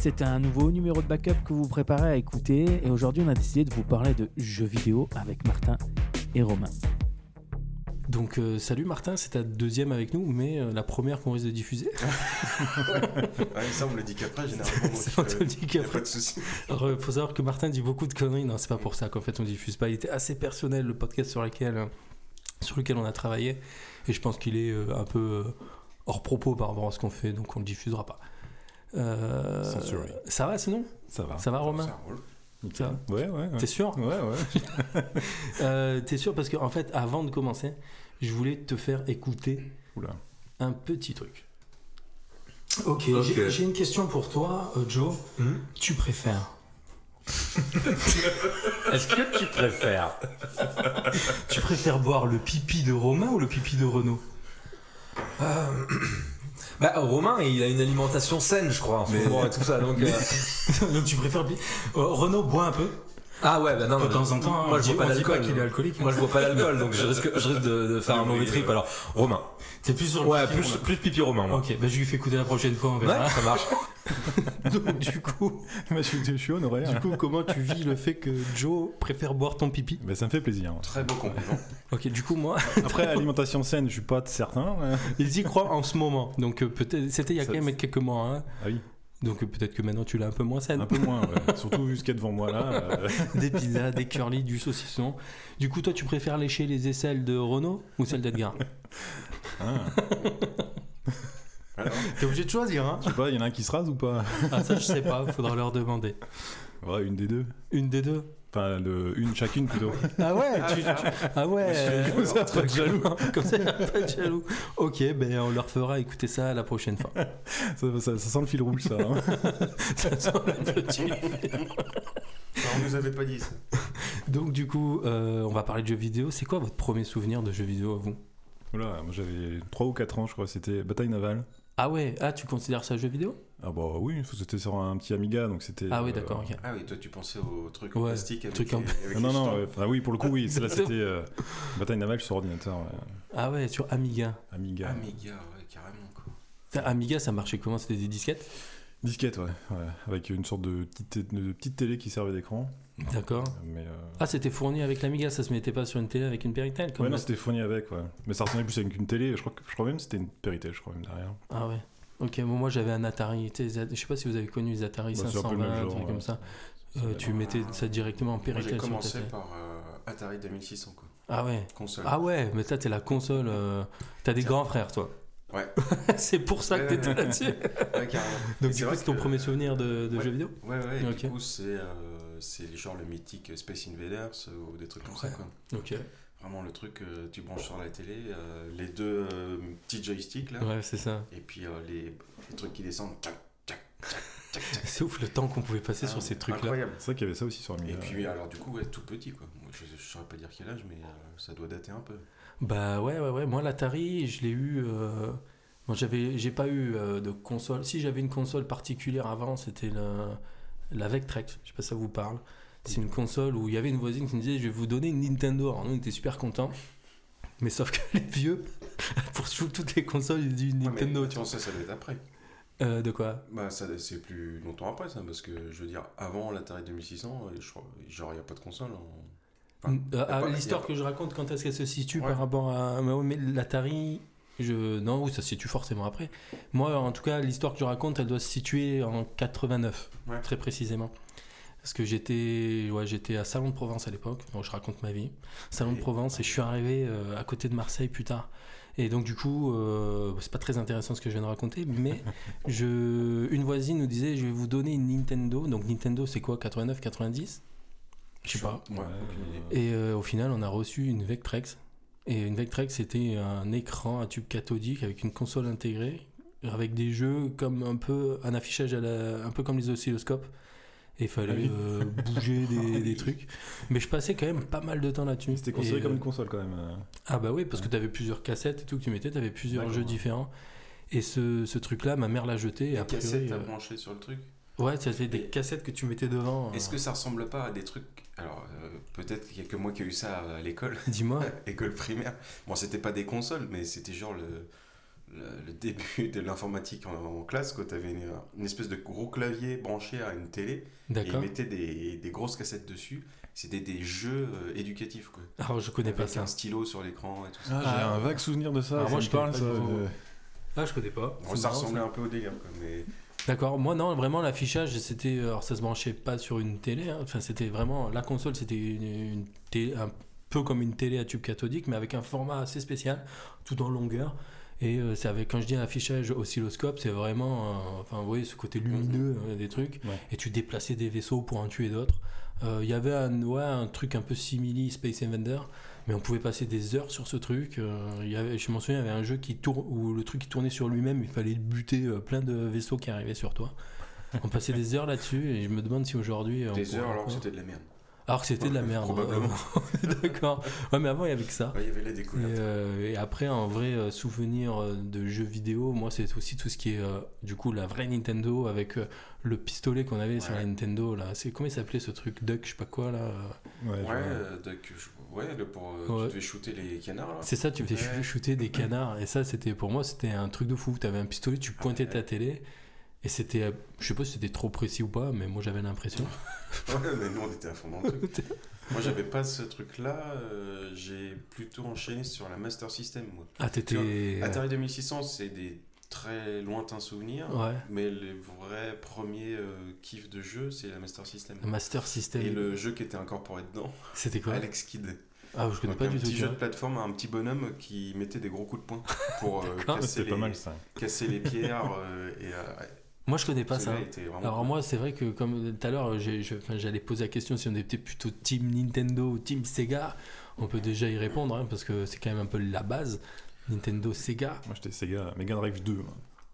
C'est un nouveau numéro de backup que vous préparez à écouter et aujourd'hui on a décidé de vous parler de jeux vidéo avec Martin et Romain. Donc euh, salut Martin, c'est ta deuxième avec nous, mais euh, la première qu'on risque de diffuser. Ouais, ça, on me le dit qu'après, généralement. Donc, on te le dit y a qu'après. Pas de souci. Alors, il faut savoir que Martin dit beaucoup de conneries. Non, c'est pas pour ça qu'en fait on diffuse pas. Il était assez personnel le podcast sur lequel, euh, sur lequel on a travaillé. Et je pense qu'il est euh, un peu euh, hors propos par rapport à ce qu'on fait, donc on le diffusera pas. Euh, Censuré. ça va sinon? Ça va. Ça va Romain? Ça roule. Ça va? Ouais, ouais. ouais. T'es sûr? Ouais, ouais. Euh, T'es sûr? Parce qu'en en fait, avant de commencer, je voulais te faire écouter Oula. un petit truc. Ok, j'ai une question pour toi, euh, Joe. Hmm? Tu préfères? Est-ce que tu préfères? Tu préfères boire le pipi de Romain ou le pipi de Renaud? Bah, Romain, il a une alimentation saine, je crois, en ce Mais- moment et tout ça. Donc, euh, Donc tu préfères Euh, Renaud boit un peu? Ah ouais, bah non. de temps en temps. Moi, je bois pas d'alcool. qu'il est alcoolique. Moi, je bois pas d'alcool, donc je risque, je risque de, de faire un mauvais trip. Alors, Romain. T'es plus sur le Ouais, pipi, plus, Romain. plus pipi Romain, moi. Ok, bah je lui fais écouter la prochaine fois, on Ouais, verra. ça marche. Donc du coup, Moi, je, suis- je suis honoré. du hein. coup, comment tu vis le fait que Joe préfère boire ton pipi? Mais ça me fait plaisir. hein. Très beau compliment. Ok, du coup moi, Après, alimentation saine, je suis pas certain. mais- ils y croient en ce moment. Donc euh, peut-être, c'était il y a Ça- quand même quelques mois. hein. Ah oui, Donc peut-être que maintenant tu l'as un peu moins saine. un peu moins. ouais. Surtout vu ce qu'il y a devant moi là. euh, Des pizzas, des curly, du saucisson. Du coup, toi, tu préfères lécher les aisselles de Renaud ou celles d'Edgar? Alors, T'es obligé de choisir, hein Je sais pas, il y en a un qui se rase ou pas? Ah ça, je sais pas. Faudra leur demander. Ouais, une des deux. Une des deux? Enfin, le, une chacune plutôt. Ah ouais, tu, tu- ah ouais. Comme ça, pas de jaloux. Comme ça, pas de jaloux. Ok, ben on leur fera écouter ça la prochaine fois. Ça, ça- ça sent le fil rouge, ça. hein. Ça sent le petit. alors, on nous avait pas dit ça. Donc du coup, euh, on va parler de jeux vidéo. C'est quoi votre premier souvenir de jeux vidéo à vous? Oula, moi j'avais 3 ou 4 ans, je crois. C'était Bataille Navale. Ah ouais, ah tu considères ça jeu vidéo? Ah bah oui, c'était sur un petit Amiga, donc c'était. Ah oui, euh, d'accord. Ah oui, toi, tu pensais au truc en Ouais, plastique avec, truc en- les- avec Ah non, les non, ouais, enfin, oui, pour le coup, oui. c'est- Là, c'était euh, Bataille Navale sur ordinateur. ouais. Ah ouais, sur Amiga. Amiga. Amiga, ouais, carrément, quoi. Ça, Amiga, ça marchait comment? C'était des disquettes? Disquette, ouais, ouais. Avec une sorte de petite, de petite télé qui servait d'écran. D'accord. Mais. euh, Ah, c'était fourni avec l'Amiga, ça se mettait pas sur une télé avec une Péritel comme Ouais, non, c'était fourni avec, ouais. Mais ça ressemblait plus avec une télé. Je crois, que- je crois même que c'était une Péritel, je crois même derrière. Ah ouais. Ok, bon, moi j'avais un Atari. Je sais pas si vous avez connu les Atari Bah, c'est un peu le 520, même un genre, truc ouais. comme ça. Euh, tu mettais ça directement en Péritel j'ai sur commencé télé. par euh, Atari 2600, quoi. Ah ouais. Console. Ah ouais, mais toi t'es la console. euh, T'as des grands frères, toi. Ouais. c'est pour ça que t'étais là-dessus. Ouais, carrément. Donc c'est coup, vrai c'est ton que- premier souvenir de, de Ouais. jeux vidéo Ouais, ouais, et du coup, c'est euh, c'est genre le mythique Space Invaders euh, ou des trucs comme ça, quoi. Ok. Vraiment le truc que tu branches sur la télé, euh, les deux euh, petits joysticks là, Ouais, c'est ça. et puis euh, les, les trucs qui descendent. Tchac, tchac, tchac, tchac, tchac. C'est ouf le temps qu'on pouvait passer Ah, sur ces trucs-là. Incroyable. C'est vrai qu'il y avait ça aussi sur Amiga. Et puis alors du coup, ouais, tout petit quoi. Moi, je, je saurais pas dire quel âge, mais euh, ça doit dater un peu. Bah ouais, ouais, ouais. Moi, l'Atari, je l'ai eu. Euh... Moi, j'avais, j'ai pas eu euh, de console. Si j'avais une console particulière avant, c'était la, la Vectrex. Je sais pas si ça vous parle. C'est une console où il y avait une voisine qui me disait Je vais vous donner une Nintendo. Alors, nous, on était super contents. Mais sauf que les vieux, pour tout- toutes les consoles, ils disent une Ouais, mais Nintendo. tu attends, ça, ça doit être après. vois. Euh, de quoi? Bah, ça, c'est plus longtemps après ça, parce que je veux dire, avant l'Atari 2600, euh, je crois, genre, il n'y a pas de console. en- Enfin, Mm, y a ah, pas- L'histoire y a que je raconte, quand est-ce qu'elle se situe Ouais. par rapport à. Mais, ouais, mais l'Atari. Je... Non, oui, ça se situe forcément après. Moi, en tout cas, l'histoire que je raconte, elle doit se situer en 89, Ouais. très précisément. Parce que j'étais ouais, j'étais à Salon de Provence à l'époque, donc je raconte ma vie. Salon de Provence, et je suis arrivé euh, à côté de Marseille plus tard. Et donc, du coup, euh, c'est pas très intéressant ce que je viens de raconter, mais je... une voisine nous disait Je vais vous donner une Nintendo. Donc, Nintendo, c'est quoi 89, 90 Je sais pas. Ouais, Et euh, au final, on a reçu une Vectrex. Et une Vectrex, c'était un écran, un tube cathodique avec une console intégrée, avec des jeux comme un peu un affichage à la, un peu comme les oscilloscopes. Et il fallait Ah oui. euh, bouger des, des trucs. Mais je passais quand même pas mal de temps là-dessus. C'était considéré Et, comme euh, une console quand même. euh. Ah bah oui, parce que tu avais plusieurs cassettes et tout que tu mettais, tu avais plusieurs jeux ouais. différents. Et ce, ce truc-là, ma mère l'a jeté. Et La a priori, cassette à euh, brancher sur le truc. Ouais, c'était des Et- cassettes que tu mettais devant. Est-ce euh, que ça ressemble pas à des trucs. Alors, euh, peut-être qu'il y a que moi qui ai eu ça à l'école, Dis-moi. école primaire. Bon, c'était pas des consoles, mais c'était genre le. le, le début de l'informatique en, en classe, quand tu avais une, une espèce de gros clavier branché à une télé, et ils D'accord. mettaient des, des grosses cassettes dessus. C'était des jeux euh, éducatifs, quoi. Alors, je connais pas Avec ça. un stylo sur l'écran et tout ça. Ah, j'ai Ah. un vague souvenir de ça. Alors ça moi, je parle, ça. de- Ah, je connais pas. Bon, ça marrant, ressemblait un peu au délire, quoi, mais... D'accord, moi non, vraiment l'affichage c'était. Alors ça se branchait pas sur une télé, hein. enfin c'était vraiment. La console c'était une, une télé- un peu comme une télé à tube cathodique, mais avec un format assez spécial, tout en longueur. Et euh, c'est avec, quand je dis un affichage oscilloscope, c'est vraiment. euh, enfin, vous voyez, ce côté lumineux euh, des trucs. Ouais. Et tu déplaçais des vaisseaux pour en tuer d'autres. Euh, Il y avait un, ouais, un truc un peu simili Space Invader, mais on pouvait passer des heures sur ce truc. Euh, il y avait, je m'en souviens, il y avait un jeu qui tourne, où le truc qui tournait sur lui-même, il fallait buter euh, plein de vaisseaux qui arrivaient sur toi. On passait des heures là-dessus et je me demande si aujourd'hui. euh, on Des pourrait heures alors que c'était de la merde. Alors que c'était de la merde. Probablement. Euh, D'accord. Ouais, mais avant il y avait que ça. Ouais, il y avait les Et, découvertes. euh, et après, un vrai souvenir de jeux vidéo, moi, c'est aussi tout ce qui est, euh, du coup, la vraie Nintendo avec euh, le pistolet qu'on avait sur la Nintendo. là. C'est comment il s'appelait ce truc? Duck, je sais pas quoi là. Ouais, Ouais, je ouais, le pour, euh, Ouais. tu devais shooter les canards, là. C'est ça, tu Ouais. shooter des canards. Et ça, c'était pour moi, c'était un truc de fou. Tu avais un pistolet, tu pointais Ouais. ta télé. Et c'était, euh, je sais pas si c'était trop précis ou pas, mais moi j'avais l'impression. Ouais, mais nous, on était à fond dans le truc. Moi, j'avais pas ce truc-là. euh, j'ai plutôt enchaîné sur la Master System, moi. Ah, t'étais. Atari 2600, c'est des très lointains souvenirs. Ouais, Mais les vrais premiers euh, kiffs de jeu, c'est la Master System. le Master System. Et le jeu qui était incorporé dedans, C'était quoi? Alex Kidd. Ah, je connais Donc pas un du tout. petit tu jeu de plateforme, un petit bonhomme qui mettait des gros coups de poing pour euh, casser, les, pas mal ça. casser les pierres. euh, et, euh, Moi, je connais pas ça. vraiment Alors cool. moi, c'est vrai que comme tout à l'heure, j'allais poser la question si on était plutôt team Nintendo ou team Sega. On peut déjà y répondre hein, parce que c'est quand même un peu la base. Nintendo, Sega. Moi j'étais Sega Mega Drive 2. moi,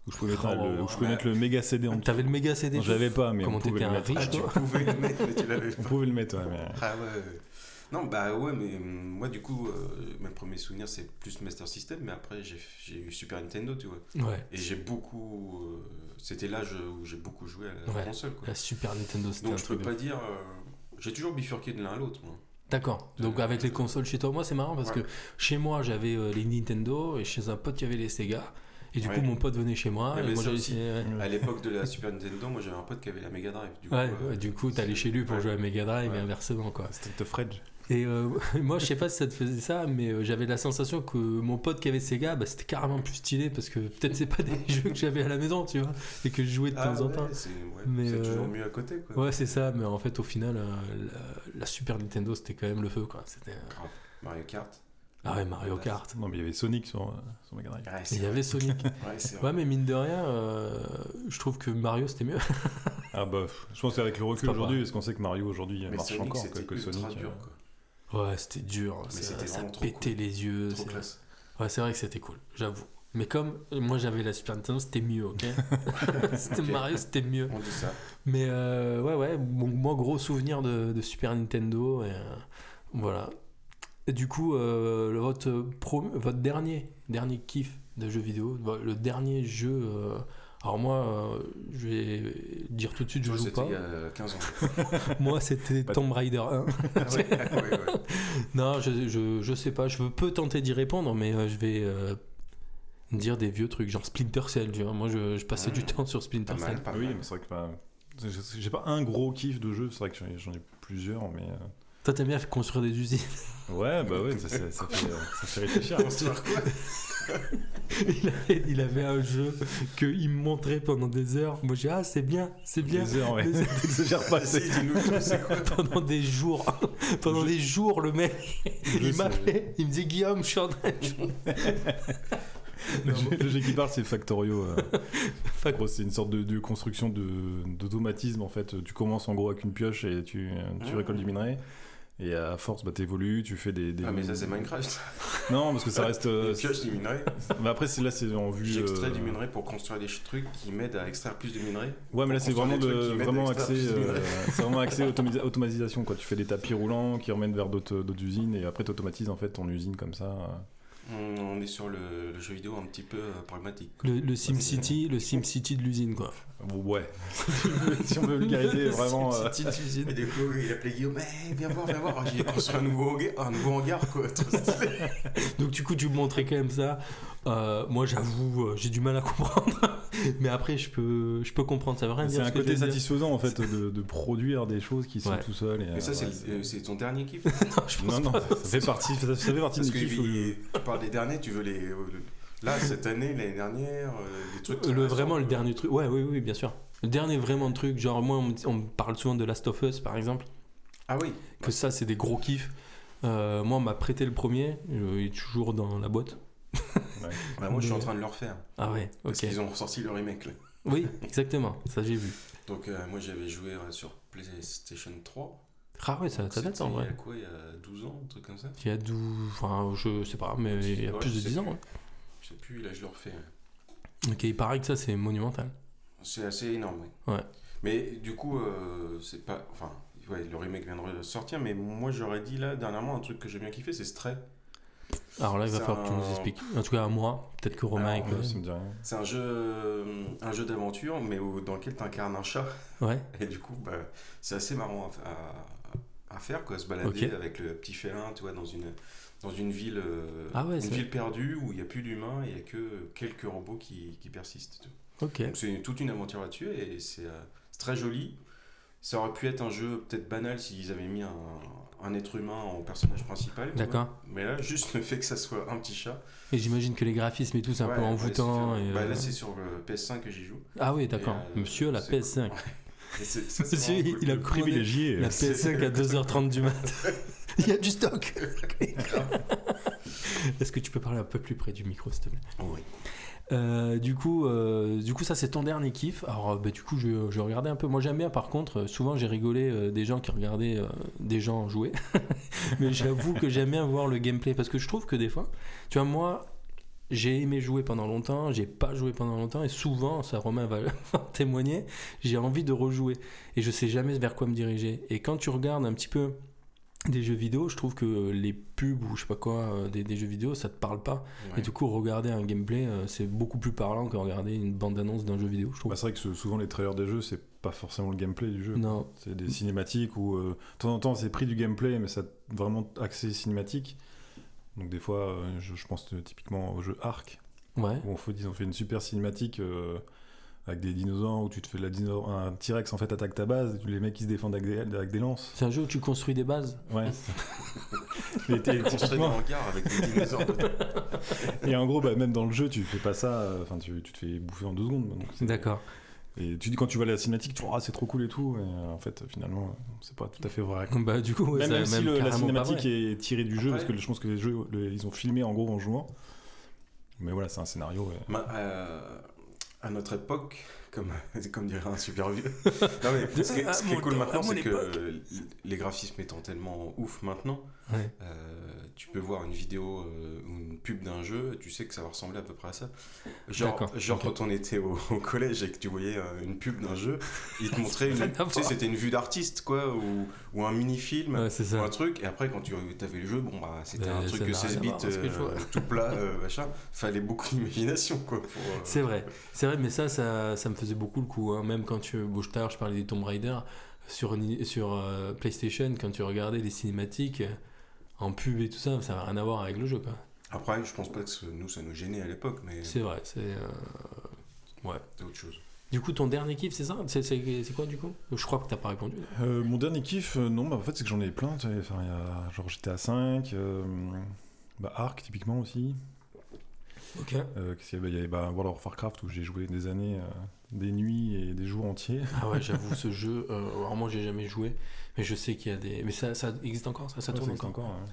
Où je pouvais mettre, Oh, le, où je pouvais ouais. mettre le méga CD en dessous. T'avais le méga CD l'avais pas, mais Comment on pouvait t'étais le un mettre. riche, Ah, tu pouvais le mettre, mais tu l'avais On pouvait le mettre, ouais, mais. Ah ouais. Non, bah ouais, mais hum, moi, du coup, euh, mes premiers souvenirs, c'est plus Master System, mais après, j'ai eu Super Nintendo, tu vois. Ouais. Et j'ai beaucoup. euh, C'était l'âge où j'ai beaucoup joué à la Ouais. console, quoi. La Super Nintendo, c'était un Donc, je peux pas dire. euh, j'ai toujours bifurqué de l'un à l'autre, moi. D'accord. Donc Euh, avec les consoles chez toi, moi c'est marrant parce Ouais. que chez moi j'avais euh, les Nintendo et chez un pote il y avait les Sega. Et du Ouais. coup mon pote venait chez moi Il y et avait moi ça j'allais aussi. ouais. À l'époque de la Super Nintendo, moi, et euh, moi, je sais pas si ça te faisait ça, mais euh, j'avais la sensation que mon pote qui avait Sega, bah, c'était carrément plus stylé parce que peut-être c'est pas des jeux que j'avais à la maison, tu vois, et que je jouais de Ah temps en temps. c'est ouais, Mais, c'est euh, toujours mieux à côté, quoi. Ouais, c'est ça, mais en fait, au final, euh, la, la Super Nintendo, c'était quand même le feu, quoi. C'était. euh. Mario Kart. Ah ouais, Mario Kart. Non, mais il y avait Sonic sur, sur Mega Drive. Ouais, il y avait Sonic. Ouais, mais mine de rien, euh, je trouve que Mario, c'était mieux. Ah bah, je pense qu'avec le recul aujourd'hui, parce qu'on sait que Mario aujourd'hui marche Sonic, encore, quoi, que Sonic. dur, euh, quoi. Ouais, c'était dur. Mais ça ça pétait cool. les yeux. Trop c'est- classe. Ouais, c'est vrai que c'était cool, j'avoue. Mais comme moi j'avais la Super Nintendo, c'était mieux, ok C'était. Mario, c'était mieux. On dit ça. Mais euh, ouais, ouais, bon, moi, gros souvenir de, de Super Nintendo. Et, euh, voilà. Et du coup, euh, votre, pro- votre dernier, dernier kiff de jeu vidéo, le dernier jeu. Alors, moi, euh, je vais dire tout de suite, je joue c'était pas. il y a 15 ans. Moi, c'était Tomb Raider 1. Ah ouais, ouais, ouais. non, je, je, je sais pas, je peux tenter d'y répondre, mais euh, je vais euh, dire des vieux trucs, genre Splinter Cell. Tu vois. Moi, je, je passais Mmh. du temps sur Splinter Pas Cell. mal, pas Ah oui, mal. mais c'est vrai que bah, j'ai- pas un gros kiff de jeu, c'est vrai que j'en ai- plusieurs, mais. euh, Toi, t'aimes bien construire des usines. Ouais, bah ouais, ça, ça- ça fait, ça fait réfléchir. Construire quoi il, avait, il avait un jeu qu'il me montrait pendant des heures. Moi, j'ai dit, ah, c'est bien, c'est bien. Des heures, ouais. T'exagères pas, c'est. pendant des jours, pendant des jours, le mec, il m'appelait, il me disait Guillaume, je suis en train de jouer. Le Non, jeu, le jeu qui parle, c'est Factorio. euh. C'est une sorte de, de construction de- d'automatisme en fait. Tu commences en gros avec une pioche et tu, tu Ah. récoltes du minerai. Et à force, bah, t'évolues, tu fais des, des- Ah, mais ça, c'est Minecraft. Non, parce que ça reste. euh, Une pioche du minerai. Mais après, là, c'est en vue. J'extrais euh, du minerai pour construire des trucs qui m'aident à extraire plus de minerai. Ouais, mais là, c'est vraiment, de, des vraiment axé. euh, c'est vraiment axé automatisation. Quoi. Tu fais des tapis roulants qui emmènent vers d'autres usines et après, tu automatises en fait ton usine comme ça. Euh. On on est sur le, le jeu vidéo un petit peu euh, pragmatique. Le, le SimCity, le SimCity de l'usine, quoi. Ouais. si on veut vulgariser vraiment. euh, SimCity de l'usine. Et du coup, il appelait Guillaume, Eh, viens voir, viens voir, j'ai construit un nouveau hangar, un nouveau hangar quoi. Donc du coup, tu me montrais quand même ça. Euh, moi, j'avoue, euh, j'ai du mal à comprendre. mais après, je peux, je peux comprendre. Ça veut rien C'est dire. un ce que côté satisfaisant en fait de, de produire des choses qui sont Ouais. tout seuls. Et, Et ça, euh, c'est ouais, c'est ton dernier kiff Je pense Non, non, pas. ça fait partie, ça, ça fait partie Parce du que kiff. il- tu parles des derniers, tu veux les. le- Là, cette année, l'année dernière, des trucs. Le, vraiment, le dernier truc. Ouais, oui, oui, bien sûr. Le dernier vraiment truc. Genre, moi, on, me- parle souvent de Last of Us, par exemple. Ah oui. Que ça, c'est des gros kiffs. Euh, moi, on m'a prêté le premier. Il est toujours dans la boîte. Bah, moi, je suis en train de le refaire. Ah ouais, Parce ok. qu'ils ont ressorti le remake. Là. Oui, exactement. Ça, j'ai vu. Donc, euh, moi, j'avais joué euh, sur PlayStation 3. Ah ouais, ça, ça date en Il y vrai. a quoi Il y a 12 ans, un truc comme ça Il y a 12. Enfin, je sais pas, mais il y a Ouais, plus de je sais 10 ans. hein. Je sais plus, là, je le refais. Ok, il paraît que ça, c'est monumental. C'est assez énorme, oui. Ouais. Mais du coup, euh, c'est pas. Enfin, ouais, le remake vient de sortir, mais moi, j'aurais dit là, dernièrement, un truc que j'ai bien kiffé, c'est Stray. Alors là, il va falloir que tu nous un- expliques. En tout cas, à moi, peut-être que Romain. Alors, il connaît. ça me dit rien. C'est un jeu, un jeu d'aventure, mais où- dans lequel tu incarnes un chat. Ouais, Et du coup, bah, c'est assez marrant à, à- à faire, quoi, se balader avec le petit félin, tu vois, dans une, dans une ville, euh, Ah ouais, une ville perdue où il n'y a plus d'humains et il n'y a que quelques robots qui, qui persistent. tu vois. ok. Donc c'est toute une aventure là-dessus et c'est euh, c'est très joli. Ça aurait pu être un jeu peut-être banal s'ils avaient mis un, un être humain en personnage principal. D'accord. Mais là, juste le fait que ça soit un petit chat. Et j'imagine que les graphismes et tout, c'est un Ouais, peu envoûtant. c'est- et, bah, euh, là, c'est sur le PS5 que j'y joue. Ah oui, d'accord. Euh, Monsieur, la c'est PS5. Et c'est- ça, c'est Monsieur, cool. il a privilégié. la euh, PS5 à 2h30 du mat. Il y a du stock. Est-ce que tu peux parler un peu plus près du micro, s'il te plaît? Oui. Euh, du coup, euh, du coup, ça c'est ton dernier kiff. Alors, euh, bah, du coup, je, je regardais un peu. Moi, j'aime bien. Par contre, souvent, j'ai rigolé des gens qui regardaient des gens jouer. Mais j'avoue que j'aime bien voir le gameplay parce que je trouve que des fois, tu vois, moi, j'ai aimé jouer pendant longtemps, j'ai pas joué pendant longtemps et souvent, ça Romain va témoigner, j'ai envie de rejouer et je sais jamais vers quoi me diriger. Et quand tu regardes un petit peu des jeux vidéo, je trouve que les pubs ou je sais pas quoi euh, des, des jeux vidéo, ça te parle pas. Ouais. Et du coup, regarder un gameplay, euh, c'est beaucoup plus parlant que regarder une bande-annonce d'un jeu vidéo, je trouve. Bah, c'est vrai que souvent les trailers des jeux, c'est pas forcément le gameplay du jeu. non, C'est des cinématiques où euh, de temps en temps c'est pris du gameplay, mais ça vraiment axé cinématique. Donc des fois, euh, je, je pense euh, typiquement au jeu Ark, ouais. où on fait, ils ont fait une super cinématique euh, avec des dinosaures où tu te fais la dino- un T-Rex en fait attaque ta base, et les mecs qui se défendent avec des, avec des lances. C'est un jeu où tu construis des bases? Ouais. Mais t'es- typiquement, hangars avec des dinosaures. et en gros, bah, même dans le jeu, tu fais pas ça, euh, enfin tu, tu te fais bouffer en deux secondes. D'accord. Et tu dis quand tu vois la cinématique, tu dis ah c'est trop cool et tout, et euh, en fait finalement c'est pas tout à fait vrai. Bah, du coup, ouais, même, ça- même si le- la cinématique est tirée du jeu, Après- parce que je pense que les jeux, le- ils ont filmé en gros en jouant. Mais voilà, c'est un scénario. ouais. Ma- euh, à notre époque, comme, comme dirait un super vieux. Non, mais ce qui ce qui est cool maintenant, c'est que les graphismes étant tellement ouf maintenant, Ouais. euh, tu peux voir une vidéo euh, ou une pub d'un jeu, tu sais que ça va ressembler à peu près à ça. Genre, genre quand on était au, au collège et que tu voyais euh, une pub d'un jeu, il te montrait une. Tu sais, c'était une vue d'artiste, quoi, ou, ou un mini-film. Ouais, ou un truc, et après quand tu avais le jeu, bon bah c'était un truc rien 16 à bits que tout plat, machin, fallait beaucoup d'imagination quoi. C'est vrai, c'est vrai, mais ça, ça, ça me faisait beaucoup le coup. hein. Même quand tu. Bon, je parlais des Tomb Raider. Sur, sur PlayStation, quand tu regardais les cinématiques en pub et tout ça, ça n'a rien à voir avec le jeu. quoi. Après, je pense pas que ce- nous ça nous gênait à l'époque, mais C'est vrai. c'est euh, c'est autre chose. Du coup, ton dernier kiff, c'est ça? C'est c'est- c'est quoi du coup? Je crois que t'as pas répondu. Euh, mon dernier kiff, euh, non, bah, en fait c'est que j'en ai plein. Enfin, y a genre GTA 5, euh, bah, Ark typiquement aussi. Ok. Euh, qu'est-ce qu'il y avait Il y avait bah, World of Warcraft où j'ai joué des années, euh, des nuits et des jours entiers. Ah ouais, j'avoue, ce jeu, euh, moi j'ai jamais joué, mais je sais qu'il y a des. Mais ça, ça existe encore, ça, ça Ouais, tourne existe encore. encore. ouais.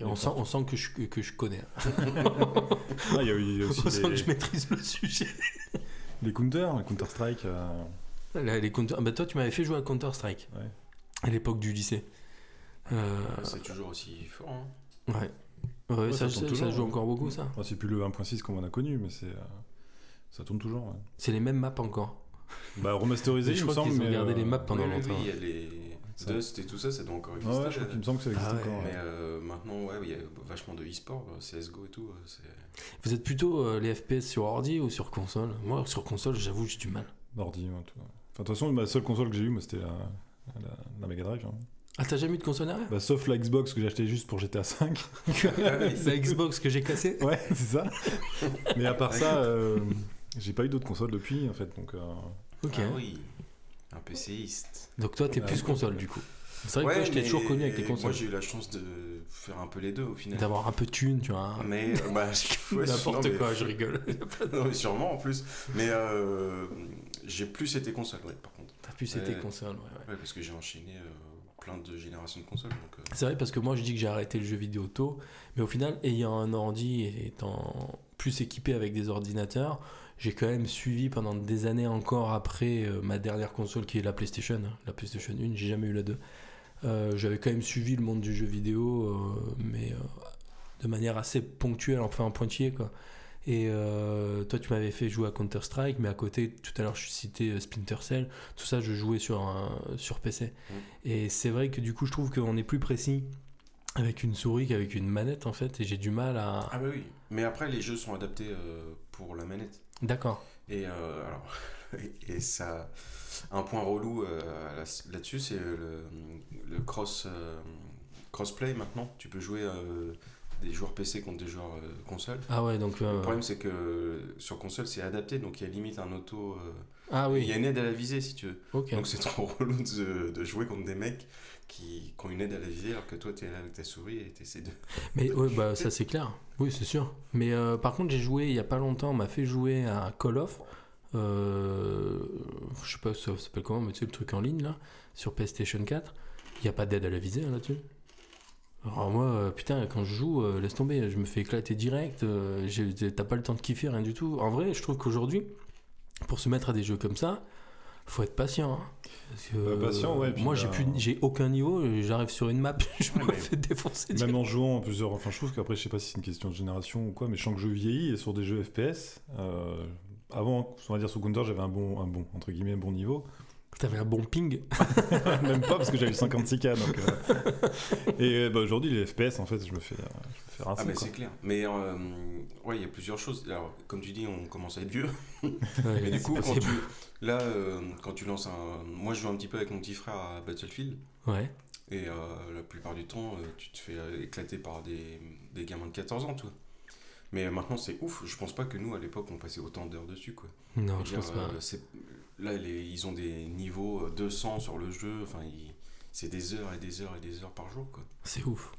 Et on, sent, on sent que je, que je connais. hein. Ah, il y a, il y a On sent que je maîtrise le sujet. les Counter, les Counter Strike. euh, Là, les Counter- bah, toi, tu m'avais fait jouer à Counter-Strike Ouais. à l'époque du lycée. Euh, C'est toujours aussi fort. hein. ouais. Ouais, Ouais, ça, ça ça- ça joue encore beaucoup, ça. ah, c'est plus le 1.6 qu'on en a connu, mais c'est euh, ça tourne toujours. ouais. C'est les mêmes maps encore. Bah remasterisé, je me crois qu'ils ont mais, gardé euh, les maps pendant Oui, longtemps. oui, il y a les Ça- Dust et tout ça, ça doit encore exister. ouais, je crois qu'il me semble que ça existe Ah ouais. encore. Mais euh, maintenant, ouais, il y a vachement de e-sport, euh, CSGO et tout. euh, c'est- Vous êtes plutôt euh, les FPS sur ordi ou sur console? Moi, sur console, j'avoue, j'ai du mal. Ordi, ouais, tout. Enfin, de toute façon, ma seule console que j'ai eue, moi, c'était la, la, la Mega Drive. hein. Ah, t'as jamais eu de console derrière? Bah, sauf la Xbox que j'ai acheté juste pour GTA 5. La Xbox que j'ai cassée? Ouais, c'est ça. Mais à part ça, euh, j'ai pas eu d'autres consoles depuis, en fait. Donc, euh, Ok. Ah oui, PCiste. Donc toi, t'es Ouais. plus console du coup. C'est vrai que toi, je t'ai toujours connu avec les Moi, consoles. j'ai eu la chance de faire un peu les deux au final. D'avoir un peu de thune, tu vois. Mais euh, bah, ouais, non, N'importe mais- quoi, je rigole. non, mais sûrement en plus. Mais euh, j'ai plus été console, ouais, par contre. T'as plus été console, ouais, parce que j'ai enchaîné euh, plein de générations de consoles. Donc, euh, C'est vrai parce que moi je dis que j'ai arrêté le jeu vidéo tôt, mais au final, ayant un ordi et étant plus équipé avec des ordinateurs, j'ai quand même suivi pendant des années encore après euh, ma dernière console qui est la PlayStation, hein, la PlayStation 1, j'ai jamais eu la 2. Euh, J'avais quand même suivi le monde du jeu vidéo, euh, mais de manière assez ponctuelle, enfin en pointillé quoi. Et toi, tu m'avais fait jouer à Counter-Strike, mais à côté, tout à l'heure, je citais Splinter Cell. Tout ça, je jouais sur, un, sur PC. Et c'est vrai que du coup, je trouve qu'on est plus précis avec une souris qu'avec une manette, en fait. Et j'ai du mal à. Ah bah oui. Mais après, les jeux sont adaptés euh, pour la manette. D'accord. Et euh, alors, et ça, un point relou euh, là- là-dessus, c'est le, le cross euh, crossplay maintenant. Tu peux jouer euh, des joueurs PC contre des joueurs console. Ah ouais, donc. Le problème, c'est que sur console, c'est adapté, donc il y a limite un auto. Ah Il y oui, a une aide à la visée si tu veux. Donc c'est trop relou de, de jouer contre des mecs qui, qui ont une aide à la visée alors que toi t'es là avec ta souris et t'essaies de. Mais ouais, bah, ça c'est clair. Oui, c'est sûr. Mais euh, par contre, j'ai joué il y a pas longtemps, on m'a fait jouer à Call of. Euh, je sais pas, ça s'appelle comment, mais tu sais, le truc en ligne là, sur PlayStation 4. Il n'y a pas d'aide à la visée hein, là-dessus. Alors moi, euh, putain, quand je joue, euh, laisse tomber, je me fais éclater direct. T'as pas le temps de kiffer, rien du tout. En vrai, je trouve qu'aujourd'hui, pour se mettre à des jeux comme ça, faut être patient. hein. Parce que, Bah, patient, ouais, puis moi, j'ai bah- plus, j'ai aucun niveau. J'arrive sur une map, je me Ouais, fais défoncer. Même en jouant en plusieurs. Enfin, je trouve qu'après, je sais pas si c'est une question de génération ou quoi, mais je sens que je vieillis et sur des jeux FPS. euh, avant, on va dire sous Counter, j'avais un bon, un bon, entre guillemets, un bon niveau. T'avais un bon ping. Même pas parce que j'avais le 56K. Donc, euh, Et euh, bah, aujourd'hui, les FPS, en fait, je me fais, euh, je me fais rincer. Ah mais c'est clair. Mais euh, ouais, il y a plusieurs choses. Alors comme tu dis, on commence à être vieux. Ouais, Mais du coup, quand tu, là, euh, quand tu lances un, moi je joue un petit peu avec mon petit frère à Battlefield. Ouais. Et euh, la plupart du temps, euh, tu te fais éclater par des, des gamins de 14 ans, toi. Mais maintenant, c'est ouf. Je pense pas que nous, à l'époque, on passait autant d'heures dessus, quoi. Non, je dire, pense pas. Euh, là, les- ils ont des niveaux euh, 200 sur le jeu. Enfin, c'est des heures et des heures et des heures par jour, quoi. C'est ouf.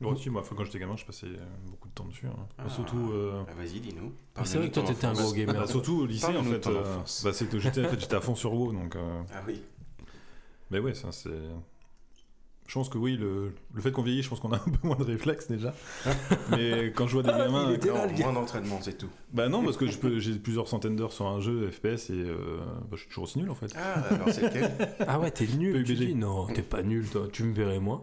Moi aussi, moi, quand j'étais gamin, je passais euh, beaucoup de temps dessus. hein. Ah. Surtout. euh, Ah, Vas-y, dis-nous. Ah, c'est vrai que toi, t'étais un gros gamer. bah, surtout au lycée, en fait. euh, bah, c'est que j'étais en fait, j'étais à fond sur WoW, donc. euh, Ah oui. Mais ouais, ça c'est. Je pense que oui, le, le fait qu'on vieillit, je pense qu'on a un peu moins de réflexes déjà. Mais quand je vois des gamins. Il était là, Non, moins d'entraînement, c'est tout. Bah non, parce que je peux- j'ai plusieurs centaines d'heures sur un jeu FPS et euh, bah, je suis toujours aussi nul en fait. Ah, alors c'est lequel? Ah ouais, t'es nul. Tu dis non, t'es pas nul, toi. Tu me verrais moi.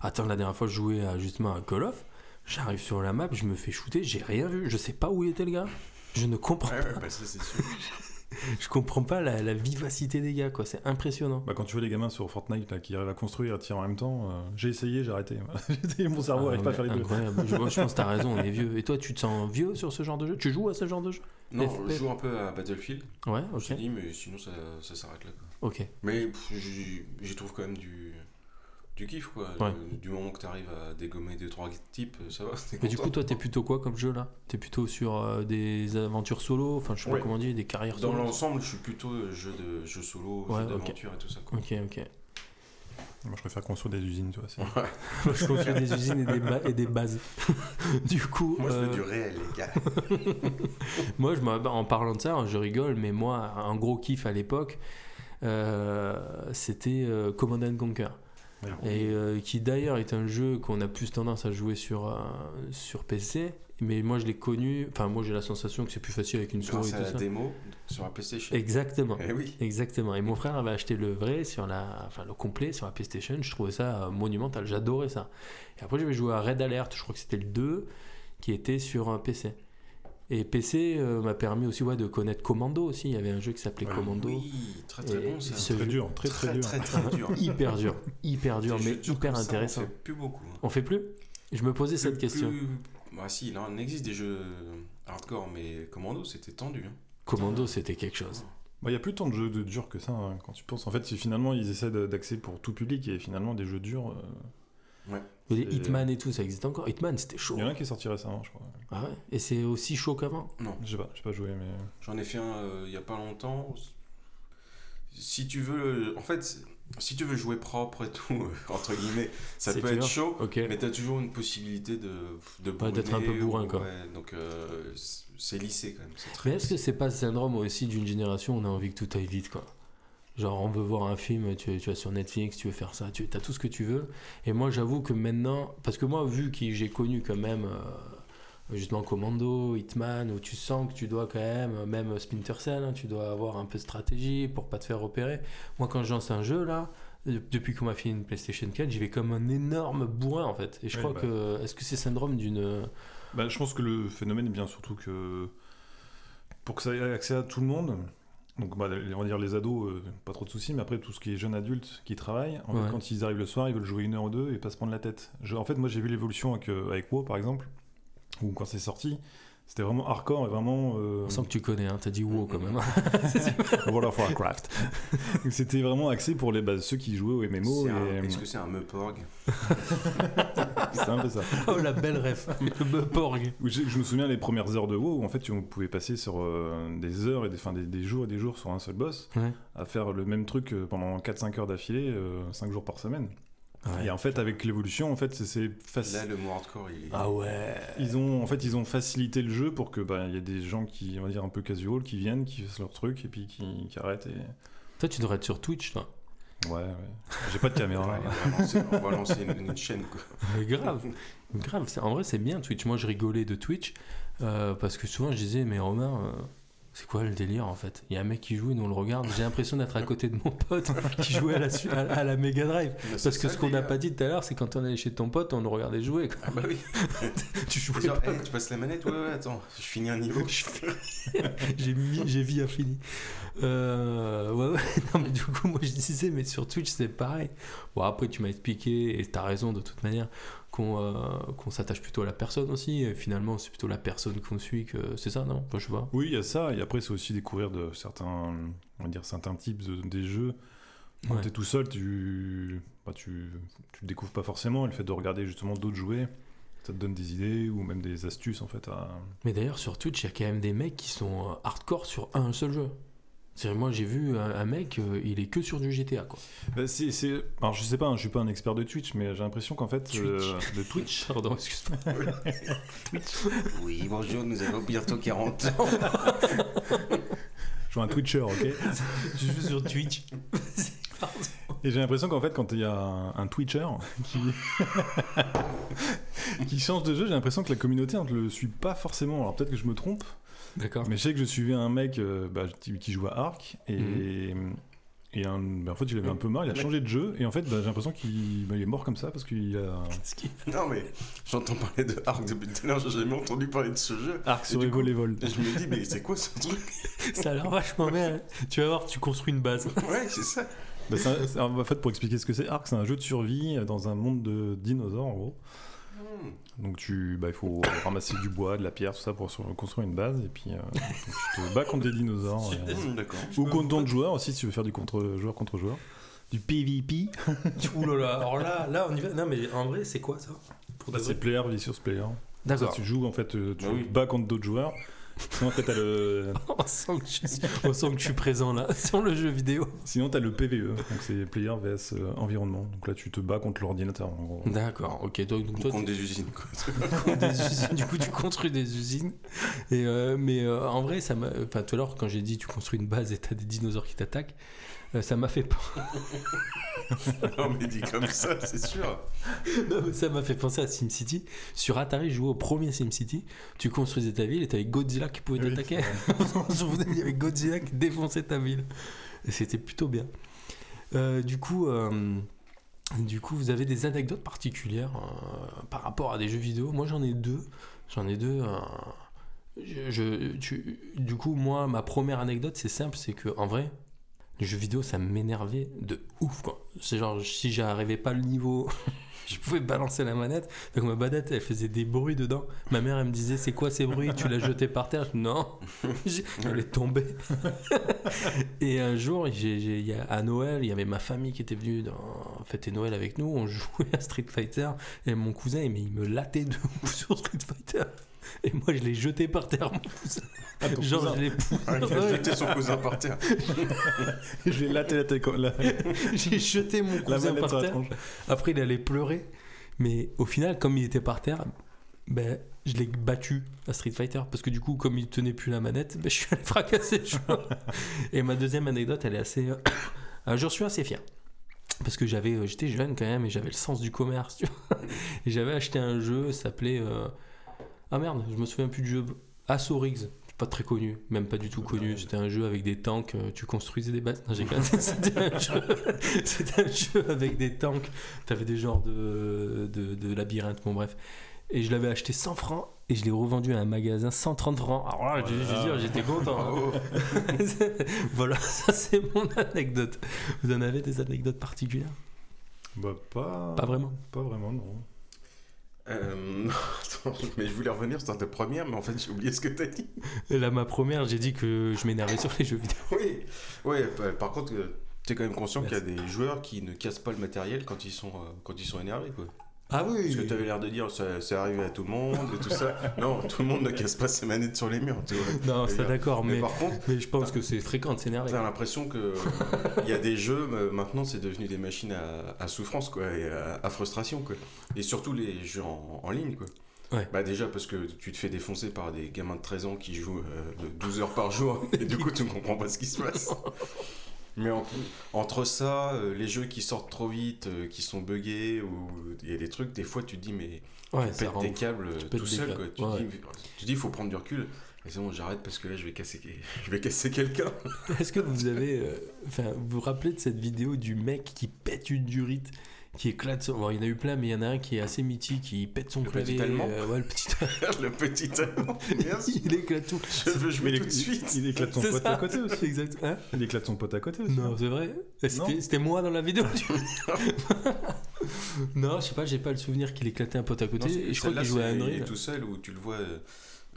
Attends, la dernière fois, je jouais à, justement à Call of. J'arrive sur la map, je me fais shooter, j'ai rien vu. Je sais pas où était le gars. Je ne comprends Ouais, pas. ouais, bah, ça c'est sûr. Je comprends pas la, la vivacité des gars, quoi. C'est impressionnant. Bah, quand tu vois les gamins sur Fortnite là, qui arrivent à construire et à tirer en même temps, euh, j'ai essayé, j'ai arrêté. Voilà. J'ai essayé, Mon cerveau Ah, n'arrive pas à faire les deux. incroyable. Je, moi, je pense que t'as raison, on est vieux. Et toi, tu te sens vieux sur ce genre de jeu? Tu joues à ce genre de jeu? Non, FP. je joue un peu à Battlefield. Ouais, Je ok. te dis, mais sinon ça, ça s'arrête là. Quoi. Ok. Mais j'y trouve quand même du, du kiff quoi. Ouais. Du, du moment que tu arrives à dégommer 2-3 types, ça va. Mais du coup, toi, t'es plutôt quoi comme jeu là? T'es plutôt sur euh, des aventures solo? Enfin, je sais Ouais. pas comment dire, des carrières Dans solo l'ensemble, je suis plutôt euh, jeu, de, jeu solo, Ouais, jeu d'aventure et tout ça. Quoi. Ok, ok. Moi je préfère construire des usines, tu vois. Ouais. je construis des usines et des, ba- et des bases. du coup, Moi je veux euh, du réel, les gars. moi, je me- en parlant de ça, je rigole, mais moi, un gros kiff à l'époque, euh, c'était euh, Command and Conquer. Et euh, qui d'ailleurs est un jeu qu'on a plus tendance à jouer sur, euh, sur PC. Mais moi, je l'ai connu. Enfin, moi, j'ai la sensation que c'est plus facile avec une souris Grâce et à tout la ça. démo sur la PlayStation. Exactement. Eh oui. Exactement. Et mon frère avait acheté le vrai sur la, enfin le complet sur la PlayStation. Je trouvais ça euh, monumental. J'adorais ça. Et après, j'avais joué à Red Alert. Je crois que c'était le 2 qui était sur un PC. Et PC euh, m'a permis aussi ouais, de connaître Commando aussi. Il y avait un jeu qui s'appelait Commando. Oui, très très Et bon ça. Très dur, très très, dur. Très très dur. Hyper dur. Hyper dur, mais hyper comme ça, intéressant. On fait plus beaucoup. hein. On fait plus? Je me posais cette question. plus- Bah si, là, il existe des jeux hardcore, mais Commando, c'était tendu. hein. Commando, c'était quelque chose. Bah, Il y a plus tant de jeux de durs que ça hein, quand tu penses. En fait, finalement ils essaient d'axer pour tout public et finalement des jeux durs. euh, Mais les Hitman et tout, ça existe encore. Hitman, c'était chaud. Il y en a un qui est sorti récemment, je crois. Ah ouais? Et c'est aussi chaud qu'avant? Non. Je sais pas, j'ai pas joué, mais. J'en ai fait un euh, il y a pas longtemps. Si tu veux. En fait, si tu veux jouer propre et tout, euh, entre guillemets, ça peut clair. être chaud. Ok. Mais t'as toujours une possibilité de, de Ouais, d'être un peu bourrin, ou- quoi. ouais, donc euh, c'est- lissé quand même. très Mais est-ce que c'est pas le syndrome aussi d'une génération où on a envie que tout aille vite quoi? Genre on veut voir un film, tu, tu vas sur Netflix, tu veux faire ça, tu as tout ce que tu veux. Et moi j'avoue que maintenant, parce que moi vu que j'ai connu quand même euh, justement Commando, Hitman, où tu sens que tu dois quand même, même Splinter Cell, hein, tu dois avoir un peu de stratégie pour pas te faire repérer. Moi quand je lance un jeu là, euh, depuis qu'on m'a fait une PlayStation 4, j'y vais comme un énorme bourrin en fait. Et je crois bah. que, est-ce que c'est syndrome d'une... Bah, je pense que le phénomène est bien surtout que pour que ça ait accès à tout le monde, donc bah, on va dire les ados, euh, pas trop de soucis, mais après tout ce qui est jeunes adultes qui travaillent, en fait, Ouais. quand ils arrivent le soir, ils veulent jouer une heure ou deux et pas se prendre la tête. Je- en fait, moi j'ai vu l'évolution avec, euh, avec WoW par exemple, où quand c'est sorti, c'était vraiment hardcore et vraiment. euh, On sent que tu connais, hein, t'as dit wow quand même. World of Warcraft. C'était vraiment axé pour les, bah, ceux qui jouaient au MMO. C'est et, un- euh, Est-ce que c'est un Meuporg C'est un peu ça. oh la belle ref, le Je, je me souviens les premières heures de WoW où en fait on pouvait passer sur euh, des heures et des, enfin, des, des jours et des jours sur un seul boss Ouais. à faire le même truc euh, pendant 4-5 heures d'affilée, 5 jours par semaine. Et en fait avec l'évolution en fait c'est- facile. Là, le mot hardcore, il Ah ouais. Ils ont en fait ils ont facilité le jeu pour que bah, il y ait des gens qui on va dire un peu casual qui viennent qui fassent leur truc et puis qui, qui arrêtent et Toi tu devrais être sur Twitch toi. ouais, ouais. j'ai pas de caméra. Ouais, on va lancer, on va lancer une, une chaîne quoi. grave, grave. En vrai c'est bien Twitch. Moi je rigolais de Twitch euh, parce que souvent je disais mais Romain, euh, c'est quoi le délire en fait? Il y a un mec qui joue et nous on le regarde. J'ai l'impression d'être à côté de mon pote qui jouait à la, à, à la Mega Drive. Parce que ce qu'on n'a pas dit tout à l'heure, c'est quand on allait chez ton pote, on le regardait jouer. quoi. Ah bah oui. tu jouais Genre, pas. hey, tu passes la manette Ouais, ouais, attends, je finis un niveau. j'ai mis, j'ai vie infinie. Euh, ouais, non, mais du coup, moi je disais, mais sur Twitch c'est pareil. Bon, après, tu m'as expliqué, et t'as raison de toute manière, qu'on euh, s'attache plutôt à la personne aussi. Et finalement, c'est plutôt la personne qu'on suit que c'est ça, non? Enfin, Je pas. Oui, il y a ça, et après c'est aussi découvrir de certains, on va dire certains types de- des jeux. Quand Ouais. tu es tout seul, tu, bah, tu, tu le découvres pas forcément. Et le fait de regarder justement d'autres jouer, ça te donne des idées ou même des astuces en fait. À... Mais d'ailleurs, sur Twitch, il y a quand même des mecs qui sont euh, hardcore sur un seul jeu. C'est moi j'ai vu un, un mec, euh, il est que sur du GTA quoi. Bah, c'est, c'est- Alors je sais pas, hein, je suis pas un expert de Twitch, mais j'ai l'impression qu'en fait Twitch. euh, de Twitch, Pardon, excuse-moi. Oui, bonjour, nous avons bientôt 40 ans. je suis un Twitcher, ok. je joue sur Twitch. Et j'ai l'impression qu'en fait, quand il y a un, un Twitcher qui... qui change de jeu, j'ai l'impression que la communauté ne le suit pas forcément. Alors peut-être que je me trompe, D'accord. mais je sais que je suivais un mec euh, bah, qui, joue à Ark et. Mhm. Et un- bah, en fait, il avait un peu marre, il a changé de jeu, et en fait, bah, j'ai l'impression qu'il bah, il est mort comme ça parce qu'il a. Non, mais j'entends parler de Ark depuis tout à l'heure, j'ai jamais entendu parler de ce jeu. Ark Et sur du les. Et je me dis, mais c'est quoi ce truc? Ça a l'air vachement bien. Tu vas voir, tu construis une base. Ouais, c'est ça. Bah, un- un- en fait, pour expliquer ce que c'est, Ark, c'est un jeu de survie dans un monde de dinosaures, en gros. Donc tu, bah, il faut ramasser du bois, de la pierre, tout ça pour construire une base, et puis euh, tu te bats contre des dinosaures. euh, ou contre d'autres joueurs aussi, si tu veux faire du contre joueur contre joueur. Du PvP. Ouh là là, alors là, là on y va. Non mais en vrai, c'est quoi ça? Pour Bah, de c'est vrai player versus player. Ça, D'accord. tu joues en fait, euh, tu Bah oui. te bats contre d'autres joueurs. Sinon, après, t'as le, On sent, que je suis, on sent que je suis présent là, sur le jeu vidéo. sinon, t'as le PVE. Donc, c'est player vs euh, environnement. Donc là, tu te bats contre l'ordinateur, en gros. D'accord, ok. Donc, toi, contre des usines, quoi. tu- des usines, du coup, tu construis des usines. Et, euh, mais euh, en vrai, ça m'a. Enfin, tout à l'heure, quand j'ai dit tu construis une base et t'as des dinosaures qui t'attaquent, euh, ça m'a fait peur. non, mais dit comme ça, c'est sûr. Non, mais ça m'a fait penser à SimCity. Sur Atari, je jouais au premier SimCity. Tu construisais ta ville et t'avais Godzilla qui pouvait Oui, t'attaquer. Il y avait Godzilla qui défonçait ta ville. C'était plutôt bien. Euh, du coup. euh, du coup, vous avez des anecdotes particulières euh, par rapport à des jeux vidéo? Moi, j'en ai deux. J'en ai deux. je, je- tu- du coup, moi, ma première anecdote, c'est simple, c'est que en vrai, Les jeux vidéo, ça m'énervait de ouf, quoi. C'est genre, si j'arrivais pas le niveau, je pouvais balancer la manette. Donc ma manette, elle faisait des bruits dedans. Ma mère, elle me disait, c'est quoi ces bruits? Tu l'as jeté par terre? Non, elle est tombée. et un jour, à Noël, il y avait ma famille qui était venue fêter Noël avec nous. On jouait à Street Fighter. Et mon cousin, il me lattait de ouf sur Street Fighter. Et moi, je l'ai jeté par terre, mon cousin. Ah, ton Genre, cousin. je l'ai Ah, il a jeté son cousin par terre. Je latter la, tête- la, J'ai jeté mon la cousin manette par sur la terre. tronche. Après, il allait pleurer. Mais au final, comme il était par terre, ben, je l'ai battu à Street Fighter. Parce que du coup, comme il tenait plus la manette, ben, je suis allé fracasser le joueur. Et ma deuxième anecdote, elle est assez. Un jour, je suis assez fier. Parce que j'avais, euh, j'étais jeune quand même et j'avais le sens du commerce. tu vois. Et j'avais acheté un jeu, ça s'appelait. euh, Ah merde, je me souviens plus du jeu. Assaut Riggs. Pas très connu, même pas du tout connu. C'était un jeu avec des tanks, euh, tu construisais des bases. C'était un, jeu... C'était un jeu avec des tanks. T'avais des genres de, de, de labyrinthes, bon bref. Et je l'avais acheté 100 francs et je l'ai revendu à un magasin 130 francs. Alors là, je- je veux dire, j'étais content. hein. Voilà, ça c'est mon anecdote. Vous en avez des anecdotes particulières? Bah, pas, Pas vraiment. Pas vraiment, non. Euh, attends, mais je voulais revenir sur ta première, mais en fait j'ai oublié ce que t'as dit. Et là, ma première, j'ai dit que je m'énervais sur les jeux vidéo. Oui, oui bah, par contre, tu es quand même conscient qu'il y a des joueurs qui ne cassent pas le matériel quand ils sont, euh, quand ils sont énervés. Quoi. Ah oui Parce que tu avais l'air de dire ça, c'est arrivé à tout le monde et tout ça. Non, tout le monde ne casse pas ses manettes sur les murs. Tu vois. Non, ça D'ailleurs. d'accord, Mais, mais, par contre, mais je pense que c'est fréquent de s'énerver. t'as l'impression que il y a des jeux, euh, maintenant c'est devenu des machines à, à souffrance quoi, et à, à frustration. Quoi. Et surtout les jeux en, en ligne. Quoi. Ouais. Bah déjà parce que tu te fais défoncer par des gamins de 13 ans qui jouent euh, de 12 heures par jour et du coup tu ne comprends pas ce qui se passe. Mais en- entre ça, euh, les jeux qui sortent trop vite, euh, qui sont buggés, ou il y a des trucs, des fois tu te dis mais Ouais, tu pètes rend des câbles euh, pètes tout seul. câbles, Quoi. Tu, te dis, tu te dis il faut prendre du recul. Et c'est bon, j'arrête parce que là je vais casser, je vais casser quelqu'un. Est-ce que vous avez. euh, Enfin, vous vous rappelez de cette vidéo du mec qui pète une durite? Qui éclate son... Bon, il y en a eu plein, mais il y en a un qui est assez mythique, qui pète son Le clavier. petit Allemand euh, ouais, le petit le petit allemand. Merci. il éclate tout. Je veux jouer Mais tout il, de suite. il éclate son pote ça. à côté aussi. Exact. Hein Il éclate son pote à côté aussi. non, c'est vrai C'était Non. c'était moi dans la vidéo. tu- non, je sais pas, j'ai pas le souvenir qu'il éclatait un pote à côté. Non, et je crois qu'il jouait à il est tout seul où tu le vois. euh,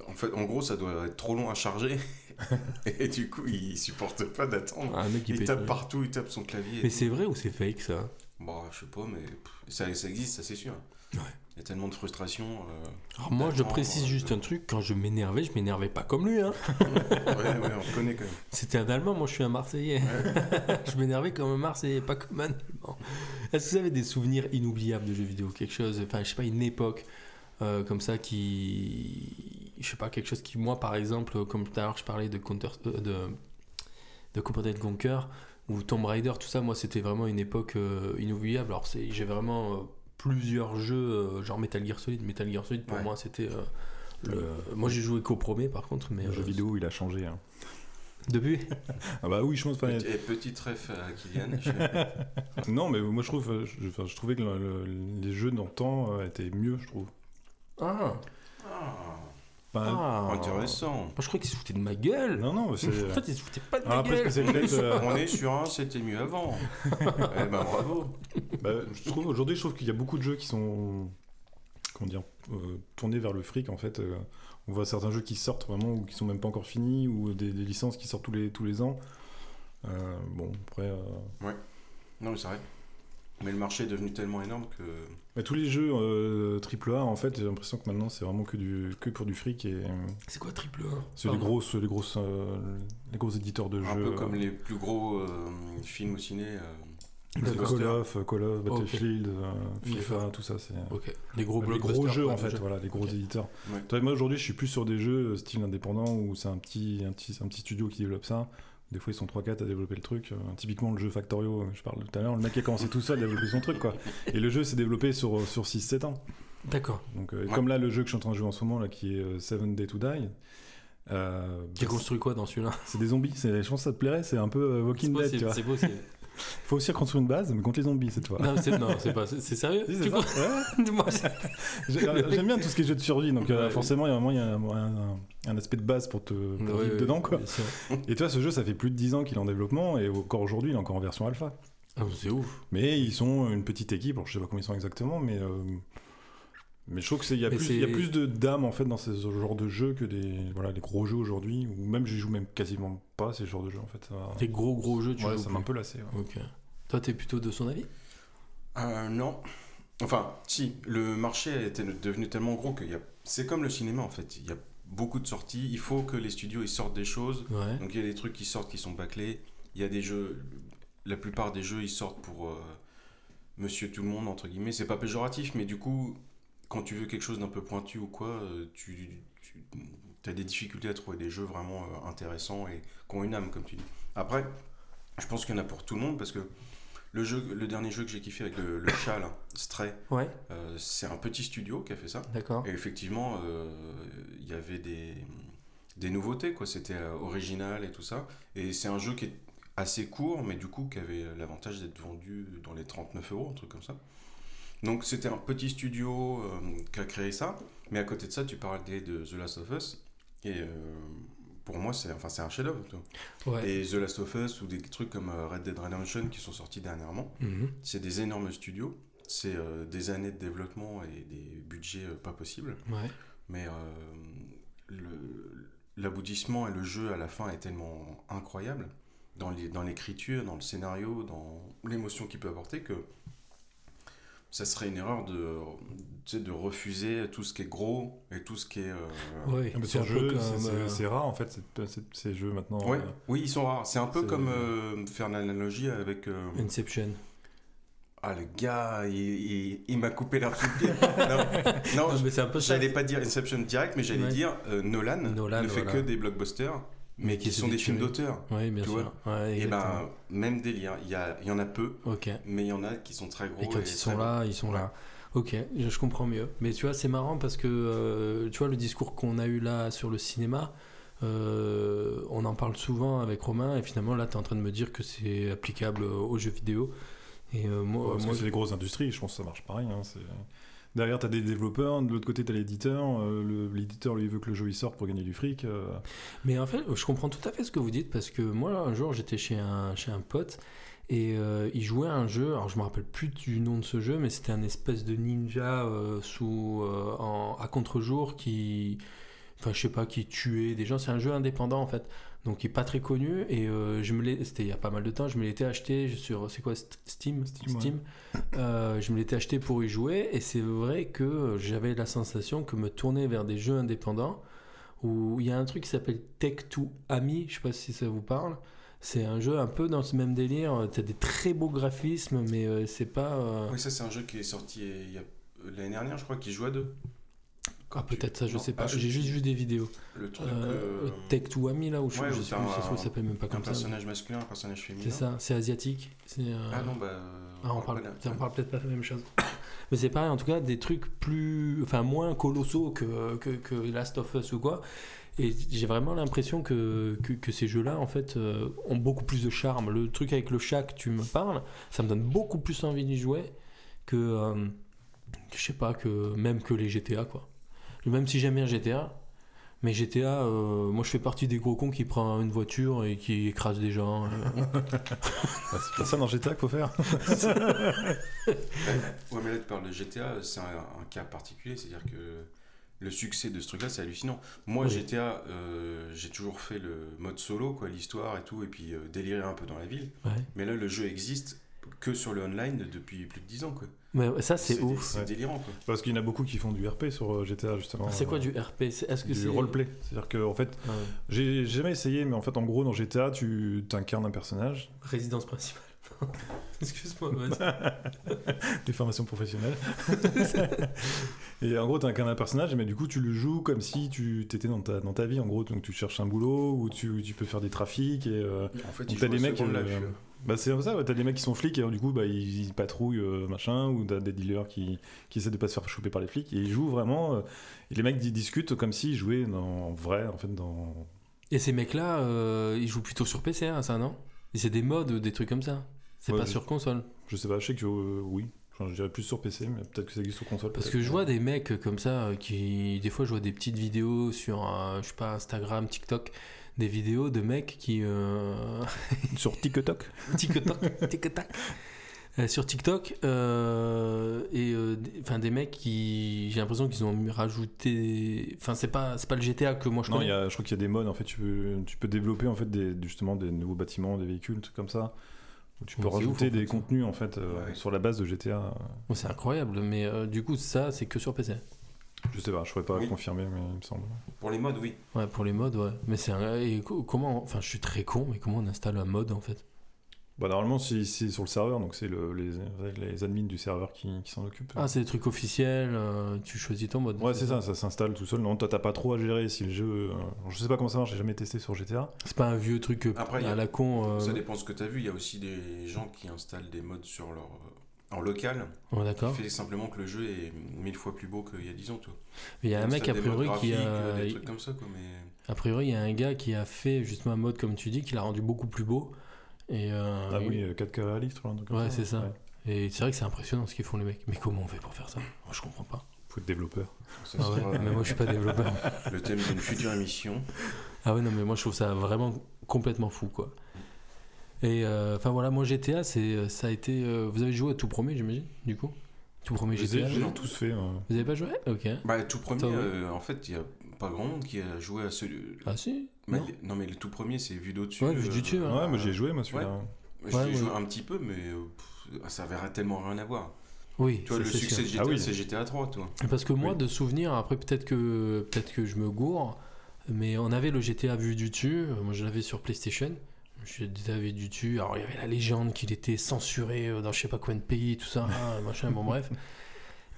En fait, en gros, ça doit être trop long à charger. et du coup, il supporte pas d'attendre. Ah, un mec qui Il tape partout, il tape son clavier. Mais c'est vrai ou c'est fake ça? Bon, je sais pas, mais ça, ça existe, ça c'est sûr. Ouais. Il y a tellement de frustration. euh, Alors moi, je précise euh, juste un truc. Quand je m'énervais, je m'énervais pas comme lui. Hein. Ouais, ouais, on connaît quand même. C'était un Allemand, moi je suis un Marseillais. je m'énervais comme un Marseillais, pas comme un Allemand. Est-ce que vous avez des souvenirs inoubliables de jeux vidéo Quelque chose, enfin je sais pas, une époque euh, comme ça qui. Je sais pas, quelque chose qui, moi par exemple, comme tout à l'heure je parlais de Counter. euh, de, de Conquer ou Tomb Raider, tout ça, moi c'était vraiment une époque euh, inoubliable. Alors c'est- j'ai vraiment euh, plusieurs jeux, euh, genre Metal Gear Solid. Metal Gear Solid pour Ouais. moi c'était. euh, le... Moi j'ai joué qu'au premier par contre, mais. Le jeu euh, vidéo, il a changé. hein. Depuis? Ah bah oui, je pense. enfin, Petit- Et petite ref à Kylian. je- Non, mais moi je trouve, je, trouvais que le- le- les jeux d'antan euh, étaient mieux, je trouve. Ah, Ah, Enfin, ah. intéressant. Je crois qu'il se foutait de ma gueule. Non, non, c'est. En fait, il se foutait pas de Ah, ma après, est-ce gueule. que c'est peut-être. euh, On est sur un, c'était mieux avant. eh ben bravo. bah, je trouve aujourd'hui, je trouve qu'il y a beaucoup de jeux qui sont, comment dire, euh, tournés vers le fric en fait. euh, on voit certains jeux qui sortent vraiment ou qui sont même pas encore finis ou des, des licences qui sortent tous les tous les ans. Euh, bon, après, euh, Non, mais c'est vrai. Mais le marché est devenu tellement énorme que. mais tous les jeux euh, AAA, en fait, j'ai l'impression que maintenant c'est vraiment que du que pour du fric et euh, C'est quoi triple A? C'est les grosses les grosses euh, les gros éditeurs de Un jeux. peu comme euh, les plus gros euh, films au ciné. euh, Call of, Call of. Battlefield, euh, FIFA, tout ça, c'est Ok. Les gros les gros jeux en fait, jeux. voilà, les gros éditeurs. Ouais. Toi, moi aujourd'hui, je suis plus sur des jeux euh, style indépendant où c'est un petit, un petit, un petit studio qui développe ça. Des fois, ils sont 3-4 à développer le truc. Euh, typiquement, le jeu Factorio, euh, je parle tout à l'heure, le mec a commencé tout seul à développer son truc, quoi. Et le jeu s'est développé sur, sur 6-7 ans. D'accord. Donc, euh, Ouais. comme là, le jeu que je suis en train de jouer en ce moment, là, qui est euh, Seven Day to Die, euh, Qui a bah, construit quoi dans celui-là? c'est des zombies. C'est- Je pense que ça te plairait, c'est un peu euh, Walking Dead, tu possible. vois. C'est possible. Faut aussi reconstruire une base, mais contre les zombies cette fois. Non, c'est pas. C'est sérieux Si, Tu Ouais. J'ai- J'aime bien tout ce qui est jeu de survie, donc euh, forcément, il y a y un, un- un aspect de base pour te pour Ouais, vivre dedans. Quoi. Et toi, ce jeu, ça fait plus de 10 ans qu'il est en développement, et encore aujourd'hui, il est encore en version alpha. Ah, c'est ouf. Mais ils sont une petite équipe, alors je sais pas combien ils sont exactement, mais, euh, mais je trouve qu'il y, a plus- y a plus de d'âme en fait dans ce genre de jeu que des voilà, les gros jeux aujourd'hui, ou même je joue même quasiment pas à ces genres de jeux en fait. Ça, Des gros gros jeux, tu ouais, joues ça m'a un peu lassé. ouais. Ok. Toi, t'es plutôt de son avis? Euh, non. Enfin, si, le marché est devenu tellement gros que y a... c'est comme le cinéma en fait. Il y a beaucoup de sorties. Il faut que les studios ils sortent des choses. Ouais. Donc il y a des trucs qui sortent qui sont bâclés. Il y a des jeux. La plupart des jeux ils sortent pour euh, Monsieur Tout le Monde entre guillemets. C'est pas péjoratif, mais du coup, quand tu veux quelque chose d'un peu pointu ou quoi, euh, tu, tu as des difficultés à trouver des jeux vraiment euh, intéressants et qui ont une âme comme tu dis. Après, je pense qu'il y en a pour tout le monde parce que le, jeu, le dernier jeu que j'ai kiffé avec le, le chat, là, Stray, Ouais, euh, c'est un petit studio qui a fait ça. d'accord. Et effectivement, euh, il y avait des, des nouveautés, quoi. C'était euh, original et tout ça. Et c'est un jeu qui est assez court, mais du coup, qui avait l'avantage d'être vendu dans les 39 euros, un truc comme ça. Donc c'était un petit studio euh, qui a créé ça. Mais à côté de ça, tu parlais de The Last of Us. Et euh, pour moi, c'est enfin, un chef-d'œuvre. Ouais. Et The Last of Us ou des trucs comme euh, Red Dead Redemption qui sont sortis dernièrement. Mhm. C'est des énormes studios. C'est euh, des années de développement et des budgets pas possibles. Ouais. Mais l'aboutissement et le jeu à la fin est tellement incroyable dans les- dans l'écriture, dans, le scénario, dans l'émotion qu'il peut apporter que ça serait une erreur de, tu sais, de refuser tout ce qui est gros et tout ce qui est... euh, Ouais, Ah, c'est euh, rare en fait, cette- ces jeux maintenant. Ouais, euh, oui, ils sont rares. C'est un peu comme euh, faire l'analogie avec... euh, Inception. Ah, le gars, il, il- il m'a coupé pied. non, non, Non, mais c'est un peu ça. J'allais pas dire Inception direct, mais j'allais Ouais. dire euh, Nolan, Nolan, ne fait voilà. que des blockbusters, mais qui sont des films d'auteur. Oui, bien Tu sûr. Ouais, Et ben, même délire. Il y, a, il y en a peu, Ok. mais il y en a qui sont très gros. Et quand ils sont bons. là, ils sont là. Ok, je, je comprends mieux. Mais tu vois, c'est marrant parce que, euh, tu vois, le discours qu'on a eu là sur le cinéma, euh, on en parle souvent avec Romain, et finalement, là, tu es en train de me dire que c'est applicable aux jeux vidéo. Et euh, moi, Parce moi, que c'est les grosses industries, je pense que ça marche pareil. hein, c'est- Derrière, tu as des développeurs, de l'autre côté, tu as l'éditeur. euh, L'éditeur, lui, veut que le jeu il sorte pour gagner du fric. euh, Mais en fait, je comprends tout à fait ce que vous dites parce que moi, un jour, j'étais chez un, chez un pote et euh, il jouait à un jeu. Alors, je me rappelle plus du nom de ce jeu, mais c'était un espèce de ninja sous, à contre-jour qui. Enfin, je sais pas, qui tuait des gens. C'est un jeu indépendant en fait. Donc, il est pas très connu. Et euh, je me l'ai. C'était il y a pas mal de temps. Je me l'étais acheté sur. C'est quoi St- Steam? Steam, ouais. Euh, je me l'étais acheté pour y jouer. Et c'est vrai que j'avais la sensation que me tourner vers des jeux indépendants où il y a un truc qui s'appelle Tech 2 Ami, je sais pas si ça vous parle. C'est un jeu un peu dans ce même délire. Tu as des très beaux graphismes, mais euh, c'est pas. euh, Oui, ça, c'est un jeu qui est sorti il y a- l'année dernière, je crois, qui joue à deux. Ah, peut-être ça, je Non, sais pas. ah, J'ai juste vu des vidéos. Le truc. Euh, euh, Tech 2 Ami, là où je, ouais, je sais t'as plus, ça un- s'appelle même pas un comme ça. personnage masculin, un personnage féminin. C'est ça, c'est asiatique. Euh, Ah non, bah. Ah, on parle, peut-être pas de la même chose. Mais c'est pareil, en tout cas, des trucs plus. Enfin, moins colossaux que, que, que Last of Us ou quoi. Et j'ai vraiment l'impression que, que, que ces jeux-là, en fait, euh, ont beaucoup plus de charme. Le truc avec le chat que tu me parles, ça me donne beaucoup plus envie d'y jouer que. euh, que je sais pas, que même que les GTA, quoi. Même si j'aime bien GTA. Mais GTA, euh, moi je fais partie des gros cons qui prend une voiture et qui écrase des gens. euh. bah, c'est pas ça dans GTA qu'il faut faire. Ouais, mais là, tu parles de GTA, c'est un, un cas particulier, c'est-à-dire que le succès de ce truc-là, c'est hallucinant. Moi, Oui. GTA, euh, j'ai toujours fait le mode solo, quoi, l'histoire et tout, et puis euh, délirer un peu dans la ville. Ouais. Mais là, le jeu existe que sur le online depuis plus de 10 ans, quoi. Mais ça, c'est ouf. C'est Ouais. délirant, quoi. Parce qu'il y en a beaucoup qui font du RP sur euh, GTA, justement. C'est quoi euh, du RP C'est- Est-ce que du c'est roleplay C'est-à-dire que, en fait, Ouais. j'ai jamais essayé, mais en fait, en gros, dans GTA, tu incarnes un personnage, Résidence principale. Excuse-moi, vas-y. des formations professionnelles. et en gros, tu incarnes un personnage, mais du coup, tu le joues comme si tu étais dans ta, dans ta vie. En gros, donc tu cherches un boulot ou tu, tu peux faire des trafics. Et, euh, En fait, Donc il t'as joue des mecs, euh, bah c'est comme ça, ouais, t'as des mecs qui sont flics et alors, du coup bah, ils, ils patrouillent euh, machin ou t'as des dealers qui, qui essaient de pas se faire choper par les flics et ils jouent vraiment euh, et les mecs ils discutent comme s'ils jouaient dans, en vrai en fait dans Et ces mecs-là, euh, ils jouent plutôt sur PC, hein, ça, non? Et c'est des modes, des trucs comme ça. C'est Ouais, pas je- sur console. Je sais pas, je sais que euh, oui. Enfin, je dirais plus sur PC, mais peut-être que ça existe sur console. Parce peut-être. que je vois des mecs comme ça euh, qui, des fois, je vois des petites vidéos sur, euh, je sais pas, Instagram, TikTok, des vidéos de mecs qui. euh, Sur TikTok TikTok, TikTok. Euh, sur TikTok euh, et euh, des- enfin des mecs qui j'ai l'impression qu'ils ont rajouté enfin c'est pas c'est pas le GTA que moi je Non, il connais y a, je crois qu'il y a des modes, en fait, tu peux, tu peux développer en fait des, justement des nouveaux bâtiments, des véhicules, trucs comme ça. Où tu peux rajouter ouf, des contenus en fait euh, Ouais. sur la base de GTA. Bon, c'est incroyable mais euh, du coup ça c'est que sur PC Je sais pas, je pourrais pas Oui. confirmer, mais il me semble. Pour les modes, oui. ouais pour les modes ouais mais c'est un... et comment enfin je suis très con mais comment on installe un mode en fait? Bah, normalement, c'est sur le serveur, donc c'est le, les, les admins du serveur qui, qui s'en occupent. ah c'est des trucs officiels euh, tu choisis ton mode Ouais, c'est ça, ça s'installe tout seul. Non, toi, t'as pas trop à gérer si le jeu. euh, Je sais pas comment ça marche, j'ai jamais testé sur GTA. c'est pas un vieux truc euh, Après, il y à a- la con euh, Ça dépend ce que tu as vu. Il y a aussi des gens qui installent des modes sur leur. Euh, en local. ouais, Qui fait simplement que le jeu est mille fois plus beau qu'il y a 10 ans, toi. il y a un mec a priori qui a euh, Des trucs comme ça, quoi. Mais... a priori il y a un gars qui a fait justement un mode comme tu dis qui l'a rendu beaucoup plus beau et euh, Ah il- oui, euh, 4K réaliste, ou un truc comme Ouais, c'est ça. Ouais. Et c'est vrai que c'est impressionnant ce qu'ils font les mecs. Mais comment on fait pour faire ça? Moi je comprends pas. Faut être développeur. Ça Ah ouais, sera, mais moi je suis pas développeur. le thème d'une future émission. Ah ouais, non, mais moi je trouve ça vraiment complètement fou quoi. Et euh, enfin voilà, moi GTA, c'est, ça a été. euh, vous avez joué au tout premier, j'imagine, du coup? Tout premier GTA je les ai non. tous fait. hein. Vous avez pas joué? Ok. Bah, tout premier, Attends, ouais. euh, en fait, il n'y a pas grand monde qui a joué à ce. Ah si? Mais- non? non. mais le tout premier, c'est vu d'au-dessus. Ouais, vu du dessus, hein. Ouais, moi j'ai joué, moi celui-là. Ouais, ouais. joué un petit peu, mais euh, pff, ça avait tellement rien à voir. Oui, Tu vois, le succès sûr. de GTA, Ah oui. c'est GTA 3, toi. Parce que moi, Oui. de souvenir, après peut-être que peut-être que je me gourre, mais on avait le GTA vu du dessus. euh, Moi, je l'avais sur PlayStation. Je l'avais vu du dessus. Alors, il y avait la légende qu'il était censuré euh, dans je sais pas combien de pays, tout ça, hein, machin. Bon, bref.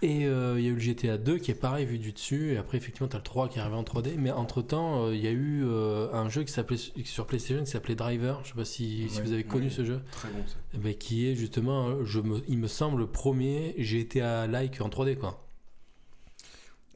Et euh, il y a eu le GTA 2 qui est pareil vu du dessus. Et après, effectivement, tu as le 3 qui est arrivé en 3D. Mais entre temps, il y a eu euh, un jeu qui s'appelait sur PlayStation qui s'appelait Driver. Je sais pas si, si vous avez connu ce jeu. Très bon, ça. Ben, qui est justement, euh, je me, il me semble, le premier GTA-like en 3D. quoi.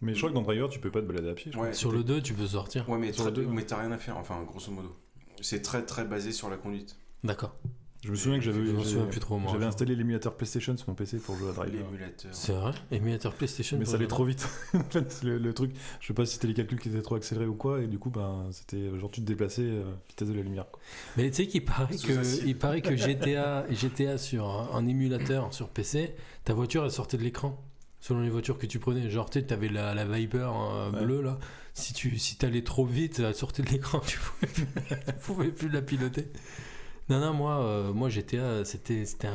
Mais je crois que dans Driver, tu peux pas te balader à pied. je crois. Ouais, Sur le 2, tu peux sortir. Ouais, mais, Sur le deux, mais t'as rien à faire, enfin, grosso modo. C'est très très basé sur la conduite. D'accord. Je me souviens que j'avais Je me j'ai- souviens plus trop, moi. J'avais installé l'émulateur PlayStation sur mon PC pour jouer à Driver. L'émulateur. C'est vrai? Émulateur PlayStation Mais ça allait trop vite. Le, le truc, je sais pas si c'était les calculs qui étaient trop accélérés ou quoi, et du coup, ben, c'était genre tu te déplaçais euh, vitesse de la lumière. Quoi. Mais tu sais qu'il paraît Sous que, il paraît que GTA, GTA sur un, un émulateur sur PC, ta voiture elle sortait de l'écran. Selon les voitures que tu prenais. Genre, tu avais la, la Viper euh, Ouais. bleue là. Si tu si allais trop vite, elle sortait de l'écran. Tu pouvais plus, tu pouvais plus la piloter. Non, non, moi, euh, moi GTA, c'était c'était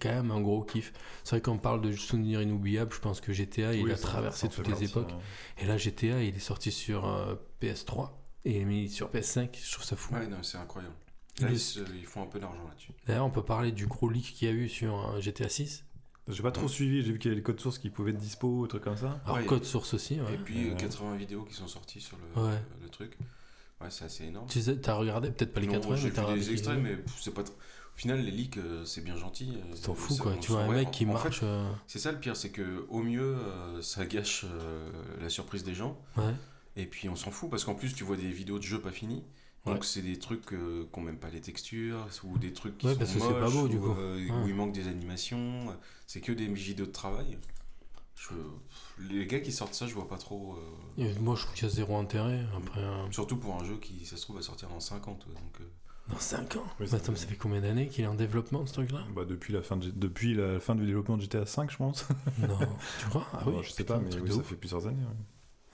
quand même un gros kiff. C'est vrai qu'on parle de souvenirs inoubliables. Je pense que GTA, il a ça- traversé ça toutes les époques. hein. Et là, GTA, il est sorti sur euh, PS3 et mis sur PS5. Je trouve ça fou. Ouais, non, c'est incroyable. Là, ils font un peu d'argent là-dessus. D'ailleurs, on peut parler du gros leak qu'il y a eu sur euh, GTA 6. J'ai pas trop suivi, j'ai vu qu'il y avait les codes sources qui pouvaient être dispo, des trucs comme ça. Alors, Ouais. code source aussi. Ouais. Et puis euh, Ouais. 80 vidéos qui sont sorties sur le, Ouais. le truc. Ouais, c'est assez énorme. Tu sais, t'as regardé peut-être pas les Non, 80, j'ai mais vu t'as regardé des les- extraits, mais c'est pas. tr- Au final, les leaks, euh, c'est bien gentil. euh, Tu t'en fous quoi. Tu vois un mec qui en- marche. euh, C'est ça le pire, c'est que au mieux, euh, ça gâche euh, la surprise des gens. Ouais. Et puis on s'en fout parce qu'en plus, tu vois des vidéos de jeux pas finis. Ouais. Donc c'est des trucs euh, qu'on même pas les textures ou des trucs qui Ouais, sont parce que c'est pas moches, beau, du ou, coup. euh, Ouais. où il manque des animations. C'est que des vidéos de travail. Je- Les gars qui sortent ça, je vois pas trop. euh, et moi, je trouve qu'il y a zéro intérêt. Après, euh, Surtout pour un jeu qui, ça se trouve, va sortir dans 50. Donc, euh, dans 5 ans. Oui, Mais ça attends, fait- ça fait combien d'années qu'il est en développement ce truc-là? Bah, depuis, la fin de, depuis la fin du développement de GTA 5, je pense. Non. Tu crois? Ah oui. Bon, je sais pas, mais oui, ça ouf. fait plusieurs années. ouais.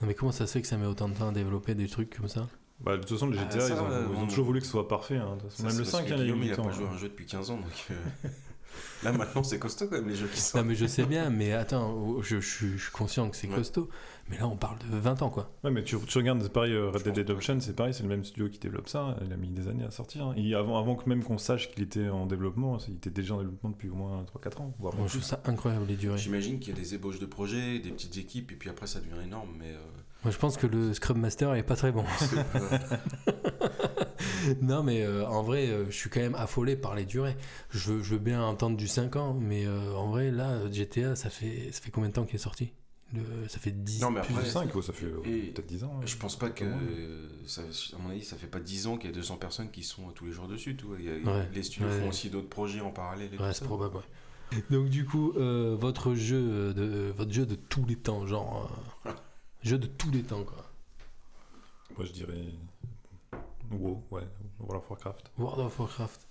Non, mais comment ça se fait que ça met autant de temps à développer des trucs comme ça? Bah, de toute façon, les Ah, GTA, ça, ils, ont, euh, ils ont on- toujours voulu que ce soit parfait. hein, ça, Même le parce 5, que il y a eu Guillaume, il a 8 ans. pas joué à hein. un jeu depuis 15 ans. Donc, euh, Là maintenant, c'est costaud quand même les jeux qui Non, sortent. mais je sais bien, mais attends, oh, je, je suis- je suis conscient que c'est Ouais. costaud. Mais là, on parle de 20 ans, quoi. Ouais, mais tu, tu regardes, c'est pareil, euh, Je Red Dead. Redemption, c'est pareil, c'est le même studio qui développe ça. Il a mis des années à sortir. hein. Et avant, avant que même qu'on sache qu'il était en développement, il était déjà en développement depuis au moins 3-4 ans, voire même je trouve ça incroyable, les durées. J'imagine qu'il y a des ébauches de projets, des petites équipes, et puis après ça devient énorme. Mais euh, Moi, je pense que le Scrum Master est pas très bon. non, mais euh, en vrai, euh, je suis quand même affolé par les durées. Je veux, je veux bien entendre du 5 ans, mais euh, en vrai, là, GTA, ça fait, ça fait combien de temps qu'il est sorti? Le- ça fait 10 Non, mais plus après, de- 5, ça fait peut-être 10 ans. Je pense pas que, ça, à mon avis, ça fait pas 10 ans qu'il y a 200 personnes qui sont tous les jours dessus. Tout. Il y a- Ouais. Les studios Ouais. font aussi d'autres projets en parallèle. Et Ouais, tout c'est probable. ouais. Donc du coup, euh, votre jeu de votre jeu de tous les temps, genre euh, jeu de tous les temps quoi. Moi, je dirais. WoW, ouais. World of Warcraft. World of Warcraft.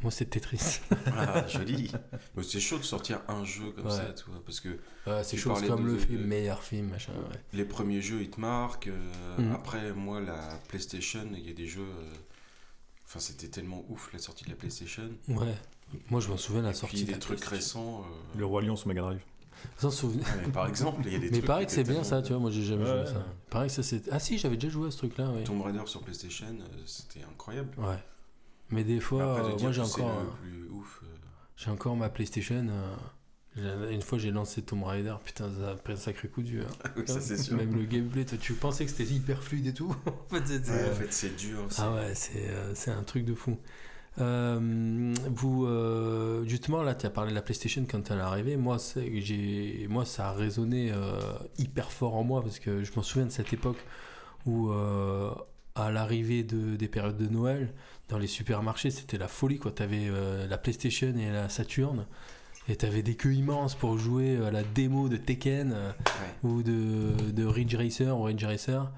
Moi, c'est Tetris. Ah, joli. Mais c'est chaud de sortir un jeu comme Ouais. ça, tu vois, parce que Ouais, c'est chaud, comme de- le film, meilleur film, machin. Ouais. les premiers jeux, ils te marquent. euh, Mhm. Après, moi, la PlayStation, il y a des jeux. euh, Enfin, c'était tellement ouf la sortie de la PlayStation. Ouais. Moi, je m'en souviens la Et sortie puis de des la trucs récents. euh, Le Roi Lion sur Mega Drive. Sans souvenir. ah, mais par exemple, il y a des Mais trucs. pareil que c'est bien ça, tu vois. Moi, j'ai jamais Ouais, joué à ça. Pareil que ça, c'est. Ah si, j'avais déjà joué à ce truc-là, oui. Tomb Raider sur PlayStation, euh, c'était incroyable. Ouais. Mais des fois, Après, de euh, moi, j'ai c'est encore. le euh, plus ouf. J'ai encore ma PlayStation. euh, Une fois, j'ai lancé Tomb Raider. Putain, ça a pris un sacré coup dur. hein. oui, ça c'est sûr. Même le gameplay, toi, tu pensais que c'était hyper fluide et tout. en fait, c'était. Ouais, en fait, c'est dur. c'est- Ah ouais, c'est euh, c'est un truc de fou. Euh, vous, euh, justement, là, tu as parlé de la PlayStation quand elle est arrivée. Moi, j'ai, moi ça a résonné euh, hyper fort en moi parce que je m'en souviens de cette époque où, à l'arrivée de, des périodes de Noël, dans les supermarchés, c'était la folie. Tu avais la PlayStation et la Saturn. Et tu avais des queues immenses pour jouer à la démo de Tekken Ouais. ou de, de Ridge Racer ou Ridge Racer.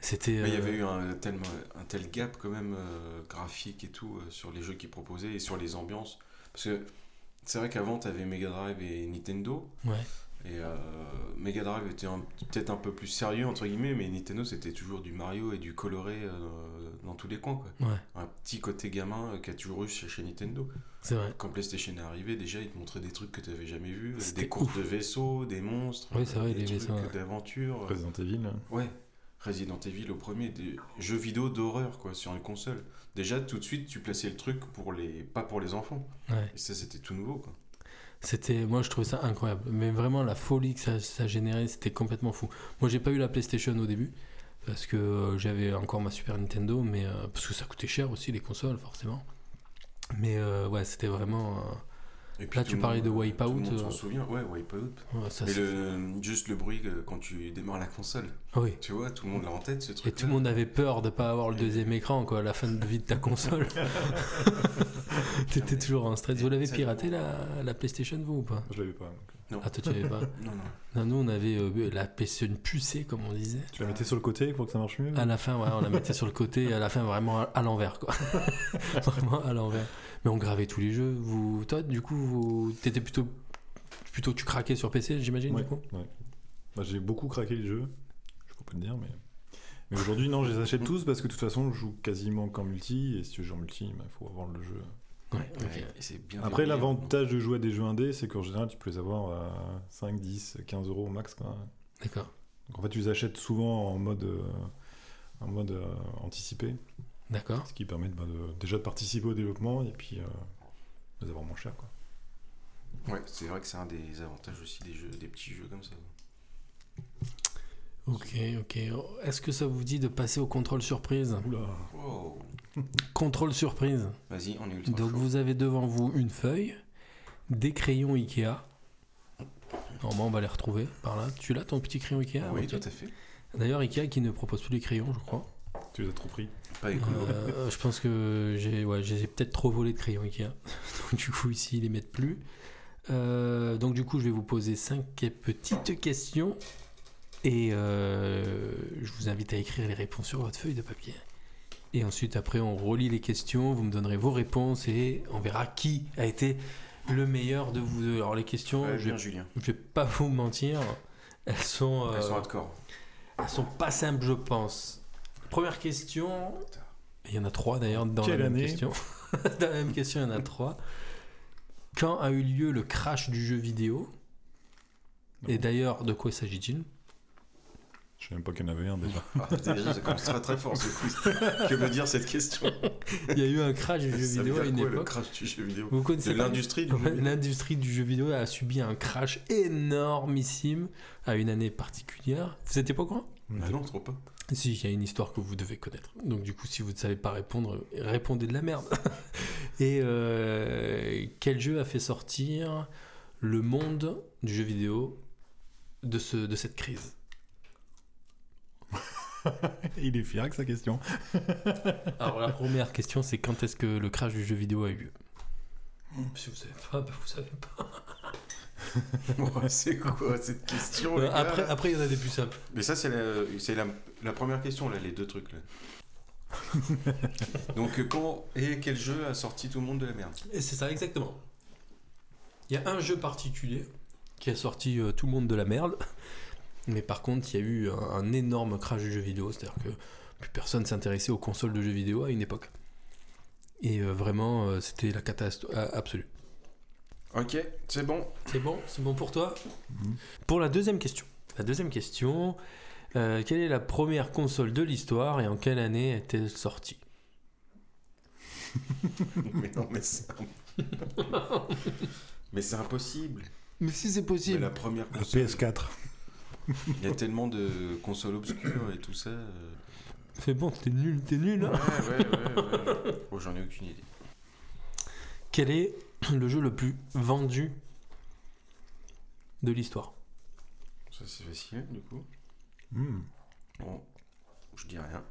C'était. Il y euh, avait eu un tel, un tel gap quand même euh, graphique et tout euh, sur les jeux qu'ils proposaient et sur les ambiances. Parce que c'est vrai qu'avant, tu avais Mega Drive et Nintendo. Ouais. Et euh, Mega Drive était peut-être un peu plus sérieux, entre guillemets, mais Nintendo, c'était toujours du Mario et du coloré euh, dans tous les coins. Quoi. Ouais, Un petit côté gamin euh, qui a toujours eu chez, chez Nintendo. c'est vrai. Quand PlayStation est arrivé, déjà, ils te montraient des trucs que tu n'avais jamais vus. Des courses ouf. de vaisseaux, des monstres. Oui, c'est vrai, des les trucs ouais. d'aventure. Resident Evil. Ouais, Resident Evil au premier, des jeux vidéo d'horreur quoi sur une console. Déjà tout de suite tu plaçais le truc pour les pas pour les enfants. Ouais. Et ça c'était tout nouveau quoi. C'était, moi je trouvais ça incroyable. Mais vraiment la folie que ça, ça générait, c'était complètement fou. Moi j'ai pas eu la PlayStation au début parce que euh, j'avais encore ma Super Nintendo, mais euh, parce que ça coûtait cher aussi les consoles forcément. Mais euh, ouais, c'était vraiment. Euh, Et Là, tout tu parlais de monde- Wipeout, Tout le monde euh. s'en souvient. Ouais, Wipeout. ouais, ça, Mais c'est- le, juste le bruit euh, quand tu démarres la console. Ah oui. Tu vois, tout le monde l'a en tête ce truc. Et tout le monde avait peur de pas avoir le deuxième écran quoi, à la fin de vie de ta console. T'étais toujours en stress. Vous l'avez piraté la, la PlayStation vous ou pas? Je l'avais pas. donc. Ah toi tu l'avais pas? Non, non. Non, nous on avait euh, la PlayStation pucée comme on disait. Tu la mettais sur le côté pour que ça marche mieux À la fin, ouais, on la mettait sur le côté, et à la fin, vraiment à, à l'envers, quoi. vraiment à l'envers. Mais on gravait tous les jeux. Vous, toi, du coup, vous, t'étais plutôt, plutôt, tu craquais sur PC, j'imagine, Ouais, du coup. ouais. Bah, j'ai beaucoup craqué les jeux. Je peux pas te dire, mais. Mais aujourd'hui, non, je les achète tous parce que de toute façon, je joue quasiment qu'en multi. Et si tu joues en multi, il faut avoir le jeu. Ouais. Ouais, bien Après, l'avantage de jouer à des jeux indés, c'est qu'en général, tu peux les avoir à 5, 10, 15 euros au max. Quoi. D'accord, Donc en fait, tu les achètes souvent en mode, euh, en mode euh, anticipé, d'accord. ce qui permet de, bah, de- déjà de participer au développement et puis euh, de les avoir moins cher. Quoi. Ouais, c'est vrai que c'est un des avantages aussi des jeux, des petits jeux comme ça. Ok, ok. Est-ce que ça vous dit de passer au contrôle surprise? Oula Wow. Contrôle surprise. Vas-y, on est ultra Donc chaud. vous avez devant vous une feuille, des crayons Ikea. Normalement, on va les retrouver par là. Tu l'as ton petit crayon Ikea? Oui, tout à fait. D'ailleurs, Ikea qui ne propose plus les crayons, je crois. Tu les as trop pris. Pas écolo. Euh, je pense que j'ai ouais, peut-être trop volé de crayons Ikea. donc, du coup, ici, ils les mettent plus. Euh, donc, du coup, je vais vous poser cinq petites questions. Et euh, je vous invite à écrire les réponses sur votre feuille de papier. Et ensuite, après, on relit les questions. Vous me donnerez vos réponses et on verra qui a été le meilleur de vous deux. Alors, les questions, Ouais, je, bien, vais, pas vous mentir. Elles sont, Elles sont euh, hardcore. elles sont pas simples, je pense. Première question. Il y en a trois d'ailleurs dans Quelle la même année question. dans la même question, il y en a trois. Quand a eu lieu le crash du jeu vidéo? Et d'ailleurs, de quoi s'agit-il? Je sais même pas qu'il y en avait un déjà. Ah, déjà, ça commence très très fort ce quiz. que veut dire cette question? Il y a eu un crash du jeu Ça vidéo à une quoi, le époque? crash du jeu vidéo? Vous connaissez l'industrie du jeu vidéo L'industrie du jeu vidéo a subi un crash énormissime à une année particulière. Vous n'étiez pas au courant? Ah non, trop pas. Si, il y a une histoire que vous devez connaître. Donc du coup, si vous ne savez pas répondre, répondez de la merde. Et euh, quel jeu a fait sortir le monde du jeu vidéo de, ce, de cette crise? Il est fier avec sa question. Alors la première question c'est quand est-ce que le crash du jeu vidéo a eu lieu? Si vous savez pas, bah, vous savez pas. Ouais, c'est quoi cette question Euh, après, après, il y en a des plus simples. Mais ça, c'est la, c'est la, la première question, là, les deux trucs. Là. Donc, quand et quel jeu a sorti tout le monde de la merde? Et c'est ça, exactement. Il y a un jeu particulier qui a sorti euh, tout le monde de la merde. Mais par contre, il y a eu un, un énorme crash du jeu vidéo. C'est-à-dire que plus personne s'intéressait aux consoles de jeux vidéo à une époque. Et euh, vraiment, euh, c'était la catastrophe absolue. Ok, c'est bon. C'est bon C'est bon pour toi Mhm. Pour la deuxième question. La deuxième question. euh, quelle est la première console de l'histoire et en quelle année est-elle sortie? Mais non, mais c'est. mais c'est impossible. Mais si c'est Mais possible. la première La console, PS4. il y a tellement de consoles obscures et tout ça. euh. C'est bon, t'es nul, t'es nul. Ouais, hein ouais, ouais. ouais. Oh, j'en ai aucune idée. Quel est le jeu le plus vendu de l'histoire Ça, c'est facile, du coup. Hmm. Bon, je dis rien.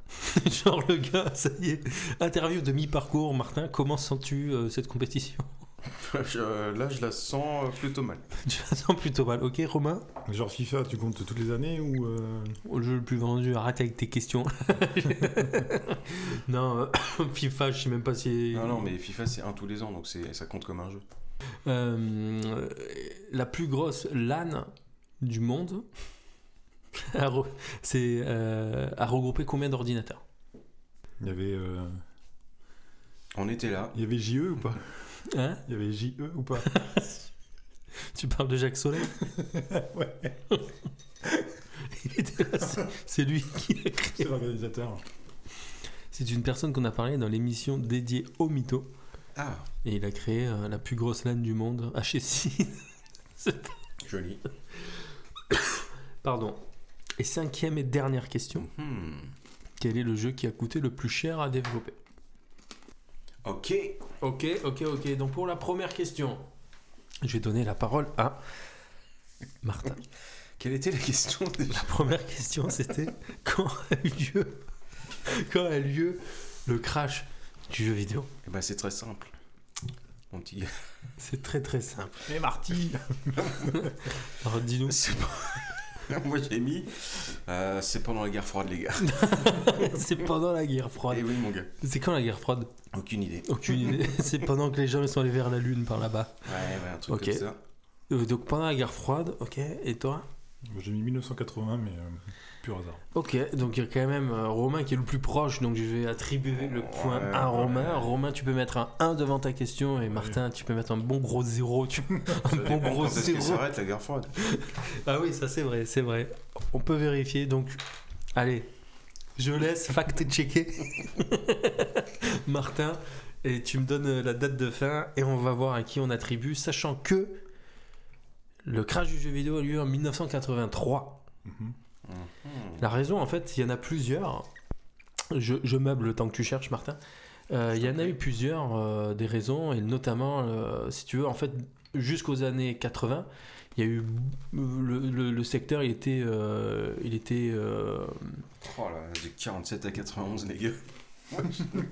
Genre le gars, ça y est, interview de mi-parcours, Martin, comment sens-tu euh, cette compétition? là, je la sens euh, plutôt mal. Tu la sens plutôt mal, ok Romain Genre FIFA, tu comptes toutes les années ou euh, Le jeu le plus vendu, arrête avec tes questions. non, euh, FIFA, je sais même pas si... Non, non, mais FIFA, c'est un tous les ans, donc c'est, ça compte comme un jeu. Euh, la plus grosse LAN du monde c'est, euh, a regroupé combien d'ordinateurs? Il y avait euh, On était là. il y avait JE ou pas? Hein Il y avait JE ou pas Tu parles de Jacques Soleil Ouais. C'est- lui qui l'a créé. C'est l'organisateur. C'est une personne qu'on a parlé dans l'émission dédiée au mytho. Ah, Et il a créé euh, la plus grosse LAN du monde Chessy. joli. Pardon. Et cinquième et dernière question. Hmm. Quel est le jeu qui a coûté le plus cher à développer? Ok. Ok, ok, ok. Donc pour la première question, je vais donner la parole à Martin. Quelle était la question déjà? La première question, c'était quand a eu lieu, quand a eu lieu le crash du jeu vidéo? Eh ben, c'est très simple. Mon petit gars. C'est très très simple. Et Marty Alors dis-nous. C'est pas- Moi, j'ai mis. euh, c'est pendant la guerre froide, les gars. C'est pendant la guerre froide. Eh oui, mon gars. C'est quand la guerre froide? Aucune idée. Aucune idée. C'est pendant que les gens ils sont allés vers la lune par là-bas. Ouais, ouais, un truc Ok. comme ça. Euh, Donc pendant la guerre froide, ok. Et toi? J'ai mis 1980, mais euh, pur hasard. Ok, donc il y a quand même euh, Romain qui est le plus proche, donc je vais attribuer le point Ouais, à Romain. ouais. Romain, tu peux mettre un 1 devant ta question, et Martin, tu peux mettre un bon gros 0. Tu... Ça Un bon dépend gros quand est-ce qu'elle s'arrête, la guerre froide. Ah oui, ça c'est vrai, c'est vrai. On peut vérifier, donc allez, je laisse fact-checker Martin, et tu me donnes euh, la date de fin, et on va voir à qui on attribue, sachant que le crash du jeu vidéo a lieu en 1983. Mhm. Mhm. La raison, en fait, il y en a plusieurs. Je, je meuble le temps que tu cherches, Martin. Euh, il y en a eu plusieurs euh, des raisons, et notamment, euh, si tu veux, en fait, jusqu'aux années 80, il y a eu le, le- le secteur, il était, il était, Oh là, de 47 à 91, les gars.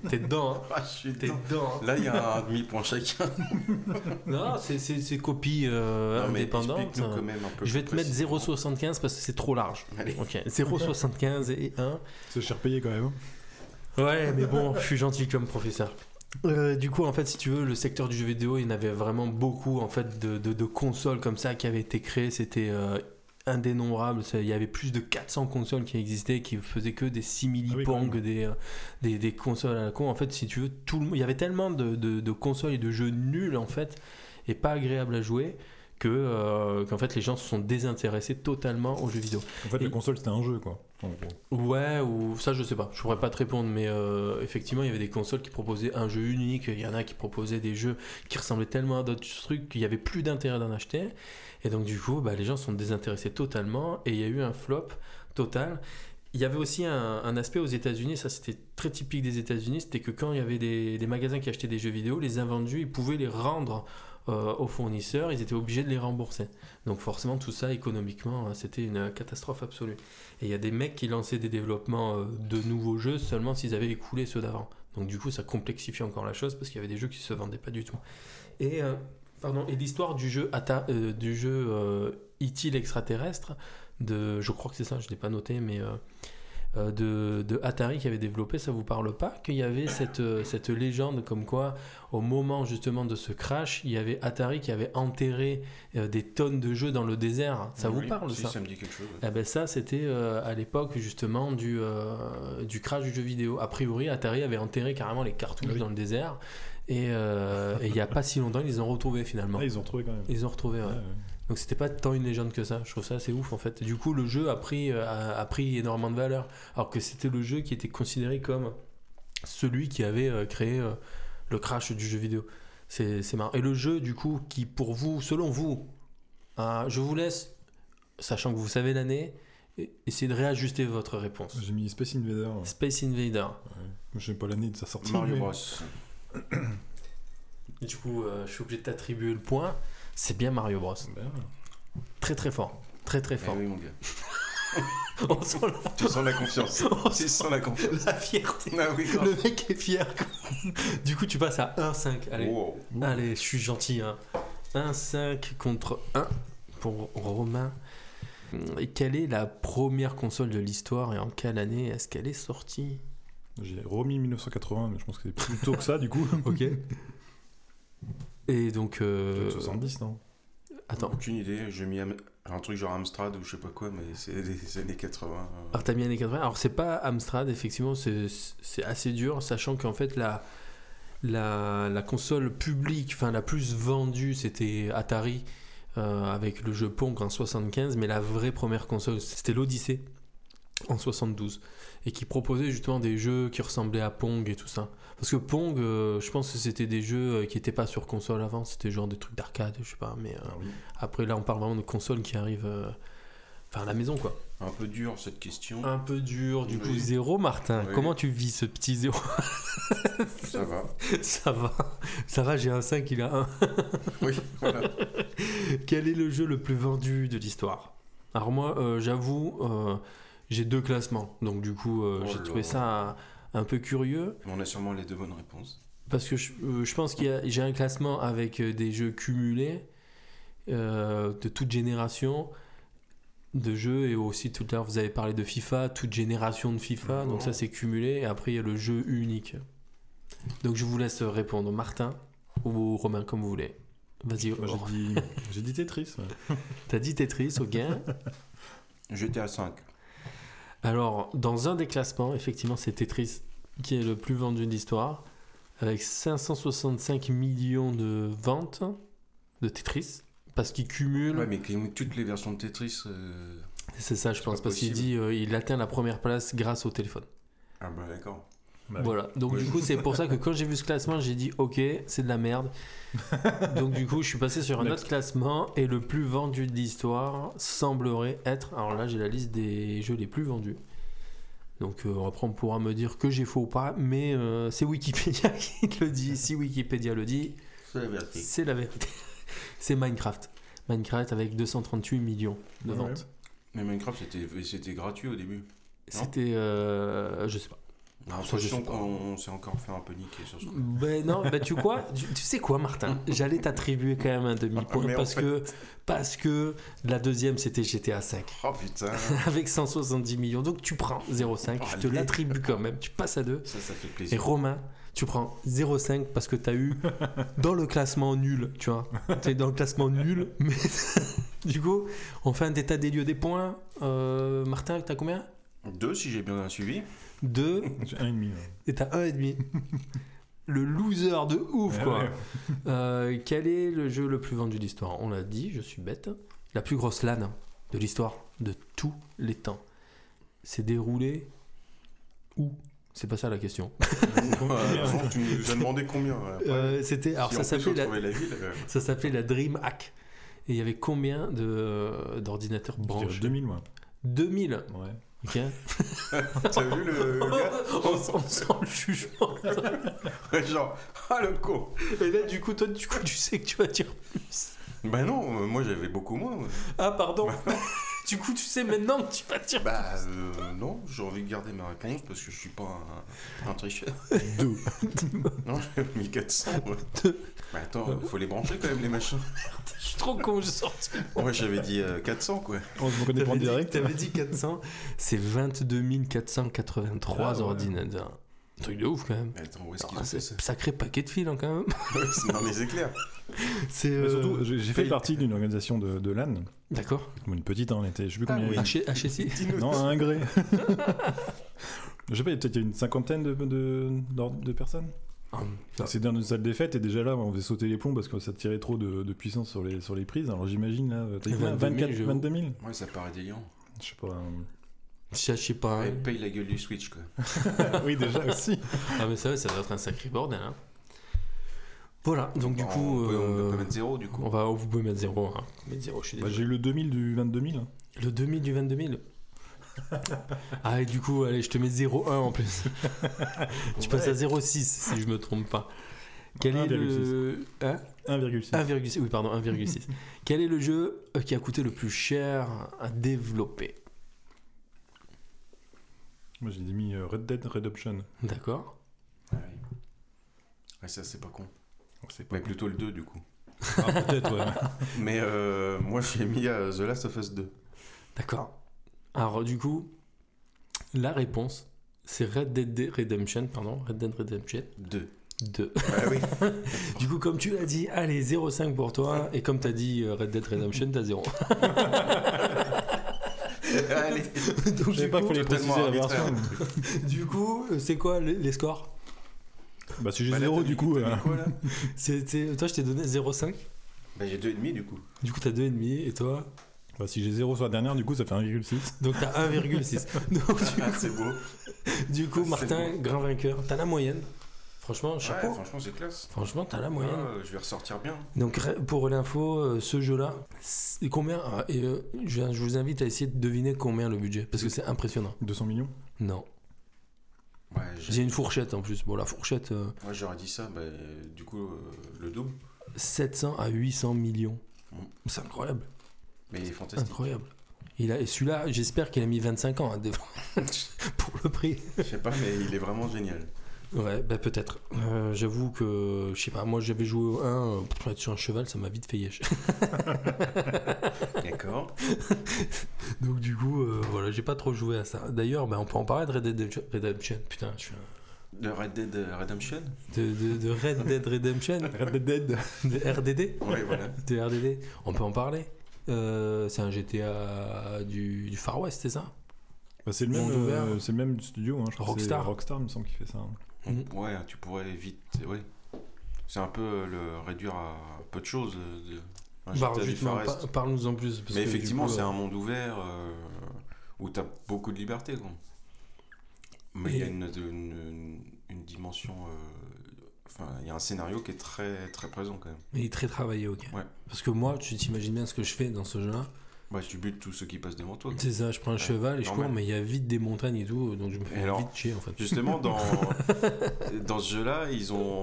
T'es dedans, hein. Ah, je suis T'es dedans. dedans. hein. Là, il y a un demi-point chacun. Non, c'est c'est c'est copie euh, Non, mais indépendante. explique-nous quand même un peu Je vais te mettre précisément. 0,75 parce que c'est trop large. Allez. Ok, 0,75 et 1. C'est cher payé quand même. Ouais, mais bon, je suis gentil comme professeur. Euh, du coup, en fait, si tu veux, le secteur du jeu vidéo, il y en avait vraiment beaucoup en fait de, de- de consoles comme ça qui avaient été créées. C'était euh, indénombrable. Il y avait plus de 400 consoles qui existaient, qui faisaient que des simili Ah oui, des, euh, des, des consoles à la con. En fait, si tu veux, tout le monde- il y avait tellement de, de- de consoles et de jeux nuls en fait et pas agréables à jouer que euh, qu'en fait les gens se sont désintéressés totalement aux jeux vidéo. En fait, Et- la console c'était un jeu quoi. En gros. Ouais, ou ça je sais pas, je pourrais pas te répondre, mais euh, effectivement il y avait des consoles qui proposaient un jeu unique, il y en a qui proposaient des jeux qui ressemblaient tellement à d'autres trucs qu'il y avait plus d'intérêt d'en acheter, et donc du coup bah, les gens sont désintéressés totalement, et il y a eu un flop total. il y avait aussi un, aspect aux États-Unis, ça c'était très typique des États-Unis, c'était que quand il y avait des, magasins qui achetaient des jeux vidéo, les invendus, ils pouvaient les rendre euh, aux fournisseurs, ils étaient obligés de les rembourser. Donc forcément, tout ça, économiquement, hein, c'était une catastrophe absolue. Et il y a des mecs qui lançaient des développements euh, de nouveaux jeux seulement s'ils avaient écoulé ceux d'avant. Donc du coup, ça complexifie encore la chose parce qu'il y avait des jeux qui se vendaient pas du tout. Et, euh, pardon, et l'histoire du jeu, Ata- euh, du jeu euh, E.T. l'extraterrestre, de, je crois que c'est ça, je l'ai pas noté, mais euh, euh, de, de Atari qui avait développé, ça vous parle pas Qu'il y avait cette, euh, cette légende comme quoi, au moment justement de ce crash, il y avait Atari qui avait enterré des tonnes de jeux dans le désert? Ça vous parle si, ça? ça me dit quelque chose. eh ben ça, c'était à l'époque justement du, du crash du jeu vidéo. A priori, Atari avait enterré carrément les cartouches Oui. dans le désert. Et euh, et il n'y a pas si longtemps, ils les ont retrouvés finalement. Ah, ils ont retrouvé quand même. Ils les ont retrouvés, ouais. Ouais, ouais. Donc c'était pas tant une légende que ça. Je trouve ça assez ouf en fait. Du coup, le jeu a pris, euh, a, a pris énormément de valeur. Alors que c'était le jeu qui était considéré comme celui qui avait euh, créé euh, le crash du jeu vidéo. C'est c'est marrant. Et le jeu, du coup, qui pour vous, selon vous, hein, je vous laisse, sachant que vous savez l'année, essayez de réajuster votre réponse. J'ai mis Space Invader. ouais. Space Invader. Je sais pas l'année de sa sortie. Mario mais- Bros. Du coup, euh, je suis obligé de t'attribuer le point. C'est bien Mario Bros. Ben, Très très fort. Très très Eh fort. oui, mon gars. On sent la, Tu sens la confiance. on Tu sent sens la confiance. la fierté. Ah oui. Le mec est fier. Du coup, tu passes à 1-5. Allez, Wow. allez, je suis gentil. Hein. 1-5 contre 1 pour Romain. Et quelle est la première console de l'histoire et en quelle année est-ce qu'elle est sortie? J'ai remis 1980, mais je pense que c'est plus tôt que ça du coup. Ok. Et donc. euh, 70, non? Attends. Aucune idée. J'ai mis un truc genre Amstrad ou je sais pas quoi, mais c'est des années 80. Alors t'as mis années 80. Alors c'est pas Amstrad, effectivement, c'est c'est assez dur, sachant qu'en fait la, la, la console publique, enfin la plus vendue, c'était Atari euh, avec le jeu Pong en 75, mais la vraie première console, c'était l'Odyssée en 72 et qui proposait justement des jeux qui ressemblaient à Pong et tout ça. Parce que Pong, euh, je pense que c'était des jeux euh, qui n'étaient pas sur console avant, c'était genre des trucs d'arcade, je sais pas, mais euh, Ah oui. après là on parle vraiment de consoles qui arrivent euh, enfin à la maison quoi. Un peu dur cette question. Un peu dur, du Oui. coup zéro Martin. Oui. Comment tu vis ce petit zéro? Ça va. Ça va, ça va, j'ai un 5, il a un. Oui, voilà. Quel est le jeu le plus vendu de l'histoire? Alors moi, j'avoue, j'ai deux classements, donc du coup euh, Oh j'ai trouvé ça un peu curieux. On a sûrement les deux bonnes réponses. Parce que je, euh, je pense qu'il y a- j'ai un classement avec euh, des jeux cumulés euh, de toute génération de jeux et aussi tout à l'heure vous avez parlé de FIFA, toute génération de FIFA, donc ça c'est cumulé et après il y a le jeu unique. Donc je vous laisse répondre Martin ou Romain comme vous voulez. Vas-y, oh, j'ai dit, Tetris. ouais. t'as dit Tetris, ok. J'étais à 5. Alors, dans un des classements, effectivement, c'est Tetris qui est le plus vendu de l'histoire, avec 565 millions de ventes de Tetris, parce qu'il cumule. Ouais, mais comme toutes les versions de Tetris. euh, c'est ça, je pense, parce qu'il dit euh, il atteint la première place grâce au téléphone. Ah bah d'accord. Bah voilà. Donc Oui. du coup, c'est pour ça que quand j'ai vu ce classement, j'ai dit ok, c'est de la merde. Donc du coup, je suis passé sur un Next. autre classement et le plus vendu de l'histoire semblerait être. Alors là, j'ai la liste des jeux les plus vendus. Donc euh, après, on pourra me dire que j'ai faux ou pas, mais euh, c'est Wikipédia qui te le dit. Si Wikipédia le dit, C'est la vérité. c'est la vérité. c'est Minecraft. Minecraft avec 238 millions de Ouais, ventes. Mais Minecraft c'était c'était gratuit au début. C'était, euh, je sais pas. J'ai ça, je l'impression sais pas. qu'on on s'est encore fait un peu niquer sur ce coup. Ben non, ben tu quoi tu, tu sais quoi, Martin? J'allais t'attribuer quand même un demi-point Ah, parce fait- que parce que la deuxième c'était GTA 5 Oh putain. avec 170 millions. Donc tu prends 0,5, je te l'attribue quand même. Tu passes à 2. Ça, ça fait Et. Romain, tu prends 0,5 parce que tu as eu dans le classement nul, tu vois. Tu es dans le classement nul, mais du coup, on fait un état des lieux des points. Euh, Martin, t'as combien? Deux, si j'ai bien suivi. 2 J'ai un et demi. ouais. et t'as 1,5. Le loser de ouf, Ouais, quoi. ouais. Euh, quel est le jeu le plus vendu de l'histoire? On l'a dit, je suis bête. La plus grosse LAN de l'histoire de tous les temps. C'est déroulé où? C'est pas ça la question. Euh, tu nous as demandé combien. Euh, C'était alors Si ça s'appelait la, trouvait la ville. euh, ça s'appelait la Dream Hack. Et il y avait combien de d'ordinateurs branchés? 2000, moi. 2000. Ouais. Ok T'as vu le, le gars? On, on sent le jugement. Ouais, Genre, ah le con Et là, du coup, toi, du coup, tu sais que tu vas dire plus. Bah non, euh, moi j'avais beaucoup moins. moi. Ah, pardon. du coup, tu sais maintenant que tu vas dire. Bah euh, non, j'ai envie de garder ma réponse parce que je suis pas un, un tricheur. Deux. Non, j'ai mis 400. ouais. Bah attends, faut les brancher quand même les machins. Je suis trop con, j'ai sorti. Moi j'avais dit euh, 400 quoi. On se connaît pas en direct. t'avais dit 400. C'est 22 483 Ah ouais. ordinateurs. Un truc de ouf quand même. Mais attends, où est-ce qu'ils Ah, fait c'est ça un sacré paquet de fils hein, quand même. Ouais, c'est dans les éclairs. C'est Mais euh, surtout, j'ai fait partie d'une organisation de, de LAN. D'accord. Une petite, hein, on était, je sais plus combien. Ah, H- HSI. Non, à un gré. je sais pas, peut-être il y a une cinquantaine de, de, d'or- de personnes. Ah, C'est dans une salle des fêtes et déjà là, on faisait sauter les plombs parce que ça tirait trop de, de puissance sur les, sur les prises. Alors j'imagine là, t'as dit combien 22 000, 24, j'avoue. 22 000 Ouais, ça paraît délirant. Je sais pas. euh, Je sais pas. Ouais, paye la gueule du Switch quoi. oui, déjà aussi. Ah, mais ça, ouais, ça doit être un sacré bordel. Hein. Voilà, donc du Bon, coup. on peut, on euh, peut mettre zéro du coup. on va, vous pouvez mettre 0. Hein. Mettre 0, je suis Bah, j'ai eu le 2000 du 22 000. hein. Le 2000 du 22 000 Ah, et du coup, allez, je te mets 0,1 en plus. tu passes à 0,6 si je me trompe pas. Quel est le. Hein 1,6. 1,6. Oui, pardon, 1,6. Quel est le jeu euh, qui a coûté le plus cher à développer? Moi j'ai mis euh, Red Dead Redemption. D'accord. Ouais. Ouais, ça c'est pas con. Oh, pas Mais plutôt le 2 du coup. Ah, peut-être, ouais. Mais euh, moi j'ai mis euh, The Last of Us 2. D'accord. Alors, du coup, la réponse, c'est Red Dead Redemption, pardon, Red Dead Redemption 2. 2. Ouais, oui. Du coup, comme tu l'as dit, allez, 0,5 pour toi. Et comme tu as dit euh, Red Dead Redemption, t'as 0. Allez. Donc, Je sais du pas coup, qu'il fallait préciser la version. du coup, euh, c'est quoi les, les scores? Bah si j'ai Bah, là, 0 t'as du coup. euh, quoi, là? C'est- c'est- Toi, je t'ai donné 0,5. Bah j'ai 2,5 du coup. Du coup, t'as 2,5. Et toi? Bah si j'ai 0 sur la dernière, du coup ça fait 1,6. Donc, t'as 1,6. Donc, du Ah, c'est beau. Du coup, Martin, beau. grand vainqueur. T'as la moyenne. Franchement, chapeau. Ouais, franchement c'est classe. Franchement, t'as la moyenne. Ah, je vais ressortir bien. Donc, pour l'info, euh, ce jeu-là, combien ah, et, euh, je, je vous invite à essayer de deviner combien le budget. Parce que c'est impressionnant. 200 millions? Non. Ouais, j'ai- une fourchette en plus. Bon, la fourchette, euh, Moi j'aurais dit ça, bah, du coup euh, le double. 700 à 800 millions. Mm. C'est incroyable. Mais il est fantastique. Incroyable. Il a, et celui-là, j'espère qu'il a mis 25 ans à dé- pour le prix. Je sais pas, mais il est vraiment génial. Ouais, bah peut-être. Euh, J'avoue que, je sais pas, moi j'avais joué au 1, euh, pour être sur un cheval, ça m'a vite fait yesh. D'accord. Donc du coup, euh, voilà, j'ai pas trop joué à ça. D'ailleurs, bah, on peut en parler de Red Dead Redemption. Putain, je suis un- De Red Dead Redemption? De, de- de Red Dead Redemption, Red Dead Dead. de RDD, Ouais, voilà. de RDD. On peut en parler? Euh, c'est un GTA du, du Far West, c'est ça Bah, c'est le même, Monde ouvert. euh, c'est le même studio, hein, je crois que c'est Rockstar. Rockstar, il me semble, qui fait ça. hein. Mhm. Ouais, tu pourrais vite. Ouais. C'est un peu euh, le réduire à peu de choses. euh, De, Bah, GTA du justement, Far West. par- parle-nous en plus. parce Mais que, effectivement, c'est euh, un monde ouvert euh, où tu as beaucoup de liberté. Quoi. Mais il y a Et- une, une, une dimension. Il y a un scénario qui est très, très présent quand même. Mais il est très travaillé, ok. Ouais. Parce que moi, tu t'imagines bien ce que je fais dans ce jeu-là. Bah, tu butes tous ceux qui passent devant toi. C'est ça, je prends un cheval et je cours, mais il y a vite des montagnes et tout, donc je me fais alors, vite chier en fait. Justement, dans, dans ce jeu-là, ils ont,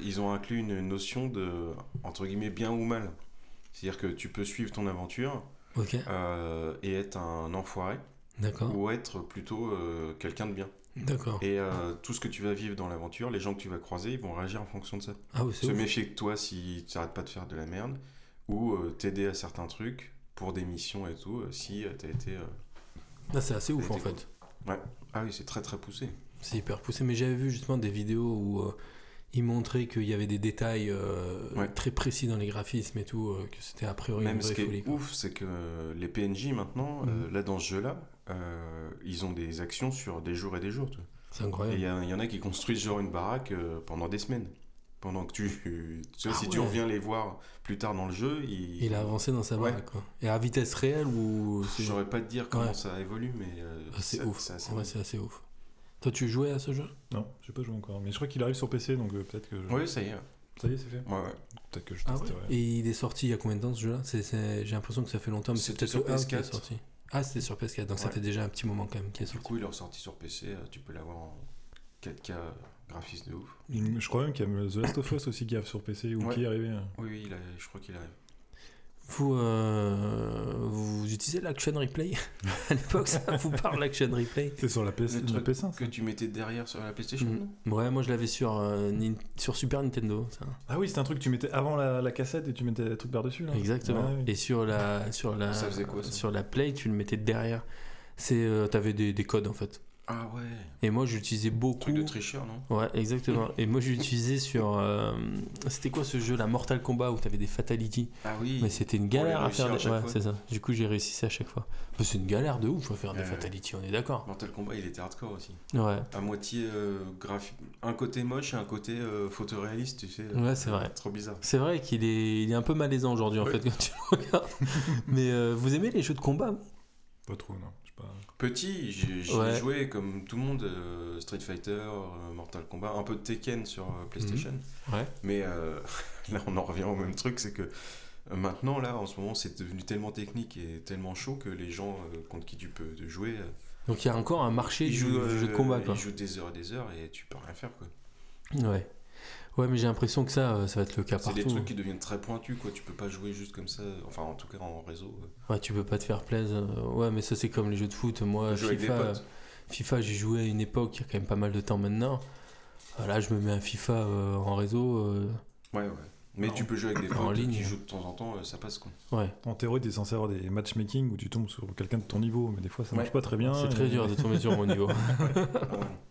ils ont inclus une notion de, entre guillemets, bien ou mal. C'est-à-dire que tu peux suivre ton aventure euh, et être un enfoiré d'accord, ou être plutôt euh, quelqu'un de bien. D'accord. Et euh, tout ce que tu vas vivre dans l'aventure, les gens que tu vas croiser, ils vont réagir en fonction de ça. Ah oui, Se ouf. méfier de toi si tu n'arrêtes pas de faire de la merde ou euh, t'aider à certains trucs pour des missions et tout, euh, si tu as été... Ah, c'est assez ouf en fait. Ah oui, c'est très très poussé. C'est hyper poussé, mais j'avais vu justement des vidéos où ils montraient qu'il y avait des détails Ouais. très précis dans les graphismes et tout, que c'était a priori une Même ce vraie qui folie. est ouf, c'est que les PNJ maintenant, Mhm. là dans ce jeu-là, euh, ils ont des actions sur des jours et des jours. C'est incroyable. il y, il en a qui construisent genre une baraque euh, pendant des semaines. Pendant que tu. tu vois, Ah si tu reviens les voir plus tard dans le jeu, ils. Il a avancé dans sa Ouais. baraque quoi. Et à vitesse réelle ou. saurais pas te dire comment Ouais. ça évolue, mais. euh, Ah, c'est ouf. C'est assez Ouais, ouf. c'est assez ouf. Toi, tu jouais à ce jeu? Non, j'ai pas joué encore. Mais je crois qu'il arrive sur PC, donc euh, peut-être que. je- Oui, ça y est. Ça y est, c'est fait? Ouais, ouais. Peut-être que je Ah ouais? Et il est sorti il y a combien de temps ce jeu-là? J'ai l'impression que ça fait longtemps, mais c'est peut-être le sur 1 qui est PS4. sorti. Ah, c'était sur PS4, donc ça fait déjà un petit moment quand même qu'il est Du sorti. coup, il est ressorti sur PC, euh, tu peux l'avoir en 4K euh, graphisme de ouf. Je crois même qu'il y a The Last of Us aussi qui arrive sur PC ou Ouais. qui est arrivé. Oui, oui, il a- je crois qu'il arrive. Vous, euh, vous utilisez l'Action Replay À l'époque, ça vous parle l'Action Replay? C'est sur la, PS, Le la truc PS1 ça Que tu mettais derrière sur la PlayStation Mm. non? Ouais, moi je l'avais sur, euh, sur Super Nintendo. Ça. Ah oui, c'est un truc que tu mettais avant la, la cassette et tu mettais le truc par-dessus là. Exactement. Ouais, oui. Et sur la, sur, la, Ça faisait quoi, ça? sur la Play, tu le mettais derrière. C'est, euh, T'avais des, des codes en fait. Ah ouais. Et moi j'utilisais beaucoup. Truc de tricheur, non? Ouais, exactement. Et moi j'utilisais sur. euh, C'était quoi ce jeu là Mortal Kombat où t'avais des fatalities? Ah oui. Mais c'était une galère à faire à Ouais, c'est ça. Du coup j'ai réussi ça à chaque fois. Mais c'est une galère de ouf à faire des fatalities, on est d'accord. Mortal Kombat, il était hardcore aussi. Ouais. À moitié euh, graphique. Un côté moche et un côté euh, photoréaliste, tu sais. Ouais, c'est vrai. Trop bizarre. C'est vrai qu'il est, il est un peu malaisant aujourd'hui en Ouais. fait quand tu le regardes. Mais euh, vous aimez les jeux de combat Pas trop, non. Pas. Petit, j'ai Ouais. joué comme tout le monde, euh, Street Fighter, euh, Mortal Kombat, un peu de Tekken sur euh, PlayStation. Ouais. Mais euh, là, on en revient au même truc, c'est que maintenant, là, en ce moment, c'est devenu tellement technique et tellement chaud que les gens euh, contre qui tu peux jouer, euh, Donc il y a encore un marché du, jouent, du jeu de combat quoi. Ils jouent des heures et des heures et tu peux rien faire, quoi. Ouais. Ouais, mais j'ai l'impression que ça, euh, ça va être le cas C'est partout. des trucs qui deviennent très pointus, quoi. Tu peux pas jouer juste comme ça, enfin, en tout cas en réseau. euh. Ouais, tu peux pas te faire plaisir. Ouais, mais ça c'est comme les jeux de foot. Moi, FIFA. FIFA, j'ai joué à une époque, il y a quand même pas mal de temps maintenant. Euh, Là, je me mets un FIFA euh, en réseau. euh, Ouais, ouais. Mais En- tu peux jouer avec des en potes ligne. qui jouent de temps en temps, euh, ça passe, quoi. Ouais, En théorie, t'es censé avoir des matchmaking où tu tombes sur quelqu'un de ton niveau, mais des fois ça marche Ouais. pas très bien. c'est très et- dur de tomber sur mon niveau. Ouais.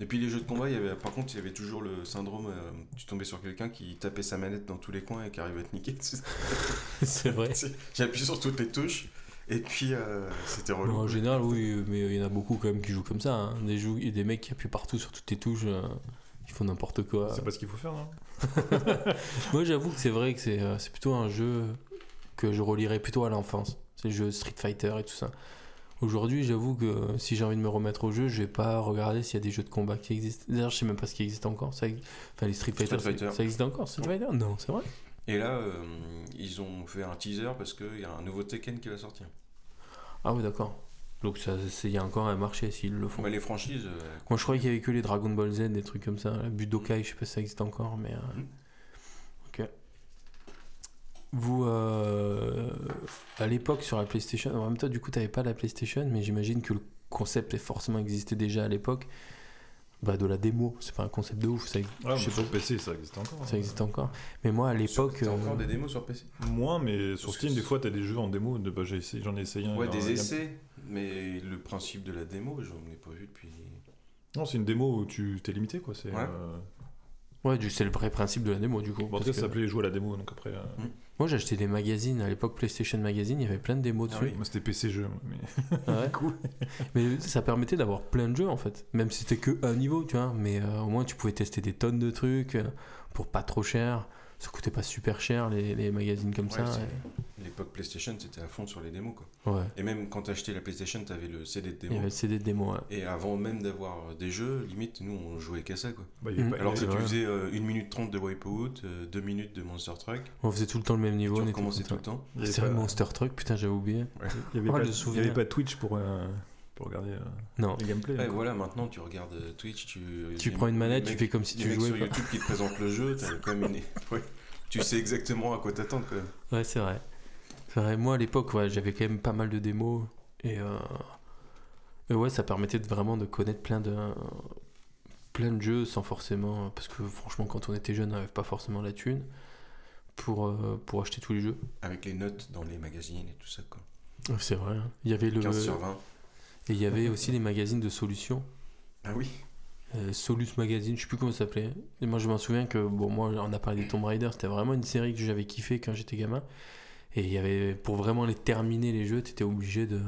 Et puis les jeux de combat, il y avait, par contre, il y avait toujours le syndrome, euh, tu tombais sur quelqu'un qui tapait sa manette dans tous les coins et qui arrivait à te niquer. c'est vrai. J'appuie sur toutes les touches et puis euh, c'était relou. Bon, en général, oui, mais il y en a beaucoup quand même qui jouent comme ça. hein. Des, jou- et des mecs qui appuient partout sur toutes les touches, euh, qui font n'importe quoi. C'est pas ce qu'il faut faire, non Moi, j'avoue que c'est vrai que c'est c'est plutôt un jeu que je relierais plutôt à l'enfance. C'est le jeu Street Fighter et tout ça. Aujourd'hui, j'avoue que si j'ai envie de me remettre au jeu, je vais pas regarder s'il y a des jeux de combat qui existent. D'ailleurs, je sais même pas ce qui existe encore. Ça, enfin, les Street Fighter, Fighter. ça- existe encore Street Fighter? Non, c'est vrai. Et là, euh, ils ont fait un teaser parce qu'il y a un nouveau Tekken qui va sortir. Ah oui, d'accord. Donc il y a encore un marché s'ils le font. Ouais, les franchises, euh, Moi, je croyais qu'il y avait que les Dragon Ball Z, des trucs comme ça. La Budokai, je sais pas si ça existe encore, mais. euh, Mhm. Vous, euh, à l'époque, sur la PlayStation, en même temps, du coup, t'avais pas la PlayStation, mais j'imagine que le concept est forcément existé déjà à l'époque. Bah, de la démo, c'est pas un concept de ouf, ça, Ah, je sais sur pas, PC, ça existe encore. ça existe encore. Mais moi, à l'époque. T'as encore euh, des démos sur PC Moins, mais sur Parce Steam, des fois, t'as des jeux en démo. De, bah, j'ai essayé, j'en ai essayé un. Ouais, des essais, mais le principe de la démo, j'en ai pas vu depuis. Non, c'est une démo où tu t'es limité, quoi. C'est. Ouais. euh, Ouais, c'est le vrai principe de la démo, du coup. Bon, en tout cas, que- ça s'appelait jouer à la démo, donc après. euh, Moi, j'ai acheté des magazines, à l'époque PlayStation Magazine, il y avait plein de démos Ah dessus. oui. Moi, c'était PC jeu. Mais... Ah ouais. Mais ça permettait d'avoir plein de jeux en fait. Même si c'était que un niveau, tu vois. Mais euh, au moins tu pouvais tester des tonnes de trucs euh, pour pas trop cher. Ça coûtait pas super cher les, les magazines comme Ouais, ça. c'est- L'époque PlayStation, c'était à fond sur les démos, quoi. et- Ouais. Et même quand t'achetais la PlayStation, t'avais le CD de Il y démo. avait le CD de démo. ouais. Et avant même d'avoir des jeux, limite, nous, on jouait qu'à ça, quoi. Bah, pas- Alors que tu faisais euh, 1 minute 30 de Wipeout, 2 minutes de Monster Truck, On faisait tout le temps le même niveau. tu on était recommençais tout le temps. C'est vrai, pas- Monster Truck, putain, j'avais oublié. Il y avait Oh, pas- il y avait pas Twitch pour, euh, pour regarder euh, Non. les gameplays. Ouais, voilà, maintenant, tu regardes euh, Twitch, tu... Tu les- prends une manette, tu fais comme si tu jouais. sur. YouTube qui te présentent le jeu, quand même une... ouais. Tu sais exactement à quoi t'attendre, quand même. Ouais, c'est vrai. C'est vrai. Moi, à l'époque, ouais, j'avais quand même pas mal de démos. Et, euh, et ouais, ça permettait de vraiment de connaître plein de, plein de jeux sans forcément. Parce que franchement, quand on était jeune, on n'avait pas forcément la thune pour, euh, pour acheter tous les jeux. Avec les notes dans les magazines et tout ça, quoi. C'est vrai. hein. Il y avait le, 15 sur 20. Et il y avait aussi les magazines de solutions. Ah oui Euh, Solus Magazine, je sais plus comment ça s'appelait. Et moi, je m'en souviens que, bon, moi, on a parlé des Tomb Raider, c'était vraiment une série que j'avais kiffé quand j'étais gamin. Et il y avait, pour vraiment les terminer, les jeux, t'étais obligé de.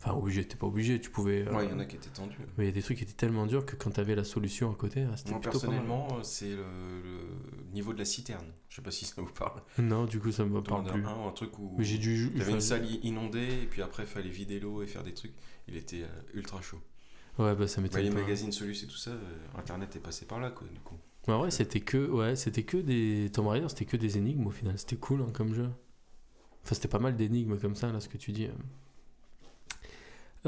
Enfin, obligé, t'es pas obligé, tu pouvais. euh, Ouais, il y en a qui étaient tendus. Mais il y a des trucs qui étaient tellement durs que quand t'avais la solution à côté, ah, c'était Moi, personnellement, euh, c'est le, le niveau de la citerne. Je sais pas si ça vous parle. Non, du coup, ça me parle plus. 1, un truc où j'ai dû. t'avais une salle inondée et puis après, fallait vider l'eau et faire des trucs. Il était euh, ultra chaud. Ouais, bah ça Bah, m'étonne les pas. magazines Solus et tout ça, euh, Internet est passé par là, quoi, du coup. Ouais, en vrai, c'était que, ouais, c'était que des Tomb Raider, c'était que des énigmes au final. C'était cool hein, comme jeu. Enfin, c'était pas mal d'énigmes comme ça, là, ce que tu dis. euh.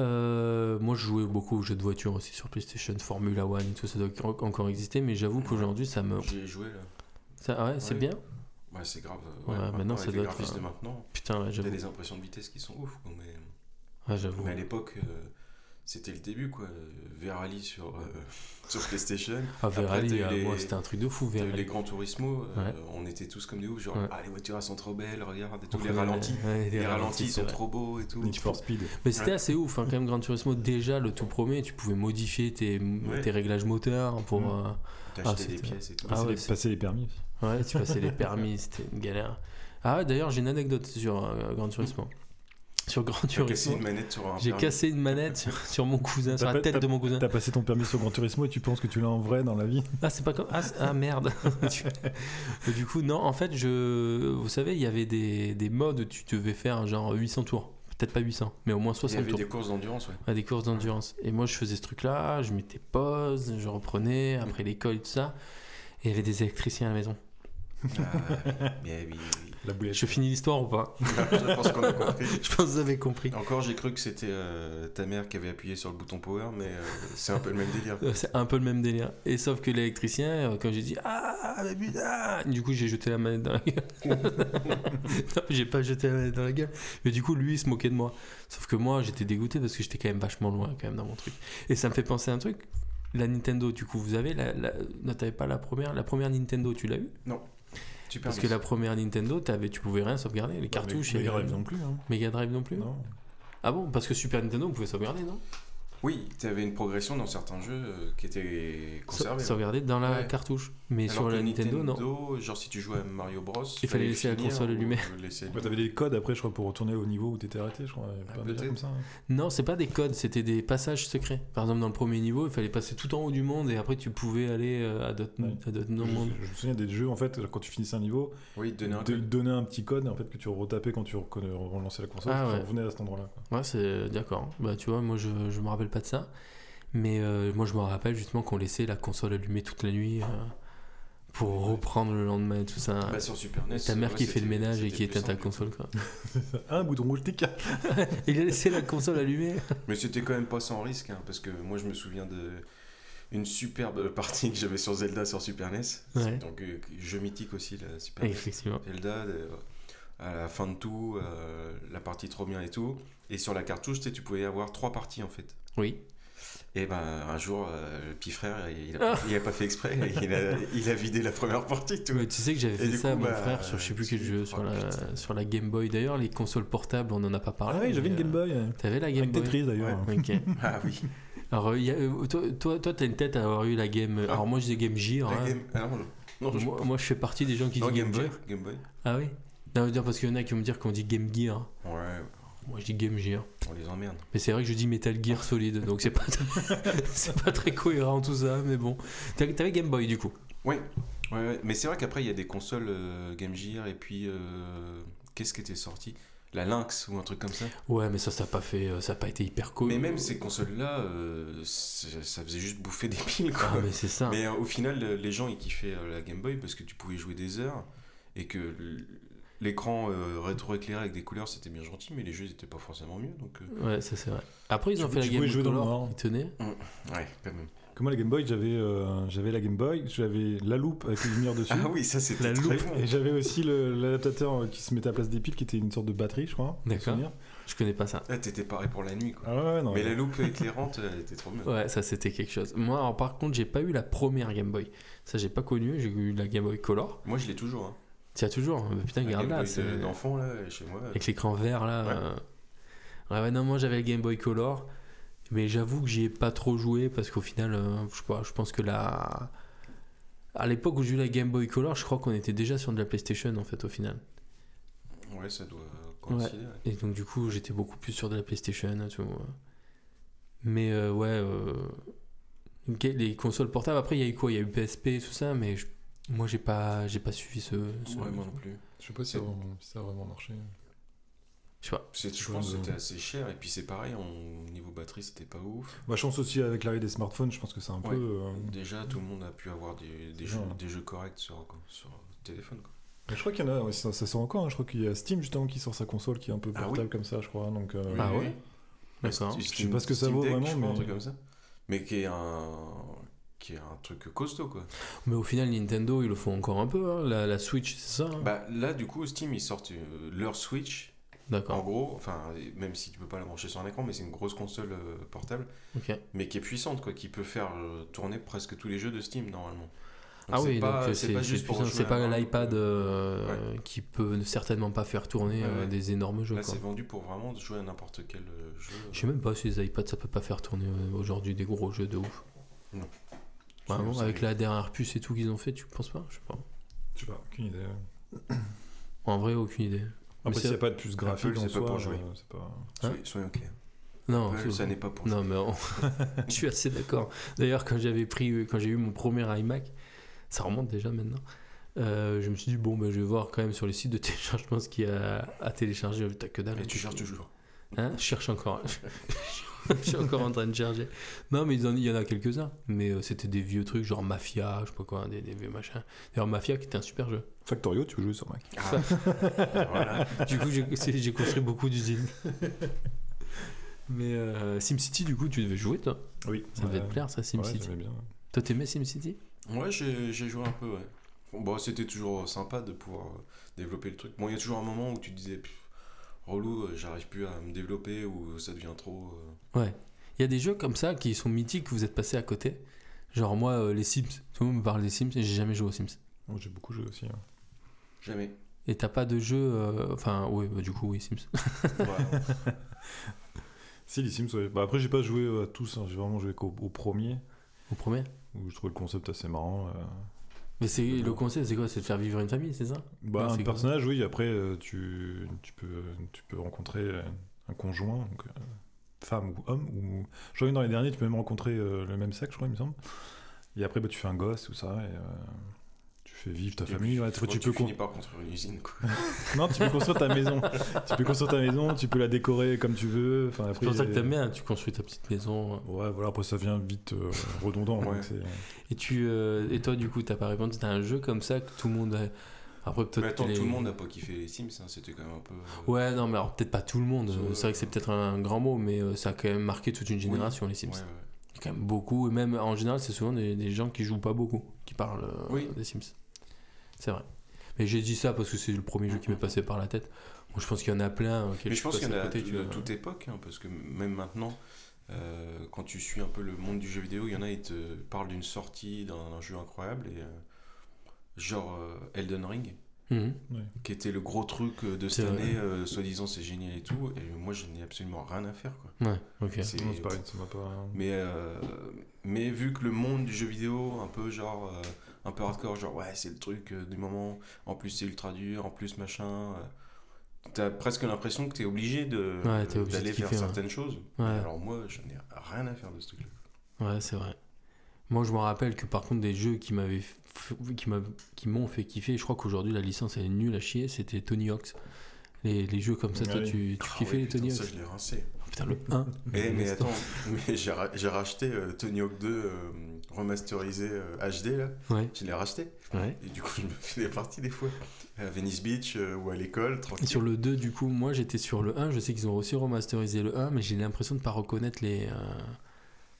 Euh, moi, je jouais beaucoup aux jeux de voiture aussi sur PlayStation, Formula One et tout, ça doit en- encore exister, mais j'avoue qu'aujourd'hui, ça me. J'y ai joué là. Ça, ah ouais, c'est bien Ouais, c'est grave. Ouais, maintenant, ça doit les être, graphismes euh, de maintenant. Putain, ouais, T'as j'avoue. des impressions de vitesse qui sont ouf. quoi, Mais, Ouais, j'avoue. mais à l'époque, euh, c'était le début quoi. Verali sur, euh, sur PlayStation. Ah, Après, Verali, euh, les- moi, c'était un truc de fou, Verali. les Grands Turismo, euh, Ouais. on était tous comme des oufs, genre Ouais. ah les voitures elles sont trop belles, regarde et tout, On les ralentis, ouais, les ralentis sont trop beaux et tout. Need for Speed. Mais c'était Ouais. assez ouf, hein, quand même, Gran Turismo. Déjà, le tout premier, tu pouvais modifier tes, Ouais. tes réglages moteurs pour. Euh, T'as Ah, des pièces et tout. Ah Passer ouais, les- c'est- passer les permis. Ouais, tu passais les permis, c'était une galère. Ah ouais, d'ailleurs, j'ai une anecdote sur euh, Gran Turismo. Sur Gran T'as cassé Turismo, j'ai cassé une manette sur, sur mon cousin, sur T'as la tête de mon cousin. T'as passé ton permis sur Gran Turismo et tu penses que tu l'as en vrai dans la vie? Ah, c'est pas comme. Ah, ah, merde. Du coup, non, en fait, je. Vous savez, il y avait des, des modes où tu devais faire genre 800 tours. Peut-être pas 800, mais au moins Il y 60 avait tours. des courses d'endurance, ouais. des courses d'endurance. Et moi, je faisais ce truc-là, je mettais pause, je reprenais après l'école et tout ça. Et il y avait des électriciens à la maison. Ah, mais oui, oui. La boulette. Je finis l'histoire ou pas Je pense qu'on a compris. Je pense que vous avez compris. Encore, j'ai cru que c'était euh, ta mère qui avait appuyé sur le bouton power, mais euh, c'est un peu le même délire. C'est un peu le même délire. Et sauf que l'électricien, euh, quand j'ai dit Ah, mais putain Du coup, j'ai jeté la manette dans la gueule. non, j'ai pas jeté la manette dans la gueule. Mais du coup, lui, il se moquait de moi. Sauf que moi, j'étais dégoûté parce que j'étais quand même vachement loin quand même dans mon truc. Et ça me fait penser à un truc. La Nintendo, du coup, vous avez la, la... Non, t'avais pas la première La première Nintendo, tu l'as eu? Parce que la première Nintendo, tu pouvais rien sauvegarder. Les cartouches, il y Mega Drive non plus. Hein. Mega Drive non plus Non. Ah bon? Parce que Super Nintendo, on pouvait sauvegarder, non? Oui, tu avais une progression dans certains jeux euh, qui était conservée. Sa- Sauvegarder dans la Ouais. cartouche. Mais Alors sur la Nintendo, non. genre si tu jouais à Mario Bros, Il fallait laisser la console allumée. laisser Ouais. T'avais des codes après, je crois, pour retourner au niveau où t'étais arrêté, je crois. Ah, peut-être. comme ça. hein. Non, c'est pas des codes, c'était des passages secrets. Par exemple, dans le premier niveau, il fallait passer tout en haut du monde et après tu pouvais aller euh, à d'autres Ouais. Je, mondes. je me souviens des jeux, en fait, quand tu finissais un niveau, Oui, donner un de code. donner un petit code en fait, que tu retapais quand tu relançais la console, Ah tu revenais à cet endroit-là. Ouais, c'est d'accord. Bah, tu vois, moi je, je me rappelle pas de ça. Mais euh, moi je me rappelle justement qu'on laissait la console allumée toute la nuit euh, pour reprendre le lendemain et tout ça. Bah, sur Super NES. ta mère qui fait le ménage et qui éteint ta console quoi. Un bouton rouge, tic Il a laissé la console allumée. Mais c'était quand même pas sans risque, hein, parce que moi je me souviens de une superbe partie que j'avais sur Zelda sur Super NES. Ouais. Donc euh, jeu mythique aussi, la Super NES. Effectivement. Zelda, euh, à la fin de tout, euh, la partie trop bien et tout. Et sur la cartouche, tu sais, tu pouvais avoir trois parties en fait. Oui. Et ben un jour, euh, le petit frère, il a, Ah. il a pas fait exprès, il a, il a vidé la première partie. Tout. Mais tu sais que j'avais fait ça à mon bah, frère sur je sais plus quel jeu, sur, la, putain. sur la Game Boy. D'ailleurs, les consoles portables, on en a pas parlé. Ah oui, j'avais une Game Boy. euh, T'avais la Game Avec Boy Tetris d'ailleurs. Ah oui, Alors, euh, il y a- toi, toi, toi, t'as une tête à avoir eu la Game. Ah. Alors, moi, je dis Game Gear. hein. Game. Ah non, non, non, je- Moi, je fais partie des gens qui non, disent Game, Game Boy. Gear, Game Boy. Ah oui Non, parce qu'il y en a qui vont me dire qu'on dit Game Gear. Ouais, Moi, je dis Game Gear. on les emmerde. Mais c'est vrai que je dis Metal Gear Solid, donc c'est pas, c'est pas très cohérent tout ça, mais bon. T'avais Game Boy du coup Ouais, ouais, ouais. mais c'est vrai qu'après il y a des consoles euh, Game Gear et puis euh, qu'est-ce qui était sorti? La Lynx ou un truc comme ça? Ouais, mais ça, ça a pas fait, euh, ça a pas été hyper cool. Mais même ces consoles-là, euh, ça faisait juste bouffer des piles quoi. Ah, mais c'est ça. Mais euh, au final, les gens ils kiffaient la Game Boy parce que tu pouvais jouer des heures et que l'écran euh, rétro-éclairé avec des couleurs c'était bien gentil, mais les jeux ils étaient pas forcément mieux donc. euh, Ouais, ça c'est vrai. Après, ils ont Tu- fait la Game Boy jouer dans le Color qui tenait. Ouais, quand même. Comme moi, la Game Boy, j'avais euh, j'avais la Game Boy, j'avais la loupe avec les lumières dessus. Ah oui, ça c'était La très loupe. bon. Et j'avais aussi l'adaptateur euh, qui se mettait à la place des piles, qui était une sorte de batterie, je crois. D'accord. Je connais pas ça. Ah, t'étais paré pour la nuit quoi. Ah ouais, ouais, non. mais ouais. la loupe éclairante, elle était trop bien. Ouais, ça c'était quelque chose. Moi, alors, par contre, j'ai pas eu la première Game Boy. Ça, j'ai pas connu. J'ai eu la Game Boy Color. Moi je l'ai toujours. Hein. Tiens, toujours. Mais putain, La regarde là. D'enfant là chez moi. Avec l'écran vert là. Ouais. euh. Ouais, ouais, non, moi j'avais le Game Boy Color. Mais j'avoue que j'y ai pas trop joué parce qu'au final, euh, je sais pas, je pense que la. À l'époque où j'ai eu la Game Boy Color, je crois qu'on était déjà sur de la PlayStation en fait au final. Ouais, ça doit coïncider. ouais. Et donc du coup, j'étais beaucoup plus sur de la PlayStation et tout. Mais euh, ouais, les consoles portables. Après, il y a eu quoi? Il y a eu PSP et tout ça, mais je- moi j'ai pas, j'ai pas suivi ce. ce- Ouais, moi non plus. Je sais pas si ça, a vraiment- si ça a vraiment marché. Je sais pas. Je pense que c'était assez cher et puis c'est pareil, au niveau batterie c'était pas ouf. Bah, je pense aussi avec l'arrivée des smartphones, je pense que c'est un Ouais. peu. euh, Déjà tout le monde a pu avoir des, jeux, ça, des jeux corrects sur, sur téléphone. Quoi. mais je crois qu'il y en a, ouais, ça, ça sort encore. hein. Je crois qu'il y a Steam justement qui sort sa console qui est un peu Ah oui portable comme ça, je crois. Donc, euh, Ah ouais D'accord. Je sais pas ce que ça Steam vaut Deck, vraiment, je crois, un mais- truc comme ça. Mais qui est un qui est un truc costaud quoi. Mais au final, Nintendo, ils le font encore un peu. hein. La, la Switch, c'est ça hein Bah là du coup Steam ils sortent euh, leur Switch en D'accord. gros, enfin même si tu peux pas la brancher sur un écran mais c'est une grosse console euh, portable Ok. mais qui est puissante quoi, qui peut faire euh, tourner presque tous les jeux de Steam normalement. Donc, Ah oui, pas, donc c'est pas juste pour C'est pas un- l'iPad euh, qui peut certainement pas faire tourner Ouais, ouais. des énormes jeux. Là c'est vendu pour vraiment jouer à n'importe quel jeu. Je sais même pas si les iPads ça peut pas faire tourner aujourd'hui des gros jeux de ouf. Non. Ça avec arrive. la dernière puce et tout qu'ils ont fait, tu penses pas? Je sais pas. Je sais pas, aucune idée. En vrai, aucune idée. Mais Après, c'est- s'il n'y a pas de puce graphique c'est pas pour jouer. euh, c'est pas... Hein? Soyez, soyons clairs. Non, Apple, ça n'est pas pour Non, mais on- je suis assez d'accord. D'ailleurs, quand j'avais pris, quand j'ai eu mon premier iMac, ça remonte déjà maintenant. euh, je me suis dit bon, ben, je vais voir quand même sur les sites de téléchargement ce qu'il y a à télécharger. T'as que dalle. Et tu cherches toujours. Hein? Je cherche encore. je suis encore en train de charger. Non, mais il y en- a quelques-uns. Mais euh, c'était des vieux trucs, genre Mafia, je sais pas quoi, des, des vieux machins. D'ailleurs, Mafia qui était un super jeu. Factorio, tu jouer sur Mac. Ah, voilà. Du coup, j'ai construit beaucoup d'usines. Mais euh, SimCity, du coup, tu devais jouer, toi? Oui. Ça devait te plaire, ça, Ouais, SimCity? j'aimais bien. toi, t'aimais SimCity? Ouais, j'ai joué un peu, ouais. Bon, bah, c'était toujours sympa de pouvoir euh, développer le truc. Bon, il y a toujours un moment où tu disais, relou, euh, j'arrive plus à me développer ou ça devient trop. euh. Ouais. Il y a des jeux comme ça qui sont mythiques que vous êtes passé à côté. Genre, moi, euh, les Sims. Tout le monde me parle des Sims et j'ai jamais joué aux Sims. J'ai beaucoup joué aussi. hein. Jamais. Et t'as pas de jeu. euh, Enfin, oui, bah, du coup, oui, Sims. Voilà. Si, les Sims, ouais. Bah, après, j'ai pas joué à tous. hein. J'ai vraiment joué qu'au au premier, Au premier? Où je trouvais le concept assez marrant. euh. Mais c'est le concept, c'est quoi? C'est de faire vivre une famille, c'est ça? Bah, Ouais, un personnage, oui. Après, euh, tu, tu, peux, tu peux rencontrer euh, un conjoint, donc, euh, femme ou homme. Ou... Je crois que dans les derniers, tu peux même rencontrer euh, le même sexe, je crois, il me semble. Et après, bah, tu fais un gosse, tout ça. Et, euh, fais vivre ta Et famille. puis, ouais. tu peux tu con- finis par construire une usine, quoi. Non, tu peux construire ta maison. tu peux construire ta maison, tu peux la décorer comme tu veux. Enfin, C'est après, pour ça que t'aimes bien, tu construis ta petite maison. Ouais, voilà, après ça vient vite euh, redondant. Ouais. donc Et, tu, euh, et toi, du coup, t'as pas répondu T'as un jeu comme ça que tout le monde. A... Après, peut-être. Mais attends, les- tout le monde n'a pas kiffé les Sims, hein, c'était quand même un peu. euh, Ouais, non, mais alors peut-être pas tout le monde. C'est vrai que c'est peut-être un grand mot, mais euh, ça a quand même marqué toute une oui. génération, les Sims. Ouais, ouais. Il y a quand même beaucoup, et même en général, c'est souvent des, des gens qui jouent pas beaucoup, qui parlent euh, Oui. des Sims. C'est vrai. Mais j'ai dit ça parce que c'est le premier jeu qui m'est passé par la tête. Moi, je pense qu'il y en a plein. euh, Mais je pense qu'il y en a à côté, de, toute époque, hein, parce que même maintenant, euh, quand tu suis un peu le monde du jeu vidéo, il y en a qui te parlent d'une sortie d'un jeu incroyable, et euh, genre euh, Elden Ring, Mhm. qui était le gros truc de cette année, euh, soi-disant c'est génial et tout, et moi je n'ai absolument rien à faire. Quoi. Ouais, ok. C'est- pareil, ça m'a pas. Mais, euh, mais vu que le monde du jeu vidéo, un peu genre, euh, un peu hardcore, genre ouais, c'est le truc euh, du moment, en plus c'est ultra dur, en plus machin, euh, t'as presque l'impression que t'es obligé de Ouais, obligé d'aller faire ouais. certaines choses. Ouais. Alors moi, je n'ai rien à faire de ce truc-là. Ouais, c'est vrai. Moi, je me rappelle que par contre, des jeux qui m'avaient qui m'ont fait kiffer, je crois qu'aujourd'hui la licence elle est nulle à chier, c'était Tony Hawk's. Les, les jeux comme ça, toi, Ouais. tu, tu Ah kiffais les putain, Tony ça Hawk's? je l'ai rincé. Putain, le 1. Eh, mais attends, mais j'ai ra- j'ai racheté euh, Tony Hawk 2 euh, remasterisé euh, HD là, Ouais, je l'ai racheté. ouais. Et du coup, je me fais des parties des fois. À Venice Beach euh, ou à l'école, Et tranquille. sur le 2, du coup, moi j'étais sur le 1, je sais qu'ils ont aussi remasterisé le 1, mais j'ai l'impression de pas reconnaître les. euh,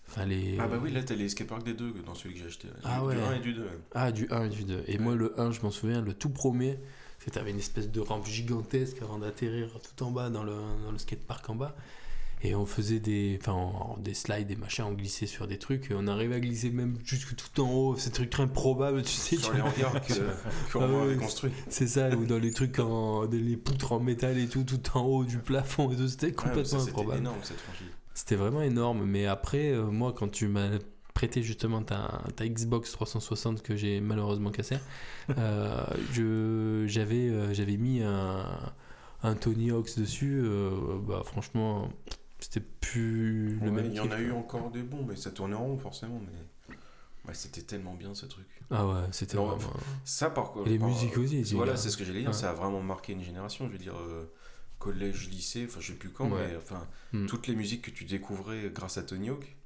Enfin, les. Ah bah oui, là t'as les skateparks des deux dans celui que j'ai acheté. Ah du, ouais. Du 1 et du 2. Ah, du 1 et du 2. Et moi, le 1, je m'en souviens, le tout premier, c'est que t'avais une espèce de rampe gigantesque avant d'atterrir tout en bas dans le, dans le skatepark en bas. Et on faisait des, enfin, en- des slides, des machins, on glissait sur des trucs, et on arrivait à glisser même jusque tout en haut, ces trucs improbables, tu sais. Sur tu- les hangars que- qu'on Ah ouais, avait ouais. construits. C'est ça, ou dans les trucs en, dans les poutres en métal et tout, tout en haut du plafond et tout, c'était Ouais, complètement ça, C'était improbable. énorme cette franchise. C'était vraiment énorme, mais après, euh, moi, quand tu m'as prêté justement ta, ta Xbox 360 que j'ai malheureusement cassée, euh, je, j'avais, euh, j'avais mis un, un Tony Hawk's dessus. bah, franchement, c'était plus le même. il y en a quoi. eu encore des bons, mais ça tournait en rond forcément. Mais ouais, c'était tellement bien ce truc. Ah ouais, c'était vraiment. Ça par contre. Et les par- musiques aussi, c'est Voilà, c'est ce que j'allais dire. Ça a vraiment marqué une génération. Je veux dire, euh, collège, lycée, enfin je sais plus quand, Ouais. mais enfin Hmm. toutes les musiques que tu découvrais grâce à Tony Hawk.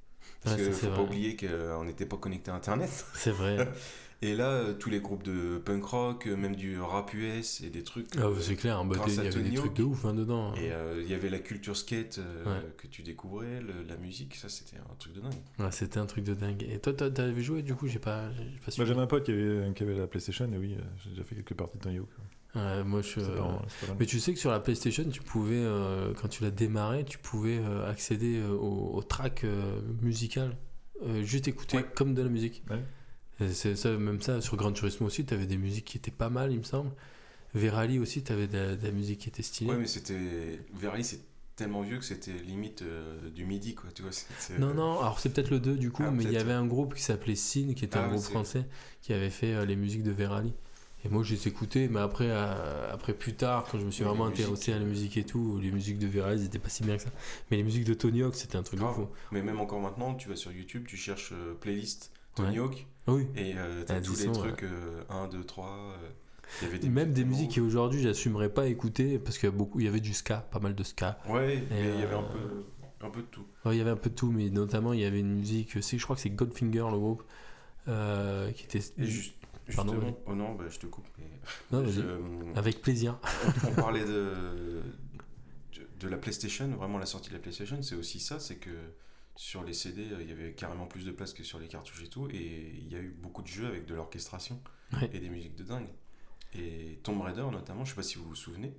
Parce Ouais, que faut pas oublier qu'on n'était pas connecté à internet. C'est vrai. Et là, euh, tous les groupes de punk rock, euh, même du rap US et des trucs. Ah, euh, c'est clair, bah, grâce il y à avait des trucs de ouf hein, dedans. Et euh, il y avait la culture skate euh, Ouais. que tu découvrais, le- la musique, ça c'était un truc de dingue. Ouais, c'était un truc de dingue. Et toi, t'as- t'avais joué du coup J'ai pas, Bah. J'avais un pote qui avait, qui avait la PlayStation et oui, j'ai déjà fait quelques parties de Tony Hawk. Ouais, moi, je. Mais tu sais que sur la PlayStation, tu pouvais, euh, quand tu l'as démarré, tu pouvais euh, accéder euh, au, au track euh, musical, euh, juste écouter Ouais. comme de la musique. Ouais. C'est ça, même ça, sur Gran Turismo aussi, tu avais des musiques qui étaient pas mal, il me semble. Verali aussi, tu avais de, de la musique qui était stylée. Ouais, mais c'était. Verly, c'est tellement vieux que c'était limite euh, du midi, quoi, tu vois. Non, non, alors c'est peut-être le 2 du coup, Ah, mais il y avait un groupe qui s'appelait Sin, qui était Ah, un groupe français, qui avait fait euh, les musiques de Verali. Et moi, je les écoutais, mais après, euh, après plus tard, quand je me suis vraiment intéressé à la musique et tout, les musiques de Verali, ils étaient pas si bien que ça. Mais les musiques de Tony Hawk, c'était un truc de fou. Mais même encore maintenant, tu vas sur YouTube, tu cherches playlist Tony Ouais. Hawk oui. et euh, t'as Ah, tous les trucs 1, 2, 3. Il y avait des Même des musiques mots. qu'aujourd'hui, j'assumerais pas écouter, parce qu'il y, beaucoup, il y avait du ska, pas mal de ska. Ouais, mais il y avait euh, un peu, un peu de tout. Ouais, il y avait un peu de tout, mais notamment, il y avait une musique, je crois que c'est Goldfinger, le groupe, euh, qui était. Et juste, Pardon, justement, oh non, bah, je te coupe. Mais Non, vas-y. je- Avec plaisir. on, on parlait de, de, de la PlayStation, vraiment la sortie de la PlayStation, c'est aussi ça, c'est que sur les CD, euh, il y avait carrément plus de place que sur les cartouches et tout, et il y a eu beaucoup de jeux avec de l'orchestration Ouais. et des musiques de dingue. Et Tomb Raider notamment, je sais pas si vous vous souvenez,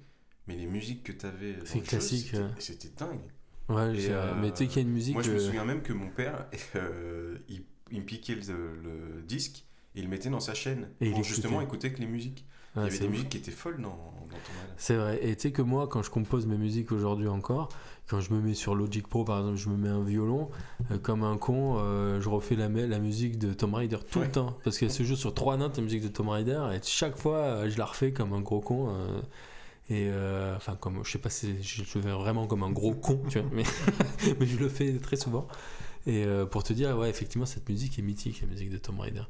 mais les musiques que tu avais C'est classique, c'était, dingue. Ouais, Et, euh, mais tu sais qu'il y a une musique. Moi je me euh, souviens même que mon père, euh, il, il me piquait le, le disque et il le mettait dans sa chaîne Et pour justement écouter que les musiques. il y avait des musiques qui étaient folles dans, dans Raider. C'est vrai. Et tu sais que moi, quand je compose mes musiques aujourd'hui encore, quand je me mets sur Logic Pro, par exemple, je me mets un violon, euh, comme un con, euh, je refais la, la musique de Tomb Raider tout le temps. Parce qu'elle se joue sur trois notes, la musique de Tomb Raider, et chaque fois, euh, je la refais comme un gros con. et enfin, comme je sais pas si je le fais vraiment comme un gros con, tu vois, mais, mais je le fais très souvent. Et pour te dire, ouais, effectivement, cette musique est mythique, la musique de Tomb Raider.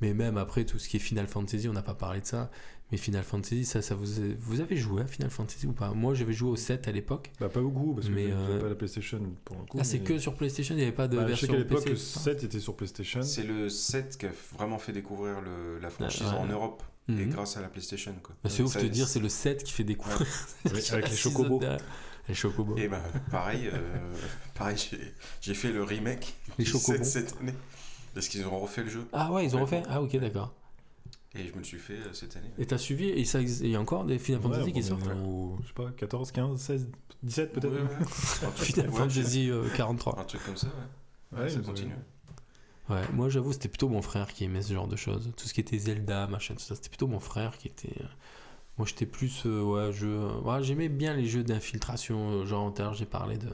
Mais même après, tout ce qui est Final Fantasy, on n'a pas parlé de ça. Mais Final Fantasy, ça, ça vous, vous avez joué à Final Fantasy ou pas? Moi, j'avais joué au 7 à l'époque. Bah, pas beaucoup, parce que Mais, j'avais euh, pas la PlayStation pour le coup. Ah, c'est mais- que sur PlayStation, il n'y avait pas de Bah, je sais version qu'à l'époque, le 7 était sur PlayStation. C'est le 7 qui a vraiment fait découvrir le- la franchise Ouais. en Europe Mhm. et grâce à la PlayStation. Quoi. Bah, c'est ouf de te dire, c'est le 7 qui fait découvrir. Avec les chocobos. Les chocobos. Et bah pareil, euh, pareil j'ai- fait le remake Les du chocobos. 7 cette année. Parce qu'ils ont refait le jeu. Ah ouais, ils ont refait? Ah ok, d'accord. Et je me le suis fait euh, cette année. Et t'as suivi Et ça il y a encore des Final Fantasy Ouais, qui sortent au, je sais pas, 14, 15, 16, 17 peut-être Ouais, ouais. Un truc- Final ouais, Fantasy euh, 43. Un truc comme ça, ouais. Ouais, ça continue. Ouais, moi j'avoue, c'était plutôt mon frère qui aimait ce genre de choses. Tout ce qui était Zelda, machin, tout ça, c'était plutôt mon frère qui était. euh, Moi j'étais plus. euh, ouais, euh, ouais, J'aimais bien les jeux d'infiltration. euh, genre, tout à l'heure, j'ai parlé de.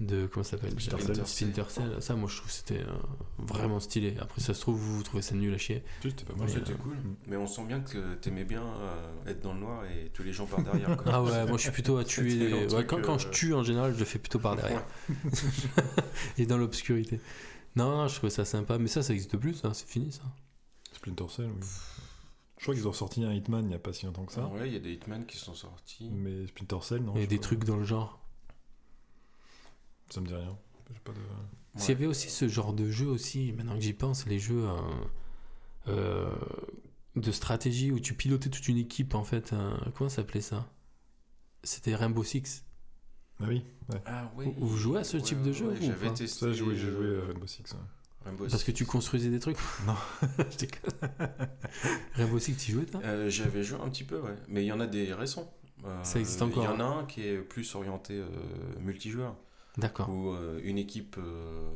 De. Comment ça s'appelle Splinter Cell. Splinter Cell. Ça, moi je trouve que c'était euh, vraiment stylé. Après, ça se trouve, vous, vous trouvez ça nul à chier. C'était pas Moi, mal. C'était euh, cool. Mais on sent bien que t'aimais bien euh, être dans le noir et tous les gens par derrière. quoi. Ah ouais, moi je suis plutôt à tuer. Les- ouais, quand, quand je tue en général, je le fais plutôt par derrière. Et dans l'obscurité. Non, non, je trouvais ça sympa. Mais ça, ça existe plus, ça. C'est fini ça. Splinter Cell, oui. Je crois qu'ils ont sorti un Hitman il n'y a pas si longtemps que ça. Ouais, il y a des Hitman qui sont sortis. Mais Splinter Cell, non. Il y a des trucs dans le genre. Ça me dit rien. Pas de. S'il y avait aussi ce genre de jeu aussi, maintenant que j'y pense, les jeux euh, euh, de stratégie où tu pilotais toute une équipe en fait. euh, comment ça s'appelait ça? C'était Rainbow Six. Ah oui, ouais. Ah Vous- vous jouez à ce type de jeu, ou J'avais pas? testé. Ça, j'ai joué, à Rainbow Six. ouais. Rainbow Parce que tu construisais des trucs Non. Je déconne. Rainbow Six, tu jouais toi? Euh, J'avais joué un petit peu, ouais. Mais il y en a des récents. Euh, Ça existe Il y encore, en a un qui est plus orienté euh, multijoueur. D'accord. Où euh, une équipe euh,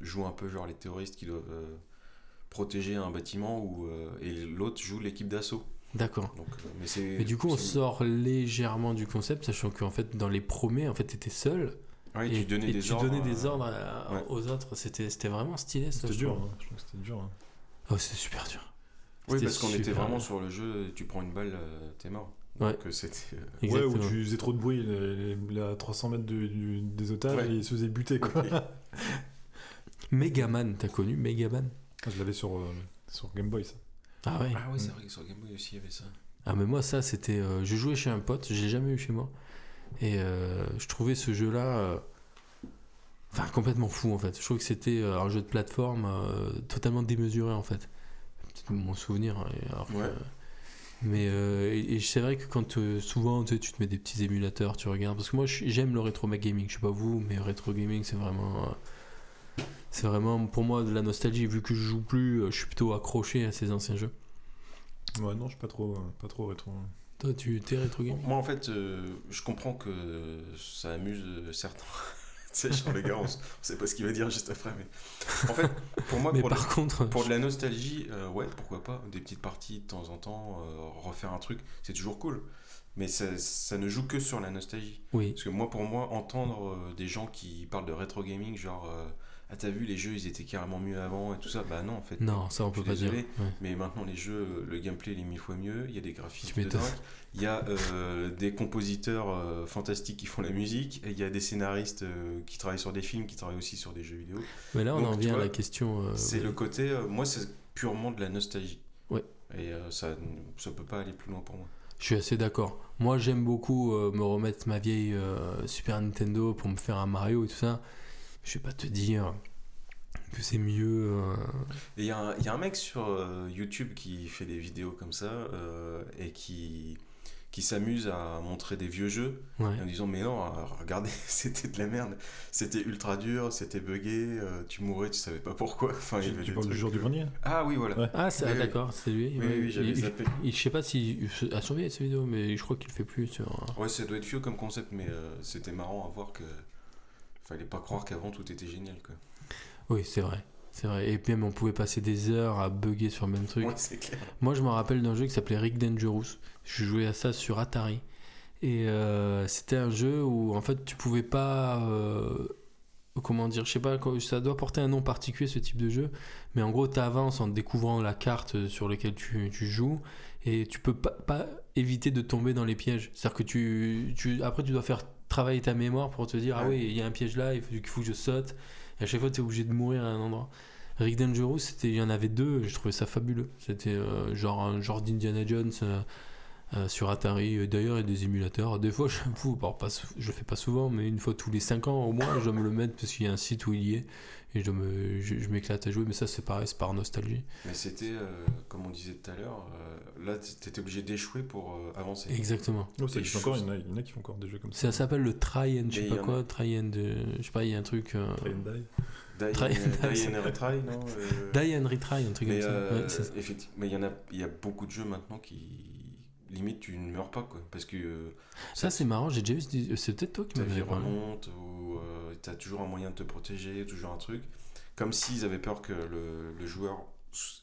joue un peu genre les terroristes qui doivent euh, protéger un bâtiment ou, euh, et l'autre joue l'équipe d'assaut. D'accord. Donc, mais, c'est- Mais du coup, on sort légèrement du concept, sachant qu'en fait, dans les premiers, en fait, t'étais seul. Ouais, et tu donnais et des tu ordres. donnais des euh, ordres à- ouais. aux autres. C'était c'était vraiment stylé, ça. C'était dur, hein. je que c'était dur. hein. Oh, c'était super dur. Oui, parce qu'on était vraiment dur. sur le jeu, tu prends une balle, t'es mort. Ouais. Euh, c'était. euh, Ouais, où tu faisais trop de bruit, les- les- à 300 mètres du- du- des otages, Ouais. et ils se faisaient buter, quoi. oui. Megaman, t'as connu Megaman? Je l'avais sur, euh, sur Game Boy, ça. Ah ouais. Ah oui, c'est vrai que sur Game Boy aussi il y avait ça. Ah mais moi ça c'était, euh, je jouais chez un pote, je l'ai jamais eu chez moi, et euh, je trouvais ce jeu-là, euh, enfin complètement fou en fait. Je trouvais que c'était euh, un jeu de plateforme euh, totalement démesuré en fait. peut-être mon souvenir. hein, alors que- Ouais. Mais euh, et, et c'est vrai que quand euh, souvent tu, sais, tu te mets des petits émulateurs, tu regardes. Parce que moi j'aime le rétro gaming, je sais pas vous, mais rétro gaming c'est vraiment. euh, c'est vraiment pour moi de la nostalgie. Vu que je joue plus, euh, je suis plutôt accroché à ces anciens jeux. Ouais, non, je suis pas trop, pas trop rétro. Toi, tu t'es rétro gaming? Moi, en fait, euh, je comprends que ça amuse certains. Sais, genre les gars, on, sait pas ce qu'il va dire juste après, mais. En fait, pour moi, Mais pour, par le- contre, pour de la nostalgie, euh, ouais, pourquoi pas. Des petites parties de temps en temps, euh, refaire un truc, c'est toujours cool. Mais ça, ça ne joue que sur la nostalgie. oui, Parce que moi, pour moi, entendre euh, des gens qui parlent de rétro gaming, genre, ah, t'as vu, les jeux, ils étaient carrément mieux avant et tout ça, bah non, en fait. non, ça on peut pas dire. Ouais. Mais maintenant, les jeux, le gameplay, il est mille fois mieux. Il y a des graphismes de dingue. Il y a euh, des compositeurs euh, fantastiques qui font la musique. Il y a des scénaristes euh, qui travaillent sur des films, qui travaillent aussi sur des jeux vidéo. Mais là on Donc, en vient à la question. c'est ouais. le côté. moi, c'est purement de la nostalgie. Ouais. Et ça ça peut pas aller plus loin pour moi. Je suis assez d'accord. Moi, j'aime beaucoup euh, me remettre ma vieille euh, Super Nintendo pour me faire un Mario et tout ça. Je vais pas te dire que c'est mieux. euh, il y, a un- il y a un mec sur euh, YouTube qui fait des vidéos comme ça euh, et qui, qui s'amuse à montrer des vieux jeux ouais. en disant mais non regardez c'était de la merde c'était ultra dur c'était buggé euh, tu mourais tu savais pas pourquoi enfin il Tu, avait tu parles du jour du grenier ah oui voilà Ouais. Ah, c'est Oui, oui. d'accord, c'est lui. oui oui j'avais Il- zappé il- je sais pas si. À surveiller cette vidéo, mais je crois qu'il le fait plus sur. ouais ça doit être vieux comme concept mais euh, c'était marrant à voir que fallait pas croire qu'avant tout était génial quoi Oui, c'est vrai. C'est vrai. Et puis même, on pouvait passer des heures à bugger sur le même truc. ouais c'est clair Moi, je me rappelle d'un jeu qui s'appelait Rick Dangerous. Je jouais à ça sur Atari. Et euh, c'était un jeu où, en fait, tu pouvais pas. euh, comment dire Je sais pas, ça doit porter un nom particulier, ce type de jeu. Mais en gros, tu avances en découvrant la carte sur laquelle tu, tu joues. Et tu peux pas, pas éviter de tomber dans les pièges. C'est-à-dire que tu, tu. Après, tu dois faire travailler ta mémoire pour te dire Ah oui, il y a un piège là, il faut, il faut que je saute. Et à chaque fois, tu es obligé de mourir à un endroit. Rick Dangerous, c'était, il y en avait deux, je trouvais ça fabuleux. C'était euh, genre un genre d'Indiana Jones euh, euh, sur Atari. D'ailleurs, il y a des émulateurs. Des fois, j'avoue, bon, pas je le fais pas souvent, mais une fois tous les 5 ans au moins, je dois me le mettre parce qu'il y a un site où il y est. Et je, me, je, je m'éclate à jouer, mais ça, c'est pareil, c'est par nostalgie. mais c'était comme on disait tout à l'heure là t'étais obligé d'échouer pour euh, avancer Exactement. Oh, ça je- encore, il y, en a, il y en a qui font encore des jeux comme ça. Ça s'appelle le try and je sais pas quoi, a- try and, euh, je sais pas, il y a un truc. euh, Try and Die. Die, Try- and- Die and Retry non euh, Die and retry, un truc mais comme ça. euh, Ouais, c'est- effectivement mais il y en a il y a beaucoup de jeux maintenant qui limite tu ne meurs pas quoi parce que euh, ça, c'est marrant, j'ai déjà vu. ce- C'est peut-être toi qui m'avais remonte ou tu as toujours un moyen de te protéger, toujours un truc. Comme s'ils avaient peur que le, le joueur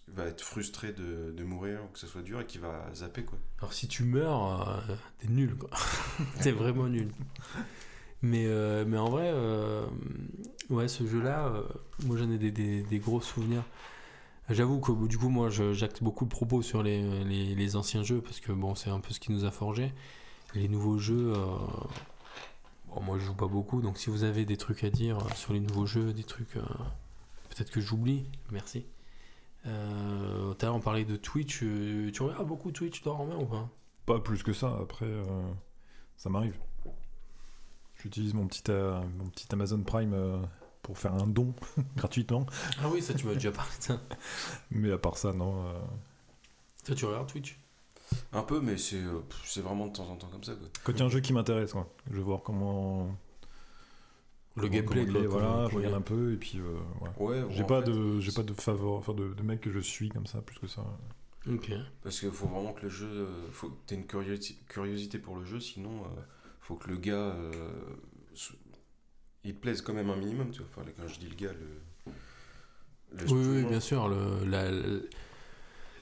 va être frustré de, mourir ou que ce soit dur et qu'il va zapper quoi. Alors si tu meurs, euh, t'es nul quoi. t'es vraiment nul. Mais, euh, mais en vrai, euh, ouais, ce jeu-là, moi j'en ai des, gros souvenirs. J'avoue que du coup, moi j'acte beaucoup de propos sur les, les- les anciens jeux parce que bon, c'est un peu ce qui nous a forgé. Les nouveaux jeux, bon, moi je joue pas beaucoup donc si vous avez des trucs à dire sur les nouveaux jeux, des trucs, peut-être que j'oublie, merci. Euh, Tout à l'heure on parlait de Twitch, euh, tu regardes beaucoup Twitch toi Romain ou pas? Pas plus que ça, après, euh, ça m'arrive. J'utilise mon petit, euh, mon petit Amazon Prime euh, pour faire un don gratuitement. Ah oui, ça tu m'as déjà parlé de ça. Mais à part ça, non. euh, Toi tu regardes Twitch? Un peu, mais c'est euh, vraiment de temps en temps comme ça quoi. Quand il y a un jeu qui m'intéresse, quoi. je vais voir comment. Le gameplay, voilà, je regarde un peu et puis euh. Ouais, J'ai pas fait, de, j'ai pas de faveur, enfin de, de mecs que je suis comme ça, plus que ça. Ok. Parce qu'il faut vraiment que le jeu. euh, faut que tu aies une curiosi- curiosité pour le jeu, sinon euh, faut que le gars. euh, il te plaise quand même un minimum, tu vois. Enfin, quand je dis le gars, le. le Oui, oui, bien sûr. Le, la, le-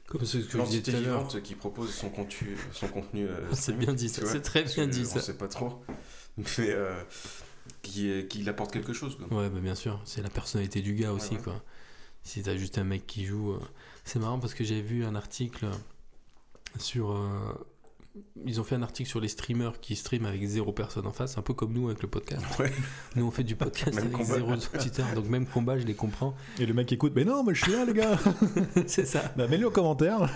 Comme ce que je disais L'entité tout à l'heure. vivante qui propose son contenu, son contenu euh, C'est bien dit ça, c'est très bien dit On ça. sait pas trop, mais euh, qui, est- qui apporte quelque chose. Quoi. Ouais, bah bien sûr. C'est la personnalité du gars aussi, ouais. quoi. Si t'as juste un mec qui joue. euh, C'est marrant parce que j'avais vu un article sur. euh, Ils ont fait un article sur les streamers qui streament avec zéro personne en face, un peu comme nous avec le podcast. Ouais. Nous on fait du podcast Même avec combat. zéro auditeur, donc même combat, je les comprends. Et le mec écoute, mais non, mais je suis là, les gars c'est ça. bah, Mets-le en commentaire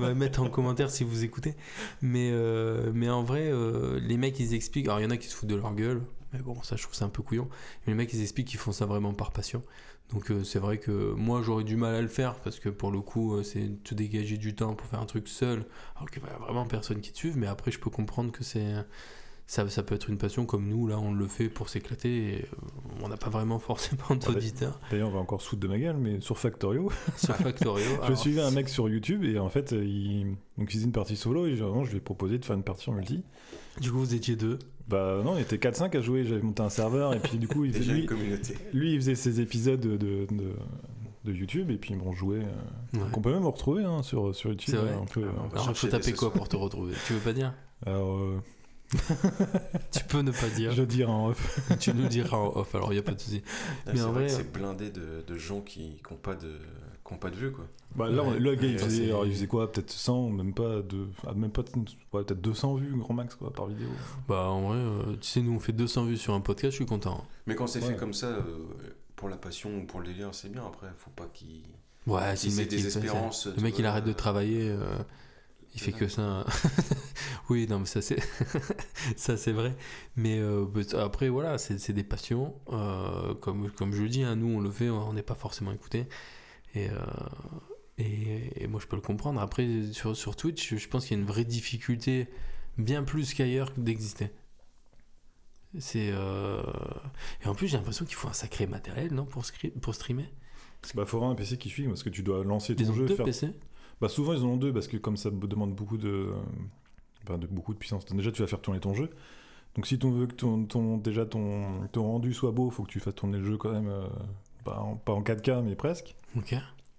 bah, mettre en commentaire si vous écoutez. Mais, euh, mais en vrai, euh, les mecs, ils expliquent. Alors, il y en a qui se foutent de leur gueule. Mais bon, ça, je trouve ça un peu couillon. Mais les mecs, ils expliquent qu'ils font ça vraiment par passion. Donc euh, c'est vrai que moi j'aurais du mal à le faire parce que pour le coup euh, c'est te dégager du temps pour faire un truc seul alors qu'il y a vraiment personne qui te suive mais après je peux comprendre que c'est ça, ça peut être une passion comme nous là on le fait pour s'éclater et euh, on n'a pas vraiment forcément d'auditeurs D'ailleurs, on va encore se foutre de ma gueule, mais sur Factorio, sur Factorio. je Alors, suivais un mec sur YouTube et en fait, il, donc, il faisait une partie solo et genre, je lui ai proposé de faire une partie en multi. Du coup vous étiez deux. Bah non, il était 4-5 à jouer, j'avais monté un serveur et puis du coup, il faisait, lui, communauté. lui, il faisait ses épisodes de, de, de YouTube et puis bon, on jouait. euh, Ouais. Qu'on peut même retrouver hein, sur, sur YouTube. C'est vrai. euh, Ah, on peut- Alors il faut taper quoi pour te retrouver? Tu veux pas dire? Alors, euh, Tu peux ne pas dire. je dirais en off. tu nous diras en off alors il y a pas de souci. Ah, Mais c'est en vrai vrai, que c'est blindé de, de gens qui n'ont pas de qui pas de vue quoi. Bah, là, on- Ouais. là, le gars, il faisait, c'est- alors, il faisait quoi? Peut-être 100, même pas, de, ah, même pas ouais, peut-être 200 vues, grand max, quoi, par vidéo. Bah en vrai, euh, tu sais nous on fait 200 vues sur un podcast, je suis content. Mais quand c'est Ouais. fait comme ça, euh, pour la passion ou pour le délire, c'est bien. Après, faut pas qu'ils Ouais, si le mec, des espérances. le mec il arrête de euh, travailler, euh, il fait que ça. oui, non mais ça c'est ça c'est vrai. Mais euh, but- après voilà, c'est c'est des passions. euh, comme comme je le dis, hein, nous on le fait, on n'est pas forcément écouté. Et, euh, et et moi je peux le comprendre. Après sur sur Twitch, je pense qu'il y a une vraie difficulté bien plus qu'ailleurs d'exister. C'est euh, et en plus j'ai l'impression qu'il faut un sacré matériel non pour pour streamer? Bah, faut avoir un PC qui suit, parce que tu dois lancer Ils ton ont jeu. deux faire- PC. Bah, souvent, ils en ont deux, parce que comme ça demande beaucoup de, enfin, de, beaucoup de puissance, déjà, tu vas faire tourner ton jeu. Donc, si tu veux que ton, ton- déjà ton, ton rendu soit beau, faut que tu fasses tourner le jeu quand même, euh, pas, en, pas en 4K, mais presque. Ok.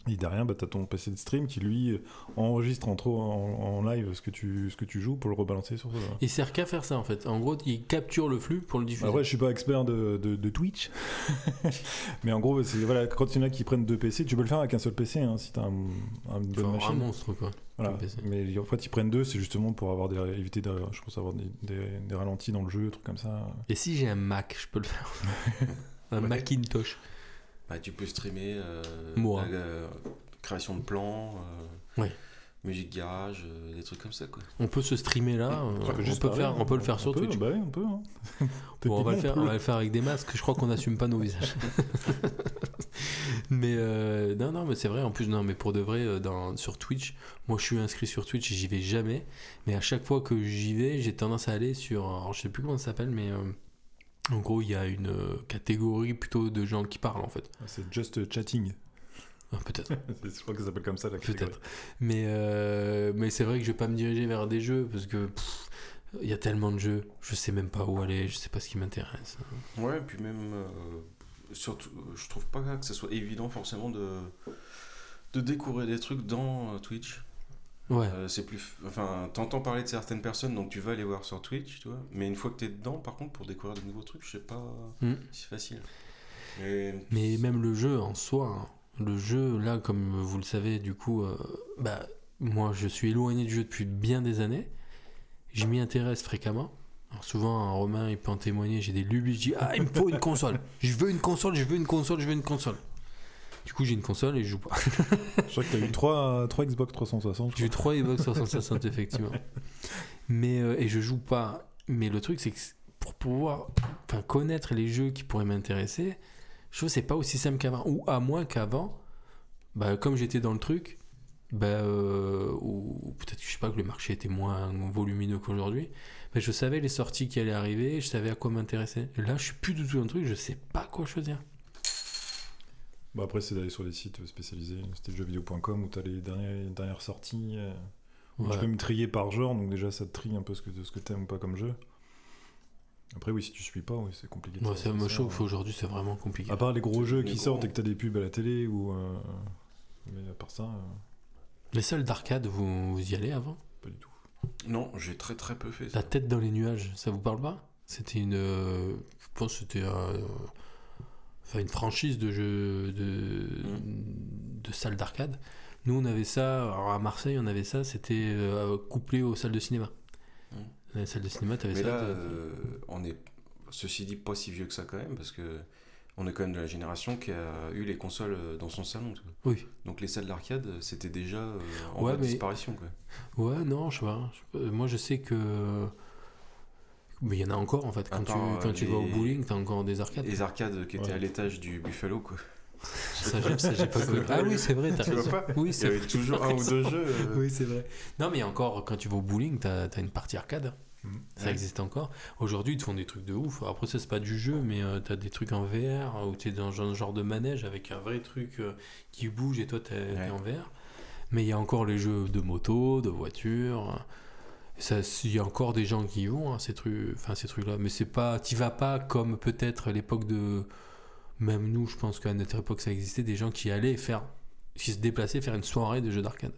Et derrière, bah, tu as ton PC de stream qui, lui, enregistre en, trop, en, en live ce que, tu, ce que tu joues pour le rebalancer sur ça. Il sert qu'à faire ça en fait. En gros, il capture le flux pour le diffuser. Après, je suis pas expert de, de, de Twitch, mais en gros, voilà, quand il y en a qui prennent deux PC, tu peux le faire avec un seul PC hein, si tu as un, un- une bonne avoir un machine. monstre quoi. Voilà. Mais en fait, ils prennent deux, c'est justement pour avoir des, éviter, de, je pense, avoir des, des- des ralentis dans le jeu, trucs comme ça. Et si j'ai un Mac, je peux le faire. un. Macintosh. Bah, tu peux streamer euh, Moi. la, la création de plans, euh, Ouais. musique garage, euh, des trucs comme ça quoi. On peut se streamer là. euh, peut on, juste peut parler, faire, on peut le faire sur peut, Twitch. Bah oui, on peut. hein. Bon, on, va le faire, peut on va le faire avec des masques. Je crois qu'on n'assume pas nos visages. mais euh, non, non, mais c'est vrai. En plus, non, mais pour de vrai, euh, dans, sur Twitch, moi, je suis inscrit sur Twitch et j'y vais jamais. Mais à chaque fois que j'y vais, j'ai tendance à aller sur. Alors, je sais plus comment ça s'appelle, mais euh, en gros, il y a une euh, catégorie plutôt de gens qui parlent en fait. C'est just chatting. Ah, Peut-être. je crois que ça s'appelle comme ça la catégorie. Peut-être. Mais, euh, mais c'est vrai que je vais pas me diriger vers des jeux parce que il y a tellement de jeux, je sais même pas où aller, je sais pas ce qui m'intéresse. Ouais, et puis même, euh, surtout, je trouve pas que ce soit évident forcément de, de découvrir des trucs dans euh, Twitch. Ouais. Euh, c'est plus, enfin, t'entends parler de certaines personnes, donc tu vas aller voir sur Twitch, tu vois. Mais une fois que t'es dedans, par contre, pour découvrir de nouveaux trucs, je sais pas Mm. si c'est facile. Et- Mais même le jeu en soi, hein, le jeu, là, comme vous le savez, du coup, euh, bah, moi je suis éloigné du jeu depuis bien des années. Je m'y intéresse fréquemment. Alors souvent, un Romain, il peut en témoigner, j'ai des lubies, je dis Ah, il me faut une console. Je veux une console, je veux une console, je veux une console. Du coup, j'ai une console et je joue pas. Je crois que t'as eu 3, trois Xbox 360. je J'ai eu 3 Xbox 360 effectivement. Mais euh, et je joue pas. Mais le truc c'est que pour pouvoir connaître les jeux qui pourraient m'intéresser, je trouve que c'est pas aussi simple qu'avant ou à moins qu'avant bah comme j'étais dans le truc bah euh, ou peut-être que je sais pas que le marché était moins volumineux qu'aujourd'hui, mais je savais les sorties qui allaient arriver, je savais à quoi m'intéresser. Là, je suis plus du tout dans le truc, je sais pas quoi choisir. Bah après, c'est d'aller sur des sites spécialisés, c'était jeuxvideo.com où t'as les dernières, dernières sorties. euh, Ouais. Tu peux me trier par genre, donc déjà ça te trie un peu ce que, ce que t'aimes ou pas comme jeu. Après, oui, si tu suis pas, oui, c'est compliqué. de Moi, ça me chauffe aujourd'hui, c'est vraiment compliqué. À part les gros jeux Les qui gros. sortent et que t'as des pubs à la télé ou. euh, Mais à part ça, euh, Les salles d'arcade, vous, vous y allez avant? pas du tout. Non, j'ai très très peu fait ça. La tête dans les nuages, ça vous parle pas? C'était une. euh, je pense que c'était euh, enfin, une franchise de jeux de, de salles d'arcade. Nous, on avait ça, alors à Marseille, on avait ça, c'était euh, couplé aux salles de cinéma. Mm. Les salles de cinéma, t'avais ça. là, euh, on est, ceci dit, pas si vieux que ça quand même, parce que on est quand même de la génération qui a eu les consoles euh, dans son salon. vois. Oui. Donc les salles d'arcade, c'était déjà en Ouais, mais- disparition. Quoi. Ouais, non, je sais pas. Je- euh, Moi, je sais que. Mais il y en a encore en fait. Quand, tu, quand tu vas au bowling, t'as encore des arcades. Les arcades qui étaient Ouais. à l'étage du Buffalo, quoi. Ça, j'ai- pas connu. Ah oui, c'est vrai, t'as vois pas Oui, Il y c'est avait vrai. toujours un ou deux jeux. euh, Oui, c'est vrai. Non, mais encore, quand tu vas au bowling, t'as as une partie arcade. Mhm. Ça Ouais. existe encore. Aujourd'hui, ils te font des trucs de ouf. Après, ça, c'est pas du jeu, mais euh, t'as des trucs en VR euh, où t'es dans un genre de manège avec un vrai truc euh, qui bouge et toi, t'es t'es Ouais. en VR. Mais il y a encore les jeux de moto, de voiture. Il y a encore des gens qui y vont, hein, ces trucs, enfin ces trucs-là. Mais c'est pas, t'y vas pas comme peut-être l'époque de, même nous, je pense qu'à notre époque ça existait des gens qui allaient faire, qui se déplaçaient faire une soirée de jeux d'arcade.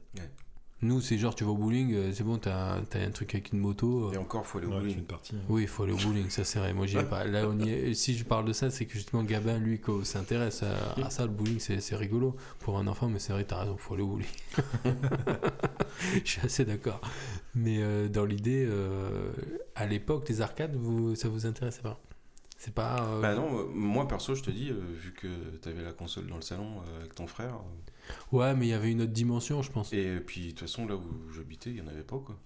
Nous, c'est genre tu vas au bowling, euh, c'est bon, t'as as un truc avec une moto. euh, Et encore, faut aller au Ouais, bowling. une partie. oui, il faut aller au bowling, ça c'est vrai. Moi, j'y vais pas. Là, on y est- Si je parle de ça, c'est que justement, Gabin, lui, s'intéresse à, à ça, le bowling, c'est c'est rigolo pour un enfant, mais c'est vrai, t'as raison, faut aller au bowling. je suis assez d'accord. Mais euh, dans l'idée, euh, à l'époque, les arcades, vous, ça vous intéressait pas? C'est pas. euh, Bah non, moi perso, je te dis, euh, vu que t'avais la console dans le salon euh, avec ton frère, euh, Ouais, mais il y avait une autre dimension, je pense. et puis de toute façon, là où j'habitais, il y en avait pas quoi.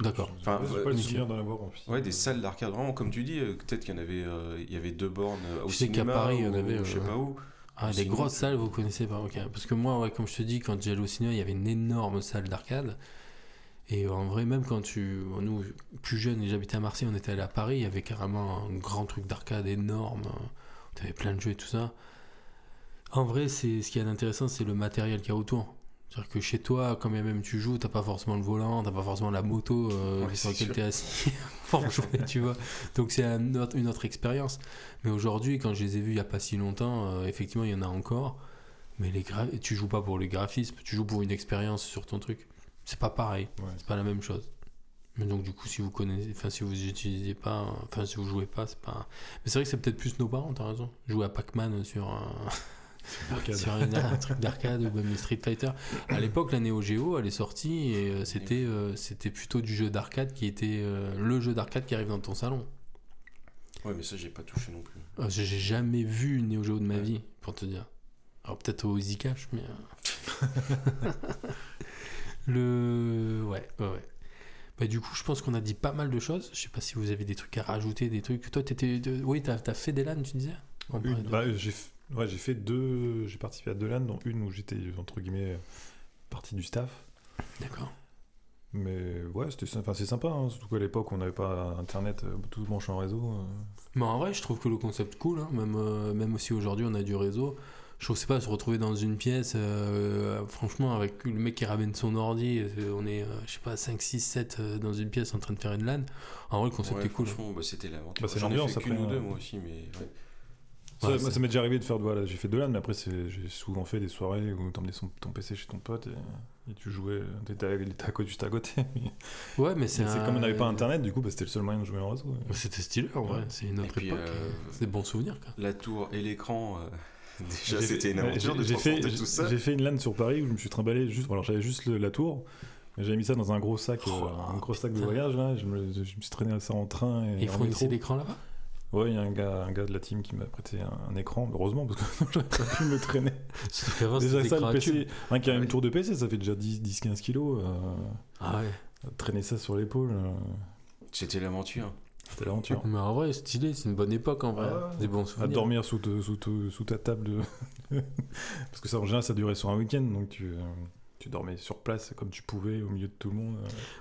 D'accord. Enfin, J'ai ouais, pas le souvenir d'en avoir en Ouais, des salles d'arcade, vraiment, comme tu dis, euh, peut-être qu'il y en avait, euh, il y avait deux bornes euh, au Je sais qu'à Paris, il y en avait, ou je sais euh, pas où. Ah, les grosses salles, vous connaissez pas ok. Parce que moi, ouais, comme je te dis, quand j'allais au cinéma, il y avait une énorme salle d'arcade. Et en vrai, même quand tu. Nous, plus jeunes, et j'habitais à Marseille, on était allé à Paris, il y avait carrément un grand truc d'arcade énorme. Tu avais plein de jeux et tout ça. En vrai, c'est ce qui est intéressant, c'est le matériel qu'il y a autour. C'est-à-dire que chez toi, quand même tu joues, t'as pas forcément le volant, t'as pas forcément la moto euh, Ouais, sur laquelle t'es assis pour jouer, tu vois. Donc c'est un autre- une autre expérience. Mais aujourd'hui, quand je les ai vus il y a pas si longtemps, euh, effectivement, il y en a encore. Mais les gra- tu joues pas pour les graphismes, tu joues pour une expérience sur ton truc. C'est pas pareil, Ouais. c'est pas la même chose. Mais donc du coup, si vous connaissez, enfin si vous utilisez pas, enfin si vous jouez pas, c'est pas. Mais c'est vrai que c'est peut-être plus nos parents, t'as raison. Jouer à Pac-Man sur un. Sur un, un truc d'arcade ou même les Street Fighter. À l'époque, la Neo Geo, elle est sortie et euh, c'était euh, c'était plutôt du jeu d'arcade qui était euh, le jeu d'arcade qui arrive dans ton salon. Ouais, mais ça, j'ai pas touché non plus. Euh, J'ai jamais vu une Neo Geo de ma vie, pour te dire. Alors peut-être au Easy Cash, mais. Le. Ouais, ouais, ouais. Bah, du coup, je pense qu'on a dit pas mal de choses. Je sais pas si vous avez des trucs à rajouter, des trucs. Toi, t'étais. Oui, t'as as fait des LAN, tu disais? Une- bah, j'ai ouais, j'ai fait deux j'ai participé à deux LAN dont une où j'étais entre guillemets partie du staff D'accord. mais ouais c'était sy- enfin, c'est sympa hein, surtout qu'à l'époque on n'avait pas internet euh, tout branché en réseau euh. Mais en vrai, je trouve que le concept cool, hein, même, euh, même si aujourd'hui on a du réseau. Je trouve, c'est pas, se retrouver dans une pièce, euh, franchement, avec le mec qui ramène son ordi, euh, on est, euh, je sais pas, 5, 6, 7 euh, dans une pièce en train de faire une LAN. En vrai, le concept Ouais, est cool. franchement, bah, c'était l'aventure. Bah, c'est J'en ai l'ambiance, fait qu'une après, ou deux, euh. moi aussi, mais ouais. Ça, Ouais, moi, ça m'est déjà arrivé de faire voilà, j'ai fait deux LAN mais après j'ai souvent fait des soirées où t'emmenais ton PC chez ton pote et, et tu jouais t'étais à, il était à côté juste à côté Ouais, mais c'est un- comme on n'avait pas internet du coup bah, c'était le seul moyen de jouer en réseau ouais. C'était stylé en vrai, Ouais. c'est une autre puis, époque, euh, c'est des bons souvenirs. Quoi. La tour et l'écran, euh, déjà, J'ai c'était une aventure de j'ai fait, transporter tout ça. j'ai fait une LAN sur Paris où je me suis trimballé juste alors j'avais juste le- la tour mais j'avais mis ça dans un gros sac Oh, euh, un gros sac de voyage là je me, je me suis traîné ça en train et, Et ils métro. l'écran là-bas? Ouais il y a un gars un gars de la team qui m'a prêté un, un écran heureusement parce que j'aurais pas pu me traîner déjà ça le à. PC qu'il y a Ouais. une tour de PC ça fait déjà 10-15 kilos euh, Ah ouais. traîner ça sur l'épaule euh, C'était l'aventure. c'était l'aventure Mais en vrai, stylé, c'est une bonne époque en vrai. Ah. Des bons à souvenirs. dormir sous, te- sous, te- sous ta table de... parce que ça en général ça durait sur un week-end donc tu, euh, tu dormais sur place comme tu pouvais au milieu de tout le monde.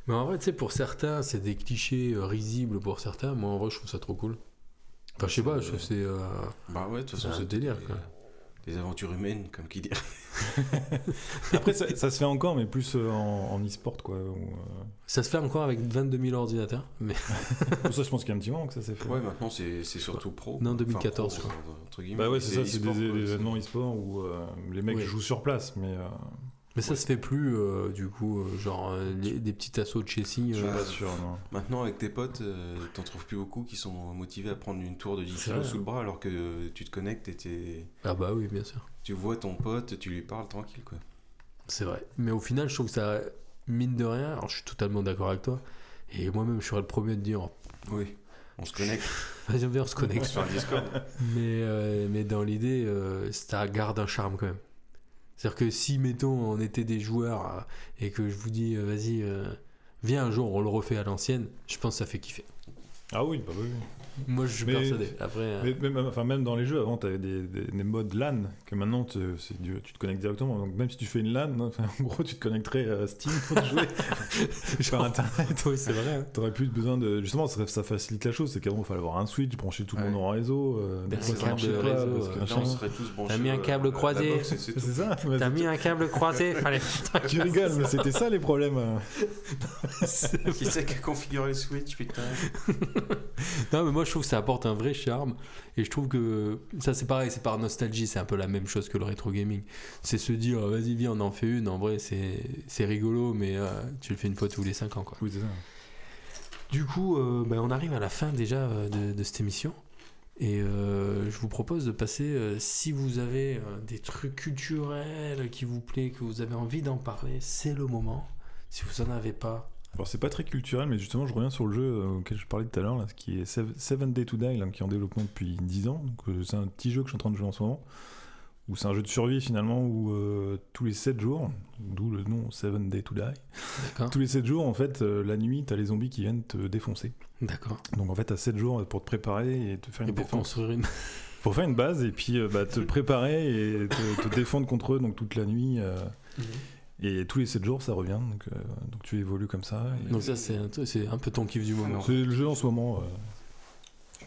Mais en vrai, tu sais, pour certains, c'est des clichés euh, risibles pour certains. Moi, en vrai, je trouve ça trop cool. Enfin, je sais pas, c'est. euh, Bah ouais, de toute façon, C'est délire, des- quoi. Des aventures humaines, comme qui dit. Après, ça, ça se fait encore, mais plus euh, en, en e-sport, quoi. où, Ça se fait encore avec 22 000 ordinateurs, mais euh, ça, je pense qu'il y a un petit moment que ça s'est fait. Ouais, maintenant, c'est c'est surtout pro. Non, Enfin, 2014, pro, je crois. euh, entre guillemets. Bah ouais, c'est ça, c'est des, quoi, événements e-sport où euh, les mecs jouent sur place, mais euh, mais ça se fait plus euh, du coup, euh, genre euh, les- des petits assauts de Chessy. je suis pas sûr. Non. Maintenant, avec tes potes, euh, t'en trouves plus beaucoup qui sont motivés à prendre une tour de 10 C'est kilos sous le bras alors que euh, tu te connectes et t'es- Ah bah oui, bien sûr. tu vois ton pote, tu lui parles tranquille, quoi. C'est vrai. Mais au final, je trouve que ça, mine de rien, alors je suis totalement d'accord avec toi. Et moi-même, je serais le premier de dire, Oui. On se connecte vas-y, viens, on se connecte. sur un Discord. Mais, euh, mais dans l'idée, euh, ça garde un charme quand même. C'est-à-dire que si, mettons, on était des joueurs euh, et que je vous dis, euh, vas-y, euh, viens un jour, on le refait à l'ancienne, je pense que ça fait kiffer. Ah oui, bah oui. Moi, je suis Mais- persuadé. Après, euh, Mais même, enfin, même dans les jeux, avant, tu avais des, des, des modes LAN que maintenant tu, c'est du- tu te connectes directement. Donc, même si tu fais une LAN, enfin, en gros, tu te connecterais à Steam pour jouer par internet. oui, c'est vrai. hein. T'aurais plus besoin de. Justement, ça, ça facilite la chose. C'est qu'avant, il fallait avoir un switch, brancher tout le Ouais. monde en réseau. euh, des Ben, c'est câble pas, réseau, parce que euh, machin. on serait tous branchés. T'as mis un câble croisé. c'est ça T'as mis un câble croisé, fallait. Tu rigoles, mais c'était ça les problèmes. Qui c'est qui a configuré le Switch, putain? Non, mais moi je trouve que ça apporte un vrai charme. Et je trouve que ça, c'est pareil, c'est par nostalgie, c'est un peu la même chose que le rétro gaming. C'est se dire, vas-y, viens, on en fait une. En vrai, c'est rigolo, mais euh, tu le fais une fois tous les 5 ans, quoi. Oui. Du coup, euh, ben, on arrive à la fin déjà euh, de, de cette émission. Et euh, je vous propose de passer, euh, si vous avez euh, des trucs culturels qui vous plaît, que vous avez envie d'en parler, c'est le moment. Si vous en avez pas, Alors, c'est pas très culturel, mais justement, je reviens sur le jeu euh, auquel je parlais tout à l'heure, qui est Sev- Seven Day to Die, là, qui est en développement depuis 10 ans. Donc, euh, c'est un petit jeu que je suis en train de jouer en ce moment. Où c'est un jeu de survie finalement, où euh, tous les 7 jours, d'où le nom Seven Day to Die, tous les 7 jours, en fait, euh, la nuit, t'as les zombies qui viennent te défoncer. D'accord. Donc en fait, t'as 7 jours pour te préparer et te faire Et une pour défense. construire une. Pour faire une base et puis euh, bah, te préparer et te, te défendre contre eux donc toute la nuit. euh, et tous les 7 jours, ça revient. Donc, euh, donc tu évolues comme ça. et- Donc, ça, c'est un, truc- c'est un peu ton kiff du moment. C'est le jeu en ce moment. euh,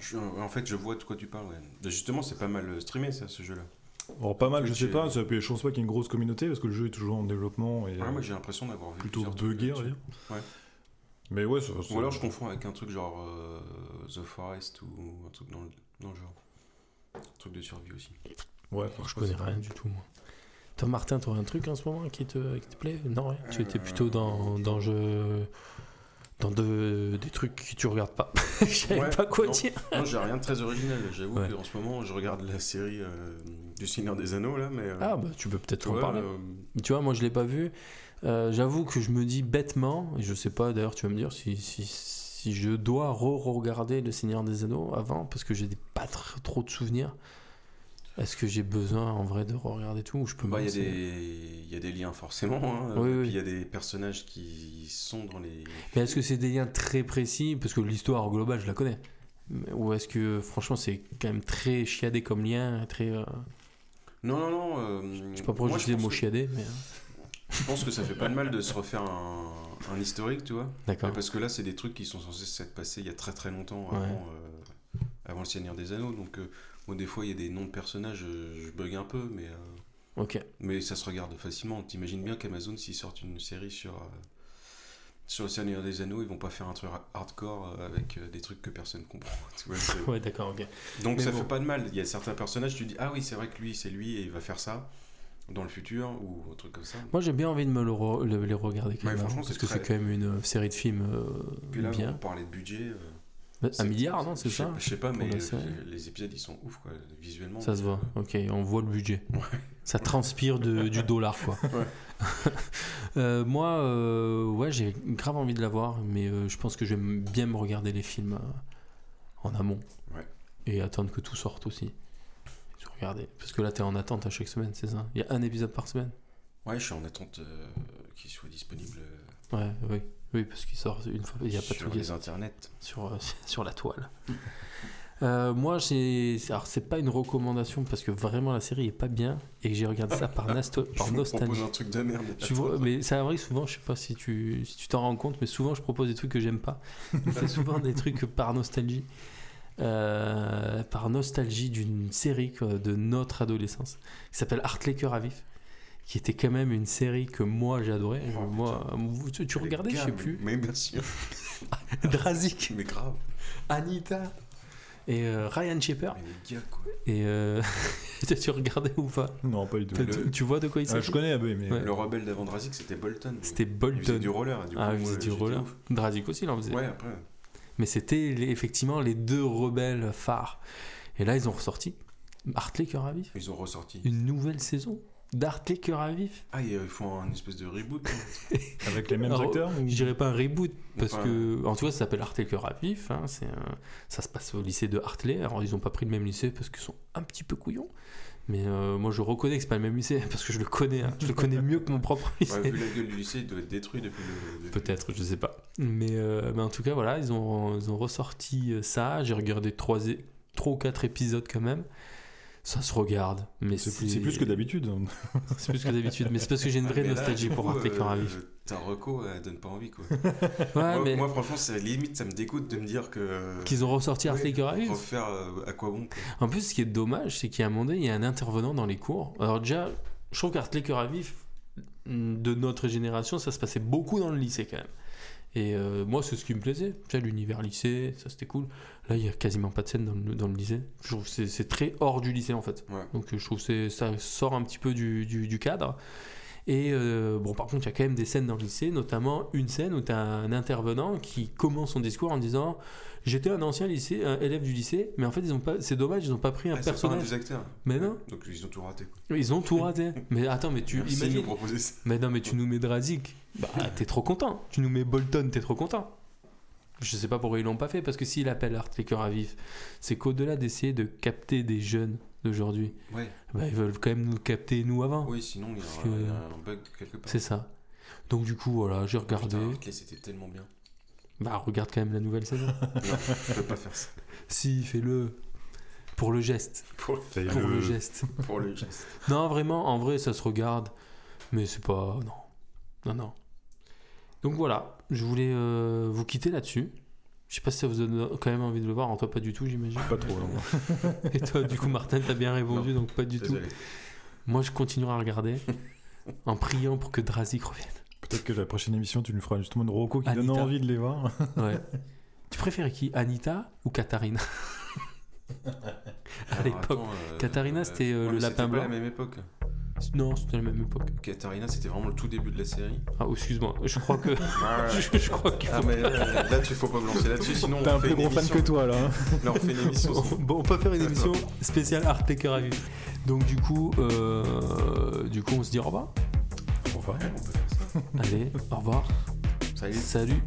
Je- En fait, je vois de quoi tu parles. ouais. Justement, c'est pas mal euh, streamé, ça, ce jeu-là. Alors pas mal, je sais pas. ça je pense pas qu'il y ait une grosse communauté parce que le jeu est toujours en développement et Ouais, euh, moi, j'ai l'impression d'avoir vu plutôt buggé. on va dire. Ouais. Mais ouais, ça, ça- Ou alors je confonds avec un truc genre euh, The Forest ou un truc dans le, dans le genre. Un truc de survie aussi. ouais, Je connais rien du tout, moi. Toi, Martin, tu un truc en ce moment qui te, qui te plaît? Non, rien. Tu étais plutôt dans, dans jeu. Dans de, des trucs que tu regardes pas. Je savais Ouais, pas quoi non. dire. Non, j'ai rien de très original. J'avoue Ouais. qu'en ce moment, je regarde la série euh, du Seigneur des Anneaux là, mais. euh, Ah, bah, tu peux peut-être en parler. euh, Tu vois, moi, je l'ai pas vu. Euh, J'avoue que je me dis bêtement, et je sais pas, d'ailleurs, tu vas me dire si, si, si je dois re-regarder Le Seigneur des Anneaux avant, parce que j'ai des- pas tr- trop de souvenirs. Est-ce que j'ai besoin en vrai de re-regarder tout ou je peux bah, il y, a des- il y a des liens forcément. hein. Oui, oui. Il y a des personnages qui sont dans les. Mais est-ce que c'est des liens très précis? Parce que l'histoire globale, je la connais. Ou est-ce que franchement, c'est quand même très chiadé comme lien très, euh, Non, non, non. euh, Je sais pas pourquoi je dit le mot que- chiadé, mais. euh, Je pense que ça fait pas de mal de se refaire un, un historique, tu vois. D'accord. Parce que là, c'est des trucs qui sont censés s'être passés il y a très très longtemps avant, Ouais. euh, avant le Seigneur des Anneaux. Donc, des fois, il y a des noms de personnages, euh, je bug un peu, mais, euh, Ok. mais ça se regarde facilement. T'imagines bien qu'Amazon, s'ils sortent une série sur, euh, sur le Seigneur des Anneaux, ils vont pas faire un truc hardcore avec des trucs que personne comprend. tu vois, c'est- Ouais, d'accord, ok. Donc, Mais ça bon. fait pas de mal. Il y a certains personnages, tu dis, ah oui, c'est vrai que lui, c'est lui et il va faire ça dans le futur ou un truc comme ça. Moi, j'ai bien envie de me le re- le- les regarder quand Ouais, même. franchement, parce que c'est quand même une série de films euh, Puis là, bien. on parlait de budget. euh, Un c'est- milliard, non C'est ça Je sais pas, mais les épisodes ils sont ouf quoi, visuellement. Ça se voit. Ok, on voit le budget. Ouais. Ça transpire de- du dollar, quoi. Ouais. Euh, moi, euh, ouais, j'ai grave envie de la voir, mais euh, je pense que j'aime bien me regarder les films en amont. Ouais. Et attendre que tout sorte aussi. Se regarder. Parce que là, t'es en attente à chaque semaine, c'est ça? Il y a un épisode par semaine? Ouais, je suis en attente qu'il soit disponible Ouais, oui. Oui, parce qu'il sort une fois. Il n'y a pas de sur truc qui les internets. sur, euh, sur la toile. Euh, moi, j'ai. Alors, c'est pas une recommandation parce que vraiment la série est pas bien et que j'ai regardé ça par, nasto- Je par nostalgie. propose un truc de merde. Vois, mais ça arrive souvent, je sais pas si tu si tu t'en rends compte, mais souvent je propose des trucs que j'aime pas. C'est souvent des trucs par nostalgie. Euh, par nostalgie d'une série quoi, de notre adolescence qui s'appelle Cœur à vif qui était quand même une série que moi j'adorais Oh, moi tu, tu regardais je sais Gars, plus Mais bien sûr. Drazik Mais grave. Anita et euh, Ryan Shepard Mais les gars quoi. et euh, tu regardais ou pas? Non, pas du tout. tu, vois de quoi il Ah, s'agit? je connais mais Ouais. Le rebelle d'avant Drazik c'était Bolton. c'était Il faisait Bolton du roller. Du ah coup, il faisait moi, du roller. Drazik aussi il en faisait Ouais, après. Mais c'était effectivement les deux rebelles phares. Et là, ils ont ressorti Hartley vif. Ils ont ressorti. Une nouvelle saison d'Hartley Cœur à vif. Ah, ils font un espèce de reboot. avec les mêmes Alors, acteurs ou- Je dirais pas un reboot, parce Enfin, que. En tout cas, ça s'appelle Hartley Cœur à vif. hein, c'est un- Ça se passe au lycée de Hartley. Alors, ils ont pas pris le même lycée parce qu'ils sont un petit peu couillons. Mais euh, moi, je reconnais que c'est pas le même lycée parce que je le connais. hein. Je le connais mieux que mon propre lycée. Ouais, vu la gueule du lycée, il doit être détruit depuis le. depuis- Peut-être, je sais pas. Mais, euh, mais en tout cas, voilà, ils ont, ils ont ressorti euh, ça. J'ai regardé trois, trois ou quatre épisodes quand même. Ça se regarde, mais C'est c'est plus, c'est plus que d'habitude. C'est plus que d'habitude, mais c'est parce que j'ai une vraie là, nostalgie pour Arte euh, vif. Ta reco, elle donne pas envie quoi. Ouais, moi, mais moi, franchement, ça, limite, ça me dégoûte de me dire que. qu'ils ont ressorti Arte Ouais, vif. Refaire euh, à quoi bon quoi. En plus, ce qui est dommage, c'est qu'à un moment donné, il y a un intervenant dans les cours. Alors déjà, je trouve qu'Arte Cœur à vif, de notre génération, ça se passait beaucoup dans le lycée quand même. Et euh, moi, c'est ce qui me plaisait. Tu sais, l'univers lycée, ça c'était cool. Là, il y a quasiment pas de scène dans le, dans le lycée. Je trouve que c'est- c'est très hors du lycée en fait. Ouais. Donc je trouve que ça sort un petit peu du, du- du cadre. Et euh, bon, par contre, il y a quand même des scènes dans le lycée, notamment une scène où tu as un intervenant qui commence son discours en disant J'étais un ancien lycée, un élève du lycée, mais en fait, ils ont pas, c'est dommage, ils n'ont pas pris un Ah, personnage. des acteurs. Mais non, Donc ils ont tout raté. Quoi. ils ont tout raté. mais attends, mais tu Merci nous ça. Mais non, mais tu nous mets Drazik, bah t'es trop content. Tu nous mets Bolton, t'es trop content. Je sais pas pourquoi ils l'ont pas fait, parce que s'il appelle Art les cœurs à vif, c'est qu'au-delà d'essayer de capter des jeunes d'aujourd'hui, Ouais. bah, ils veulent quand même nous capter nous avant. Oui, sinon il y, Parce aura- que- il y a un bug quelque part. C'est ça. Donc du coup, voilà, j'ai regardé. Putain, Hartley, c'était tellement bien. Bah regarde quand même la nouvelle saison. Non, je peux pas faire ça. si, fais-le. Pour le geste. Pour, le le- geste. pour le geste. Non, vraiment, en vrai, ça se regarde. Mais c'est pas. Non. Non, non. Donc voilà, je voulais euh, vous quitter là-dessus. Je sais pas si ça vous donne quand même envie de le voir. En toi, pas du tout, j'imagine. Pas trop. non. Et toi, du coup, Martin, t'as bien répondu, donc pas du tout. Moi, je continuerai à regarder en priant pour que Drazik revienne. Peut-être que la prochaine émission, tu nous feras justement une roco qui donne envie de les voir. Ouais. tu préférais qui Anita ou Katharina? À l'époque. euh, Katharina, c'était, euh, ouais, le lapin c'était pas blanc. la même époque. Non, c'était la même époque. Katharina, c'était vraiment le tout début de la série. Ah, oh, excuse-moi, je crois que. je, je crois qu'il faut. Ah, mais là, là, tu faut pas me lancer là-dessus, sinon T'es un fait plus gros fan que toi là. hein. Là, on fait une émission. bon, on peut faire une émission spéciale Art Taker à vif. Donc, du coup, euh, du coup, on se dit au revoir. Au revoir. On peut faire ça. Allez, au revoir. Salut. Salut.